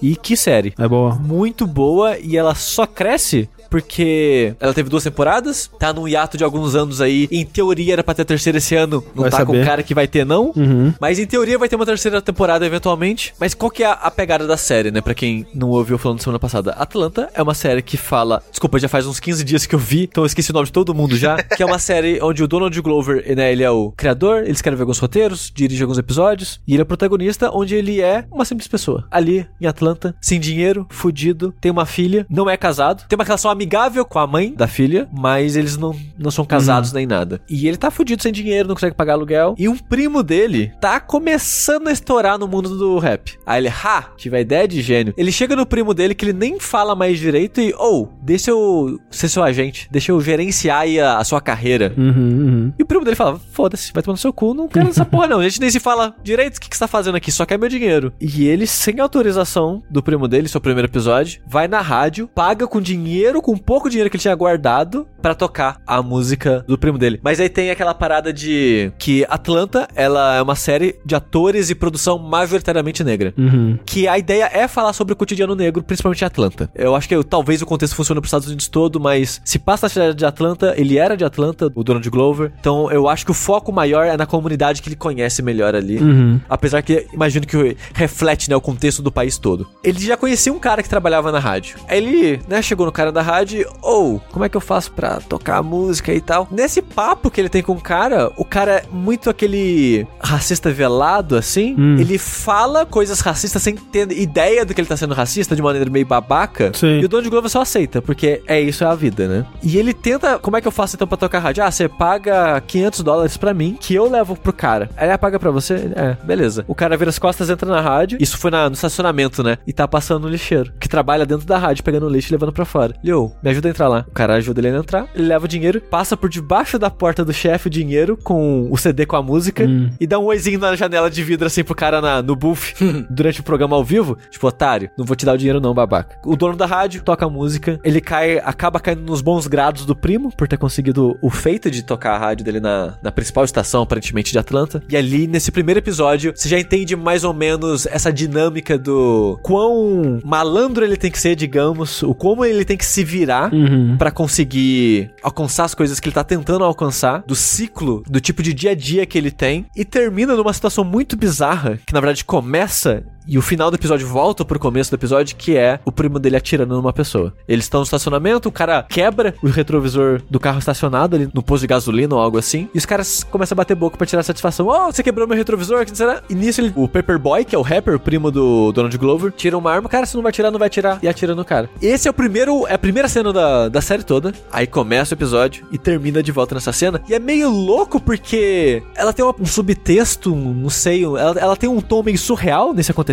E que série. É boa. Muito boa e ela só cresce porque ela teve duas temporadas, tá num hiato de alguns anos aí. Em teoria era pra ter a terceira esse ano, não Vai tá com saber. cara que vai ter, não. Uhum. Mas em teoria vai ter uma terceira temporada eventualmente. Mas qual que é a, a pegada da série, né? Pra quem não ouviu falando semana passada. Atlanta é uma série que fala. Desculpa, já faz uns 15 dias que eu vi, então eu esqueci o nome de todo mundo já. que é uma série onde o Donald Glover, né, ele é o criador, ele escreve alguns roteiros, dirige alguns episódios. E ele é o protagonista, onde ele é uma simples pessoa. Ali em Atlanta, sem dinheiro, fudido, tem uma filha, não é casado, tem uma relação amigável com a mãe da filha, mas eles não, não são casados nem nada. E ele tá fudido sem dinheiro, não consegue pagar aluguel. E um primo dele tá começando a estourar no mundo do rap. Aí ele, ha, tive a ideia de gênio. Ele chega no primo dele que ele nem fala mais direito e, ou, oh, deixa eu ser seu agente, deixa eu gerenciar aí a, a sua carreira. Uhum, uhum. E o primo dele fala: Foda-se, vai tomar no seu cu, não quero essa porra, não. A gente nem se fala direito o que, que você tá fazendo aqui, só quer meu dinheiro. E ele, sem autorização do primo dele, seu primeiro episódio, vai na rádio, paga com dinheiro, com pouco dinheiro que ele tinha guardado, pra tocar a música do primo dele. Mas aí tem aquela parada de que Atlanta, ela é uma série de atores e produção majoritariamente negra. Uhum. Que a ideia é falar sobre o cotidiano negro, principalmente em Atlanta. Eu acho que talvez o contexto funcione pros Estados Unidos todo, mas se passa na cidade de Atlanta, ele era de Atlanta, o Donald Glover. Então eu acho que o foco maior é na comunidade que ele conhece melhor ali. Uhum. Apesar que imagino que reflete né, o contexto do país todo. Ele já conhecia um cara que trabalhava na rádio. Aí ele, né, chegou no cara da rádio rádio e, ou, como é que eu faço pra tocar música e tal? Nesse papo que ele tem com o cara, o cara é muito aquele racista velado, assim. Hum. Ele fala coisas racistas sem ter ideia do que ele tá sendo racista, de maneira meio babaca. Sim. E o dono de Globo só aceita, porque é isso, é a vida, né? E ele tenta, como é que eu faço então pra tocar rádio? Ah, você paga 500 dólares pra mim, que eu levo pro cara. Aí ele paga pra você? É, beleza. O cara vira as costas, entra na rádio. Isso foi na- no estacionamento, né? E tá passando um lixeiro, que trabalha dentro da rádio, pegando lixo e levando pra fora. Leo, me ajuda a entrar lá. O cara ajuda ele a entrar, ele leva o dinheiro, passa por debaixo da porta do chefe o dinheiro com o CD com a música e dá um oizinho na janela de vidro assim pro cara na, no booth durante o programa ao vivo. Tipo, otário, não vou te dar o dinheiro não, babaca. O dono da rádio toca a música, ele cai, acaba caindo nos bons grados do primo por ter conseguido o feito de tocar a rádio dele na, na principal estação, aparentemente, de Atlanta. E ali, nesse primeiro episódio, você já entende mais ou menos essa dinâmica do quão malandro ele tem que ser, digamos, o como ele tem que se virar Uhum. pra conseguir alcançar as coisas que ele tá tentando alcançar, do ciclo, do tipo de dia a dia que ele tem, e termina numa situação muito bizarra, que na verdade começa e o final do episódio volta pro começo do episódio, que é o primo dele atirando numa pessoa. Eles estão no estacionamento, o cara quebra o retrovisor do carro estacionado ali no posto de gasolina ou algo assim, e os caras começam a bater boca pra tirar satisfação. Oh, você quebrou meu retrovisor, que será? E nisso ele, o Paperboy, que é o rapper, o primo do Donald Glover, tira uma arma, cara, se não vai tirar, não vai tirar, e atira no cara. Esse é o primeiro, é a primeira cena da, da série toda, aí começa o episódio e termina de volta nessa cena, e é meio louco porque ela tem um subtexto, não sei, ela, ela tem um tom meio surreal nesse acontecimento,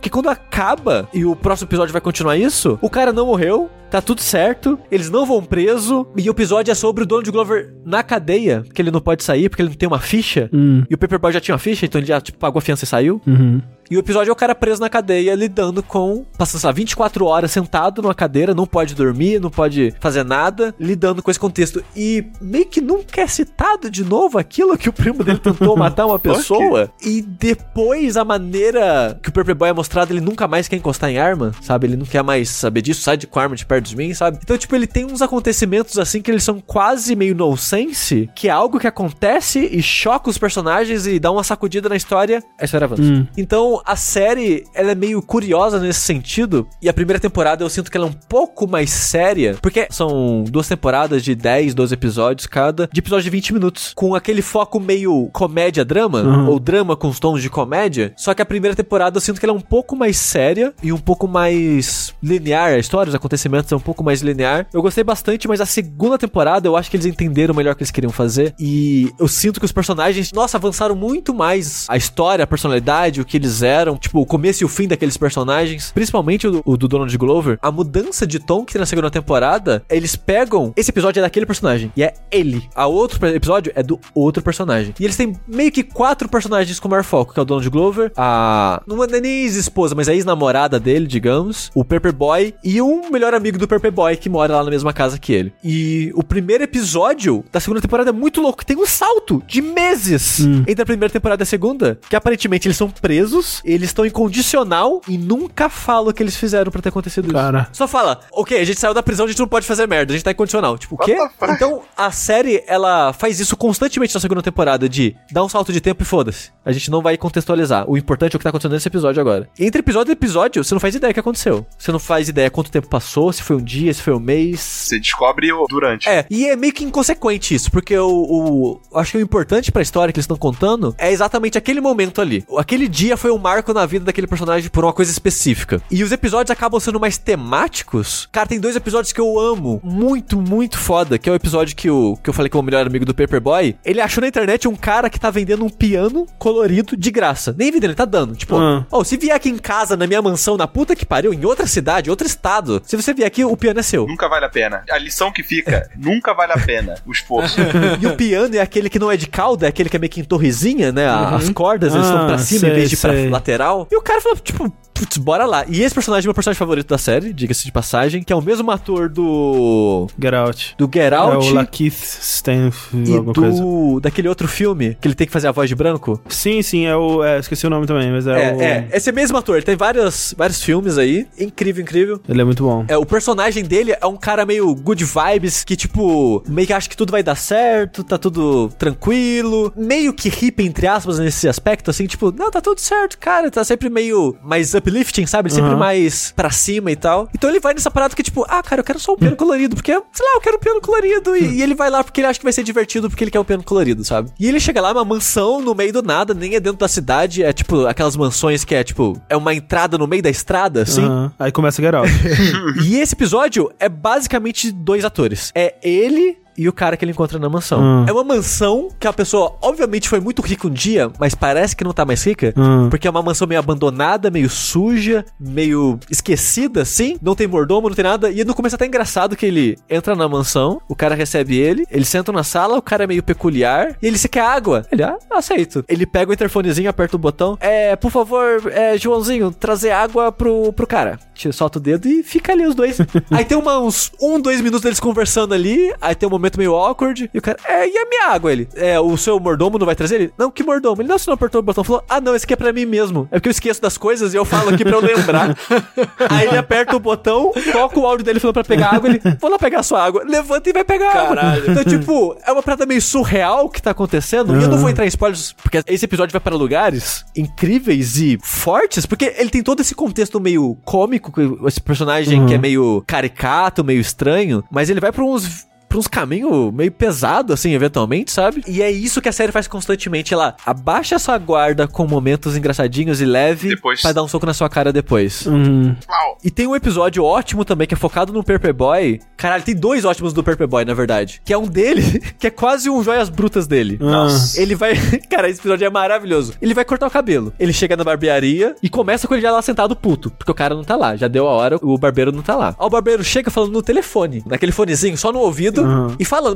que quando acaba e o próximo episódio vai continuar isso, o cara não morreu, tá tudo certo, eles não vão preso, e o episódio é sobre o dono de Glover na cadeia, que ele não pode sair porque ele não tem uma ficha, Hum. e o Paperboy já tinha uma ficha, então ele já tipo, pagou a fiança e saiu. Uhum. E o episódio é o cara preso na cadeia, lidando com. Passando, sei lá, 24 horas sentado numa cadeira, não pode dormir, não pode fazer nada, lidando com esse contexto. E meio que nunca é citado de novo aquilo que o primo dele tentou matar uma pessoa. E depois a maneira que o Paperboy é mostrado, ele nunca mais quer encostar em arma, sabe? Ele não quer mais saber disso, sai de com a arma de perto de mim, sabe? Então, tipo, ele tem uns acontecimentos assim que eles são quase meio nonsense, que é algo que acontece e choca os personagens e dá uma sacudida na história, a história avança. Hum. Então, a série, ela é meio curiosa nesse sentido. E a primeira temporada eu sinto que ela é um pouco mais séria. Porque são duas temporadas de 10, 12 episódios cada. De episódio de 20 minutos. Com aquele foco meio comédia-drama. Uhum. Ou drama com os tons de comédia. Só que a primeira temporada eu sinto que ela é um pouco mais séria. E um pouco mais linear. A história, os acontecimentos é um pouco mais linear. Eu gostei bastante, mas a segunda temporada eu acho que eles entenderam melhor o que eles queriam fazer. E eu sinto que os personagens, nossa, avançaram muito mais a história, a personalidade, o que eles eram, tipo, o começo e o fim daqueles personagens, principalmente o, do- o do Donald Glover, a mudança de tom que tem na segunda temporada, eles pegam, esse episódio é daquele personagem, e é ele. A outro episódio é do outro personagem. E eles têm meio que quatro personagens com maior foco, que é o Donald Glover, a... não é nem ex-esposa, mas a ex-namorada dele, digamos, o Paperboy, e um melhor amigo do Paperboy, que mora lá na mesma casa que ele. E o primeiro episódio da segunda temporada é muito louco, tem um salto de meses entre a primeira temporada e a segunda, que aparentemente eles são presos, eles estão em condicional e nunca falam o que eles fizeram pra ter acontecido Cara. isso. Só fala, ok, a gente saiu da prisão, a gente não pode fazer merda, a gente tá em condicional. Tipo, o quê? Então, a série, ela faz isso constantemente na segunda temporada, de dar um salto de tempo e foda-se. A gente não vai contextualizar. O importante é o que tá acontecendo nesse episódio agora. Entre episódio e episódio, você não faz ideia do que aconteceu. Você não faz ideia quanto tempo passou, se foi um dia, se foi um mês. Você descobre o durante. É, e é meio que inconsequente isso, porque o, o- acho que o importante pra história que eles estão contando é exatamente aquele momento ali. Aquele dia foi um marco na vida daquele personagem por uma coisa específica. E os episódios acabam sendo mais temáticos. Cara, tem dois episódios que eu amo, muito, muito foda, que é o episódio que, o, que eu falei que é o melhor amigo do Paperboy. Ele achou na internet um cara que tá vendendo um piano colorido de graça. Nem vendendo, ele tá dando. Tipo, Ah. ó, se vier aqui em casa, na minha mansão, na puta que pariu, em outra cidade, outro estado, se você vier aqui, o piano é seu. Nunca vale a pena. A lição que fica, nunca vale a pena o esforço. E o piano é aquele que não é de cauda, é aquele que é meio que em torrezinha, né? A- As cordas, eles Ah, estão pra cima sei, em vez de pra. Lateral. E o cara falou, tipo, putz, bora lá. E esse personagem é meu personagem favorito da série, diga-se de passagem, que é o mesmo ator do. Get Out. do Get É Out. o Lakeith Stanfield, e alguma do. coisa. daquele outro filme que ele tem que fazer a voz de branco. Sim, sim, é o. é, esqueci o nome também, mas é, É, o. é, esse mesmo ator, ele tem vários, vários filmes aí. Incrível, incrível. Ele é muito bom. É, o personagem dele é um cara meio good vibes, que tipo, meio que acha que tudo vai dar certo, tá tudo tranquilo, meio que hippie, entre aspas, nesse aspecto, assim, tipo, não, tá tudo certo, cara tá sempre meio mais uplifting, sabe? Ele sempre Aham. mais pra cima e tal. Então ele vai nessa parada que, tipo, ah, cara, eu quero só um piano colorido, porque, sei lá, eu quero um piano colorido. E, e ele vai lá porque ele acha que vai ser divertido, porque ele quer um piano colorido, sabe? E ele chega lá, uma mansão no meio do nada, nem é dentro da cidade, é tipo aquelas mansões que é, tipo, é uma entrada no meio da estrada, assim. Aham. Aí começa a Get Out. E esse episódio é basicamente dois atores. É ele e o cara que ele encontra na mansão. Hum. É uma mansão que a pessoa, obviamente, foi muito rica um dia, mas parece que não tá mais rica. Hum. Porque é uma mansão meio abandonada, meio suja, meio esquecida, assim. Não tem mordomo, não tem nada. E no começo é até engraçado que ele entra na mansão, o cara recebe ele, eles sentam na sala, o cara é meio peculiar, e ele se quer água. Ele, ah, aceito. Ele pega o interfonezinho, aperta o botão. É, por favor, é, Joãozinho, trazer água pro, pro cara. Tira, solta o dedo e fica ali os dois. aí tem uma, uns um, dois minutos deles conversando ali, aí tem um momento meio awkward, e o cara, é, e a minha água? Ele, é, o seu mordomo não vai trazer ele? Não, que mordomo? Ele, não, você não apertou o botão, falou, ah, não, esse aqui é pra mim mesmo. É porque eu esqueço das coisas e eu falo aqui pra eu lembrar. aí ele aperta o botão, toca o áudio dele falando pra pegar água, ele, vou lá pegar a sua água, levanta e vai pegar a água. Caralho. Então, tipo, é uma parada meio surreal que tá acontecendo, e eu não vou entrar em spoilers, porque esse episódio vai para lugares incríveis e fortes, porque ele tem todo esse contexto meio cômico, com esse personagem que é meio caricato, meio estranho, mas ele vai pra uns pra uns caminhos meio pesado, assim, eventualmente, sabe? E é isso que a série faz constantemente. Ela abaixa sua guarda com momentos engraçadinhos e leve Depois- pra dar um soco na sua cara depois. Hum. Uau. E tem um episódio ótimo também que é focado no Paperboy. Caralho, tem dois ótimos do Paperboy, na verdade. Que é um dele, que é quase um joias brutas dele. Nossa. Ele vai. Cara, esse episódio é maravilhoso. Ele vai cortar o cabelo. Ele chega na barbearia e começa com ele já lá sentado puto. Porque o cara não tá lá. Já deu a hora, o barbeiro não tá lá. Aí o barbeiro chega falando no telefone, naquele fonezinho, só no ouvido, e falando.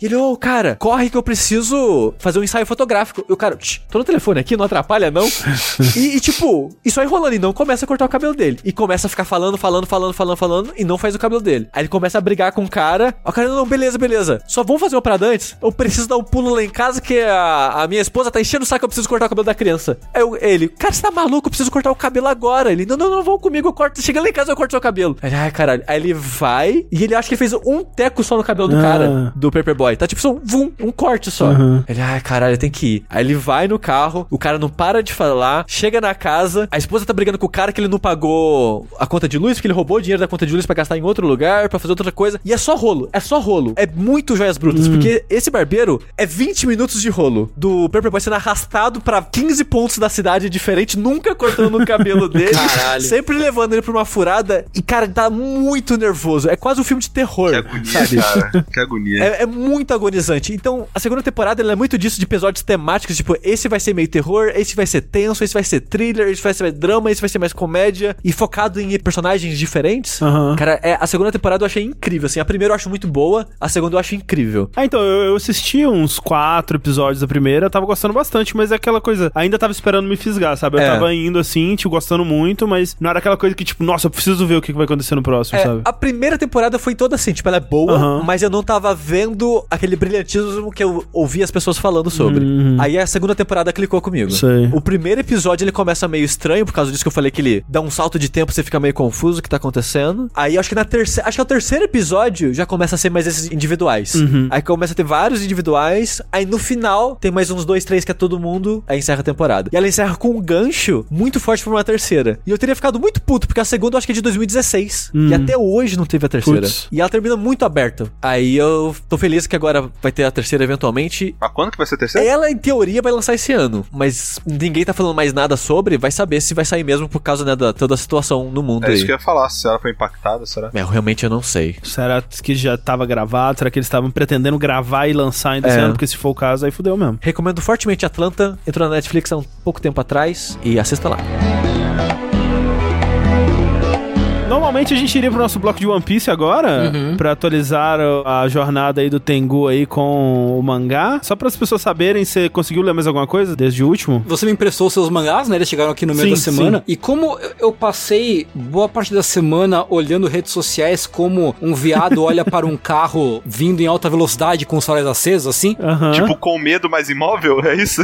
E ele, ô, cara, corre que eu preciso fazer um ensaio fotográfico. E o cara, "Tch, tô no telefone aqui, não atrapalha, não. e, e, tipo, isso aí rolando, e não começa a cortar o cabelo dele. E começa a ficar falando, falando, falando, falando, falando, e não faz o cabelo dele. Aí ele começa a brigar com o cara. O cara, não, beleza, beleza. Só vamos fazer uma parada antes? Eu preciso dar um pulo lá em casa que a, a minha esposa tá enchendo o saco, eu preciso cortar o cabelo da criança. Aí eu- ele, cara, você tá maluco? Eu preciso cortar o cabelo agora. Ele, não, não, não, vão comigo, eu corto. Chega lá em casa, eu corto seu cabelo. Aí, ai, caralho. Aí ele vai e ele acha que ele fez um teco só no cabelo do Ah. cara, do Paperboy. Tá tipo só um, vum, um corte só. Uhum. Ele, ai, caralho, tem que ir. Aí ele vai no carro, o cara não para de falar, chega na casa, a esposa tá brigando com o cara que ele não pagou a conta de luz, porque ele roubou o dinheiro da conta de luz pra gastar em outro lugar, pra fazer outra coisa. E é só rolo, é só rolo. É muito joias brutas, porque esse barbeiro é 20 minutos de rolo. Do Paperboy sendo arrastado pra 15 pontos da cidade diferente, nunca cortando o cabelo dele. Caralho. Sempre levando ele pra uma furada. E, cara, ele tá muito nervoso. É quase um filme de terror. Que agonia, sabe? Cara. Que agonia. É, é muito agonizante. Então, a segunda temporada ela é muito disso de episódios temáticos, tipo, esse vai ser meio terror, esse vai ser tenso, esse vai ser thriller, esse vai ser mais drama, esse vai ser mais comédia, e focado em personagens diferentes. Aham. Cara, é, a segunda temporada eu achei incrível, assim. A primeira eu acho muito boa, a segunda eu acho incrível. Ah, então, eu, eu assisti uns quatro episódios da primeira, tava gostando bastante, mas é aquela coisa, ainda tava esperando me fisgar, sabe? Eu É. tava indo assim, tipo, gostando muito, mas não era aquela coisa que, tipo, nossa, eu preciso ver o que que vai acontecer no próximo, É, sabe? a primeira temporada foi toda assim, tipo, ela é boa, Aham. mas eu não tava vendo aquele brilhantismo que eu ouvi as pessoas falando sobre. Aí a segunda temporada clicou comigo. Uhum. Sei. O primeiro episódio ele começa meio estranho, por causa disso que eu falei que ele dá um salto de tempo, você fica meio confuso o que tá acontecendo. Aí acho que na terceira, acho que é o terceiro episódio já começa a ser mais esses individuais. Uhum. Aí começa a ter vários individuais, aí no final tem mais uns dois, três que é todo mundo, aí encerra a temporada. E ela encerra com um gancho muito forte pra uma terceira. E eu teria ficado muito puto, porque a segunda eu acho que é de 2016. E até hoje não teve a terceira. Putz. E ela termina muito aberta. Aí eu tô feliz que agora vai ter a terceira eventualmente. Mas quando que vai ser a terceira? Ela, em teoria, vai lançar esse ano, mas ninguém tá falando mais nada sobre, vai saber se vai sair mesmo por causa né, da toda a situação no mundo É aí. isso que eu ia falar, se ela foi impactada, será? É, realmente eu não sei. Será que já tava gravado? Será que eles estavam pretendendo gravar e lançar ainda esse É. ano? Porque se for o caso, aí fudeu mesmo. Recomendo fortemente Atlanta, entrou na Netflix há um pouco tempo atrás e assista lá. Normalmente a gente iria pro nosso bloco de One Piece agora, pra atualizar o- a jornada aí do Tengu aí com o mangá. Só para as pessoas saberem, você conseguiu ler mais alguma coisa desde o último? Você me emprestou os seus mangás, né? Eles chegaram aqui no meio Sim, da semana. sim. E como eu- passei boa parte da semana olhando redes sociais como um viado olha para um carro vindo em alta velocidade com os faróis acesos, assim. Aham. Tipo, com medo, mas imóvel? É isso?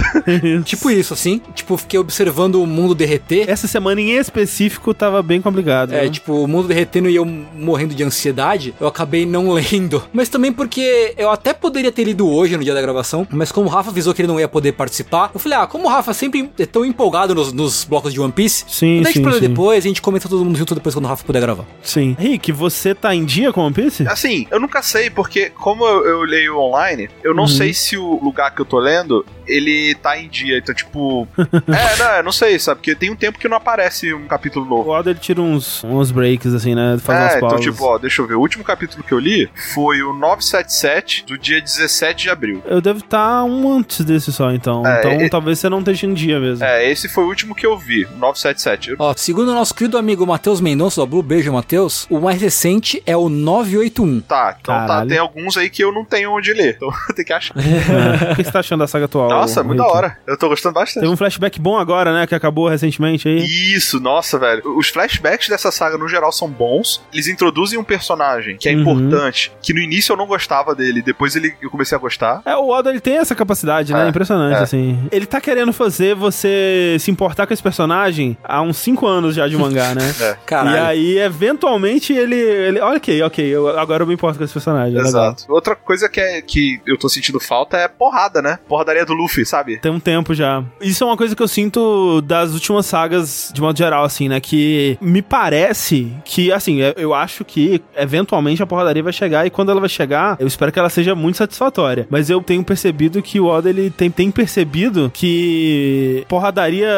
Tipo isso, assim. Tipo, fiquei observando o mundo derreter. Essa semana em específico tava bem complicado. É, né? tipo, o mundo derretendo e eu morrendo de ansiedade, eu acabei não lendo. Mas também porque eu até poderia ter lido hoje no dia da gravação, mas como o Rafa avisou que ele não ia poder participar, eu falei, ah, como o Rafa sempre é tão empolgado nos, nos blocos de One Piece, Sim, deixa sim, pra ler sim. depois, a gente comenta todo mundo junto depois quando o Rafa puder gravar. Sim. Rick, você tá em dia com One Piece? Assim, eu nunca sei, porque como eu, eu leio online, eu não Uhum. sei se o lugar que eu tô lendo, ele tá em dia. Então, tipo. é, não, eu não sei, sabe? Porque tem um tempo que não aparece um capítulo O novo. Oda ele tira uns, uns breaks, assim, né? Faz é, umas então, pausas. tipo, ó, deixa eu ver. O último capítulo que eu li foi o 977 do dia 17 de abril. Eu devo estar um antes desse só, então. É, então e- talvez você não esteja em dia mesmo. É, esse foi o último que eu vi, o 977. Eu- Ó, segundo o nosso querido amigo Matheus Mendonça, do Blue Beijo Matheus, o mais recente é o 981. Tá, então tá, Caralho. tem alguns aí que eu não tenho onde ler. Então tem que achar. É. O que você tá achando da saga atual? Nossa, muito da hora. Eu tô gostando bastante. Teve um flashback bom agora, né? Que acabou recentemente aí. Isso, nossa, velho. Os flashbacks dessa saga, no geral, são bons. Eles introduzem um personagem que é Uhum. importante, que no início eu não gostava dele, depois ele, eu comecei a gostar. É, o Oda ele tem essa capacidade, né? É, Impressionante, é. assim. Ele tá querendo fazer você se importar com esse personagem há uns 5 anos já de mangá, né? É. Caralho. E aí, eventualmente, ele. ele ok, ok, eu- agora eu me importo com esse personagem. legal. Exato. Outra coisa que, é, que eu tô sentindo falta é porrada, né? Porradaria do Luffy, sabe? Tem um tempo já. Isso é uma coisa que eu sinto das últimas sagas, de modo geral, assim, né? Que me parece que, assim, eu- eu acho que eventualmente a porradaria vai chegar e quando ela vai chegar, eu espero que ela seja muito satisfatória. Mas eu tenho percebido que o Oda, ele tem, tem percebido que porradaria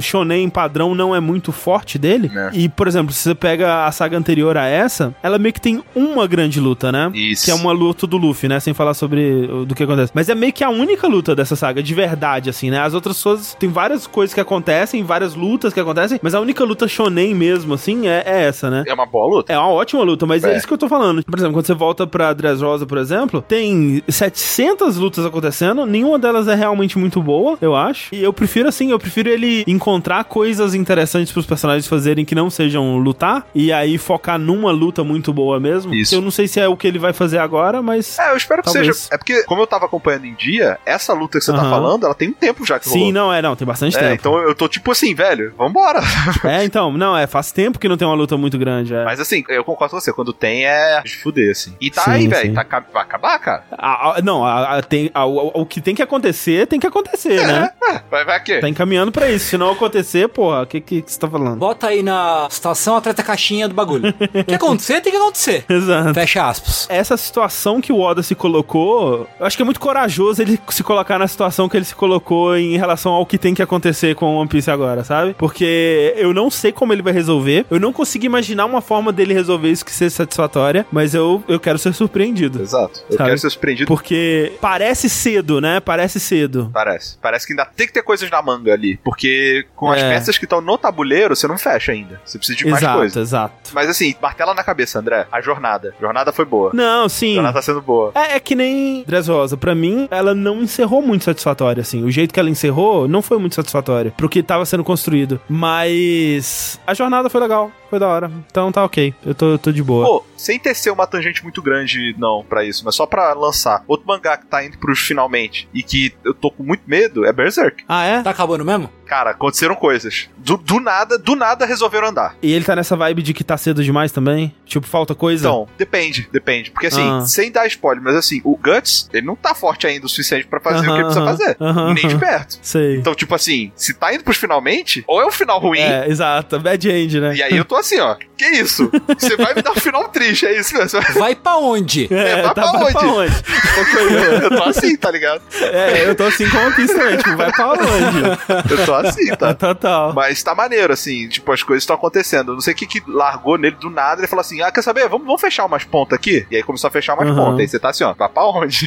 shonen padrão não é muito forte dele. É. E, por exemplo, se você pega a saga anterior a essa, ela meio que tem uma grande luta, né? Isso. Que é uma luta do Luffy, né? Sem falar sobre do que acontece. Mas é meio que a única luta dessa saga, de verdade, assim, né? As outras coisas, tem várias coisas que acontecem, várias lutas que acontecem, mas a única luta shonen mesmo, assim, é, é essa, né? É uma boa luta. É uma ótima luta, mas é. É. isso que eu tô falando. Por exemplo, quando você volta pra Dressrosa, por exemplo, tem 700 lutas acontecendo, nenhuma delas é realmente muito boa, eu acho. E eu prefiro assim, eu prefiro ele encontrar coisas interessantes pros personagens fazerem que não sejam lutar, e aí focar numa luta muito boa mesmo. Isso. Eu não sei se é o que ele vai fazer agora, mas... É, eu espero que Talvez. seja. É porque, como eu tava acompanhando em dia, essa luta que você tá Aham. falando, ela tem um tempo já que Sim, rolou. não, é, não, tem bastante É, tempo. então eu tô tipo assim, velho, vambora. É, então, não, é, faz tempo que não tem uma luta muito grande, é. Mas assim, eu concordo com você, quando tem é de fuder, assim. E tá Sim, aí, velho, tá, vai acabar, cara. A- a- não, a- a- tem, a- o, o que tem que acontecer, tem que acontecer, né? É, vai, vai que? Tá encaminhando pra isso. Se não acontecer, porra, o que, que que você tá falando? Bota aí na situação atleta caixinha do bagulho. O que acontecer, tem que acontecer. Exato. Fecha aspas. Essa situação que o Oda se colocou, eu acho que é muito corajoso ele se colocar na situação que ele se colocou em relação ao que tem que acontecer com o One Piece agora, sabe? Porque eu não sei como ele vai resolver, eu não consigo imaginar uma forma dele resolver isso que seja satisfatória, mas eu, eu quero ser surpreendido. Exato. Eu Sabe? quero ser surpreendido. Porque parece cedo, né? Parece cedo. Parece. Parece que ainda tem que ter coisas na manga ali. Porque com as É. peças que estão no tabuleiro, você não fecha ainda. Você precisa de mais exato, coisa. exato. Mas assim, martela na cabeça, André. A jornada. A jornada foi boa. Não, A sim. jornada tá sendo boa. É, é que nem Dressrosa. Pra mim, ela não encerrou muito satisfatória, assim. O jeito que ela encerrou não foi muito satisfatório pro que tava sendo construído. Mas a jornada foi legal, foi da hora. Então tá ok. Eu tô, eu tô de boa. Pô, sem tecer uma tangente muito grande, não, pra isso, mas só pra lançar. Outro mangá que tá indo pros finalmente e que eu tô com muito medo é Berserk. Ah, é? Tá acabando mesmo? Cara, aconteceram coisas. Do, do nada, do nada resolveram andar. E ele tá nessa vibe de que tá cedo demais também? Tipo, falta coisa? Então, depende, depende. Porque assim, Ah. sem dar spoiler, mas assim, o Guts, ele não tá forte ainda o suficiente pra fazer o que ele precisa fazer. aham, Nem de perto. Sei. Então, tipo assim, se tá indo pros finalmente, ou é um final ruim, É, exato. Bad end, né? e aí eu tô assim, ó. Que isso? Você vai me dar um final triste, é isso mesmo? Vai pra onde? É, vai tá pra vai onde? pra onde? eu tô assim, tá ligado? é, eu tô assim com One Piece também, tipo, vai pra onde? Eu tô assim, tá? Total. Mas tá maneiro, assim, tipo, as coisas estão acontecendo. Eu não sei o que que largou nele do nada. Ele falou assim: Ah, quer saber? Vamos, vamos fechar umas pontas aqui? E aí começou a fechar umas Aham. pontas. Aí você tá assim, ó, vai pra onde?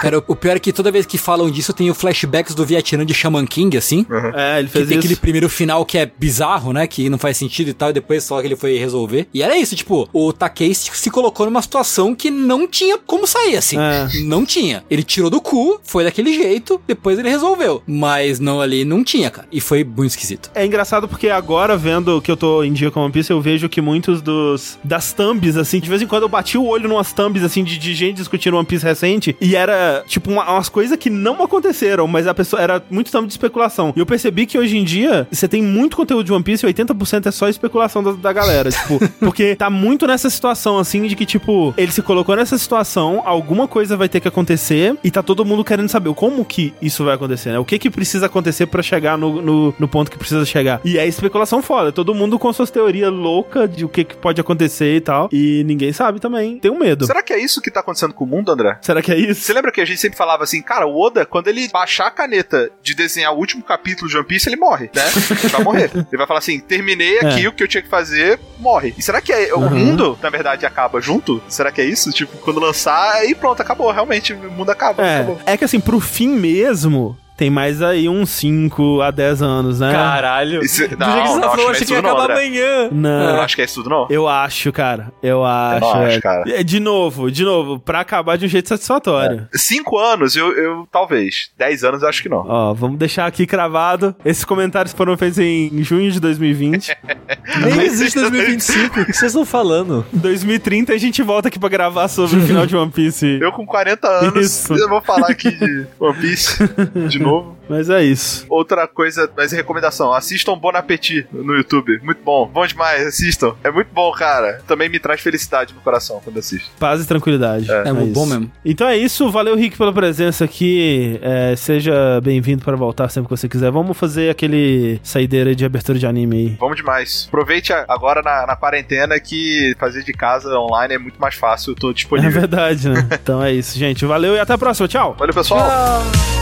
Cara, o- pior é que toda vez que falam disso tem o flashbacks do Vietnã de Shaman King, assim. É, ele Que fez tem isso. aquele primeiro final que é bizarro, né? Que não faz sentido e tal, e depois só que ele foi resolver. E era isso, tipo, o Takei se colocou numa situação que não tinha como sair, assim. É. Não tinha. Ele tirou do cu, foi daquele jeito, depois ele resolveu. Mas não ali, não tinha, cara. E foi muito esquisito. É engraçado porque agora, vendo que eu tô em dia com One Piece, eu vejo que muitos dos das thumbs, assim, de vez em quando eu bati o olho numas thumbs, assim, de, de gente discutindo One Piece recente, e era, tipo, uma- umas coisas que não aconteceram, mas a pessoa era muito thumb de especulação. E eu percebi que hoje em dia, você tem muito conteúdo de One Piece e 80% é só especulação da, da galera. tipo, porque tá muito nessa situação, assim, de que, tipo, ele se colocou nessa situação, alguma coisa vai ter que acontecer, e tá todo mundo querendo saber como que isso vai acontecer, né? O que que precisa acontecer pra chegar no, no, no ponto que precisa chegar. E é especulação foda, todo mundo com suas teorias loucas de o que que pode acontecer e tal, e ninguém sabe também, tem um medo. Será que é isso que tá acontecendo com o mundo, André? Será que é isso? Você lembra que a gente sempre falava assim, cara, o Oda, quando ele baixar a caneta de desenhar o último capítulo de One Piece, ele morre, né? Ele vai morrer. Ele vai falar assim, terminei aqui É. o que eu tinha que fazer, morre. E será que é- o Uhum. mundo, na verdade, acaba junto? Será que é isso? Tipo, quando lançar, aí pronto, acabou. Realmente, o mundo acaba. É, acabou. é que assim, pro fim mesmo, tem mais aí uns 5 a 10 anos, né? Caralho. Isso- Do não, jeito que você não, falou, acho eu que achei é que ia não, acabar André. amanhã. Eu Não. não acho que é isso tudo, não. Eu acho, cara. Eu acho. não acho, é. cara. É, De novo, de novo, pra acabar de um jeito satisfatório. Cinco anos, eu, eu talvez. Dez anos, eu acho que não. Ó, vamos deixar aqui cravado. Esses comentários foram feitos em junho de 2020. Nem existe 2025. O que vocês estão falando? Em 2030 a gente volta aqui pra gravar sobre o final de One Piece. Eu com 40 anos, Isso. eu vou falar aqui de One Piece de novo. Mas é isso. Outra coisa, mas recomendação, assistam Bon Appetit no YouTube. Muito bom. Bom demais, assistam. É muito bom, cara. Também me traz felicidade no coração quando assisto. Paz e tranquilidade. É, isso. bom mesmo. Então é isso, valeu Rick pela presença aqui. É, seja bem-vindo para voltar sempre que você quiser. Vamos fazer aquele saideira de abertura de anime aí. Vamos demais. Aproveite agora na, na quarentena que fazer de casa online é muito mais fácil. Eu tô É disponível. verdade, né? então é isso, gente. Valeu e até a próxima. Tchau. Valeu, pessoal. Tchau.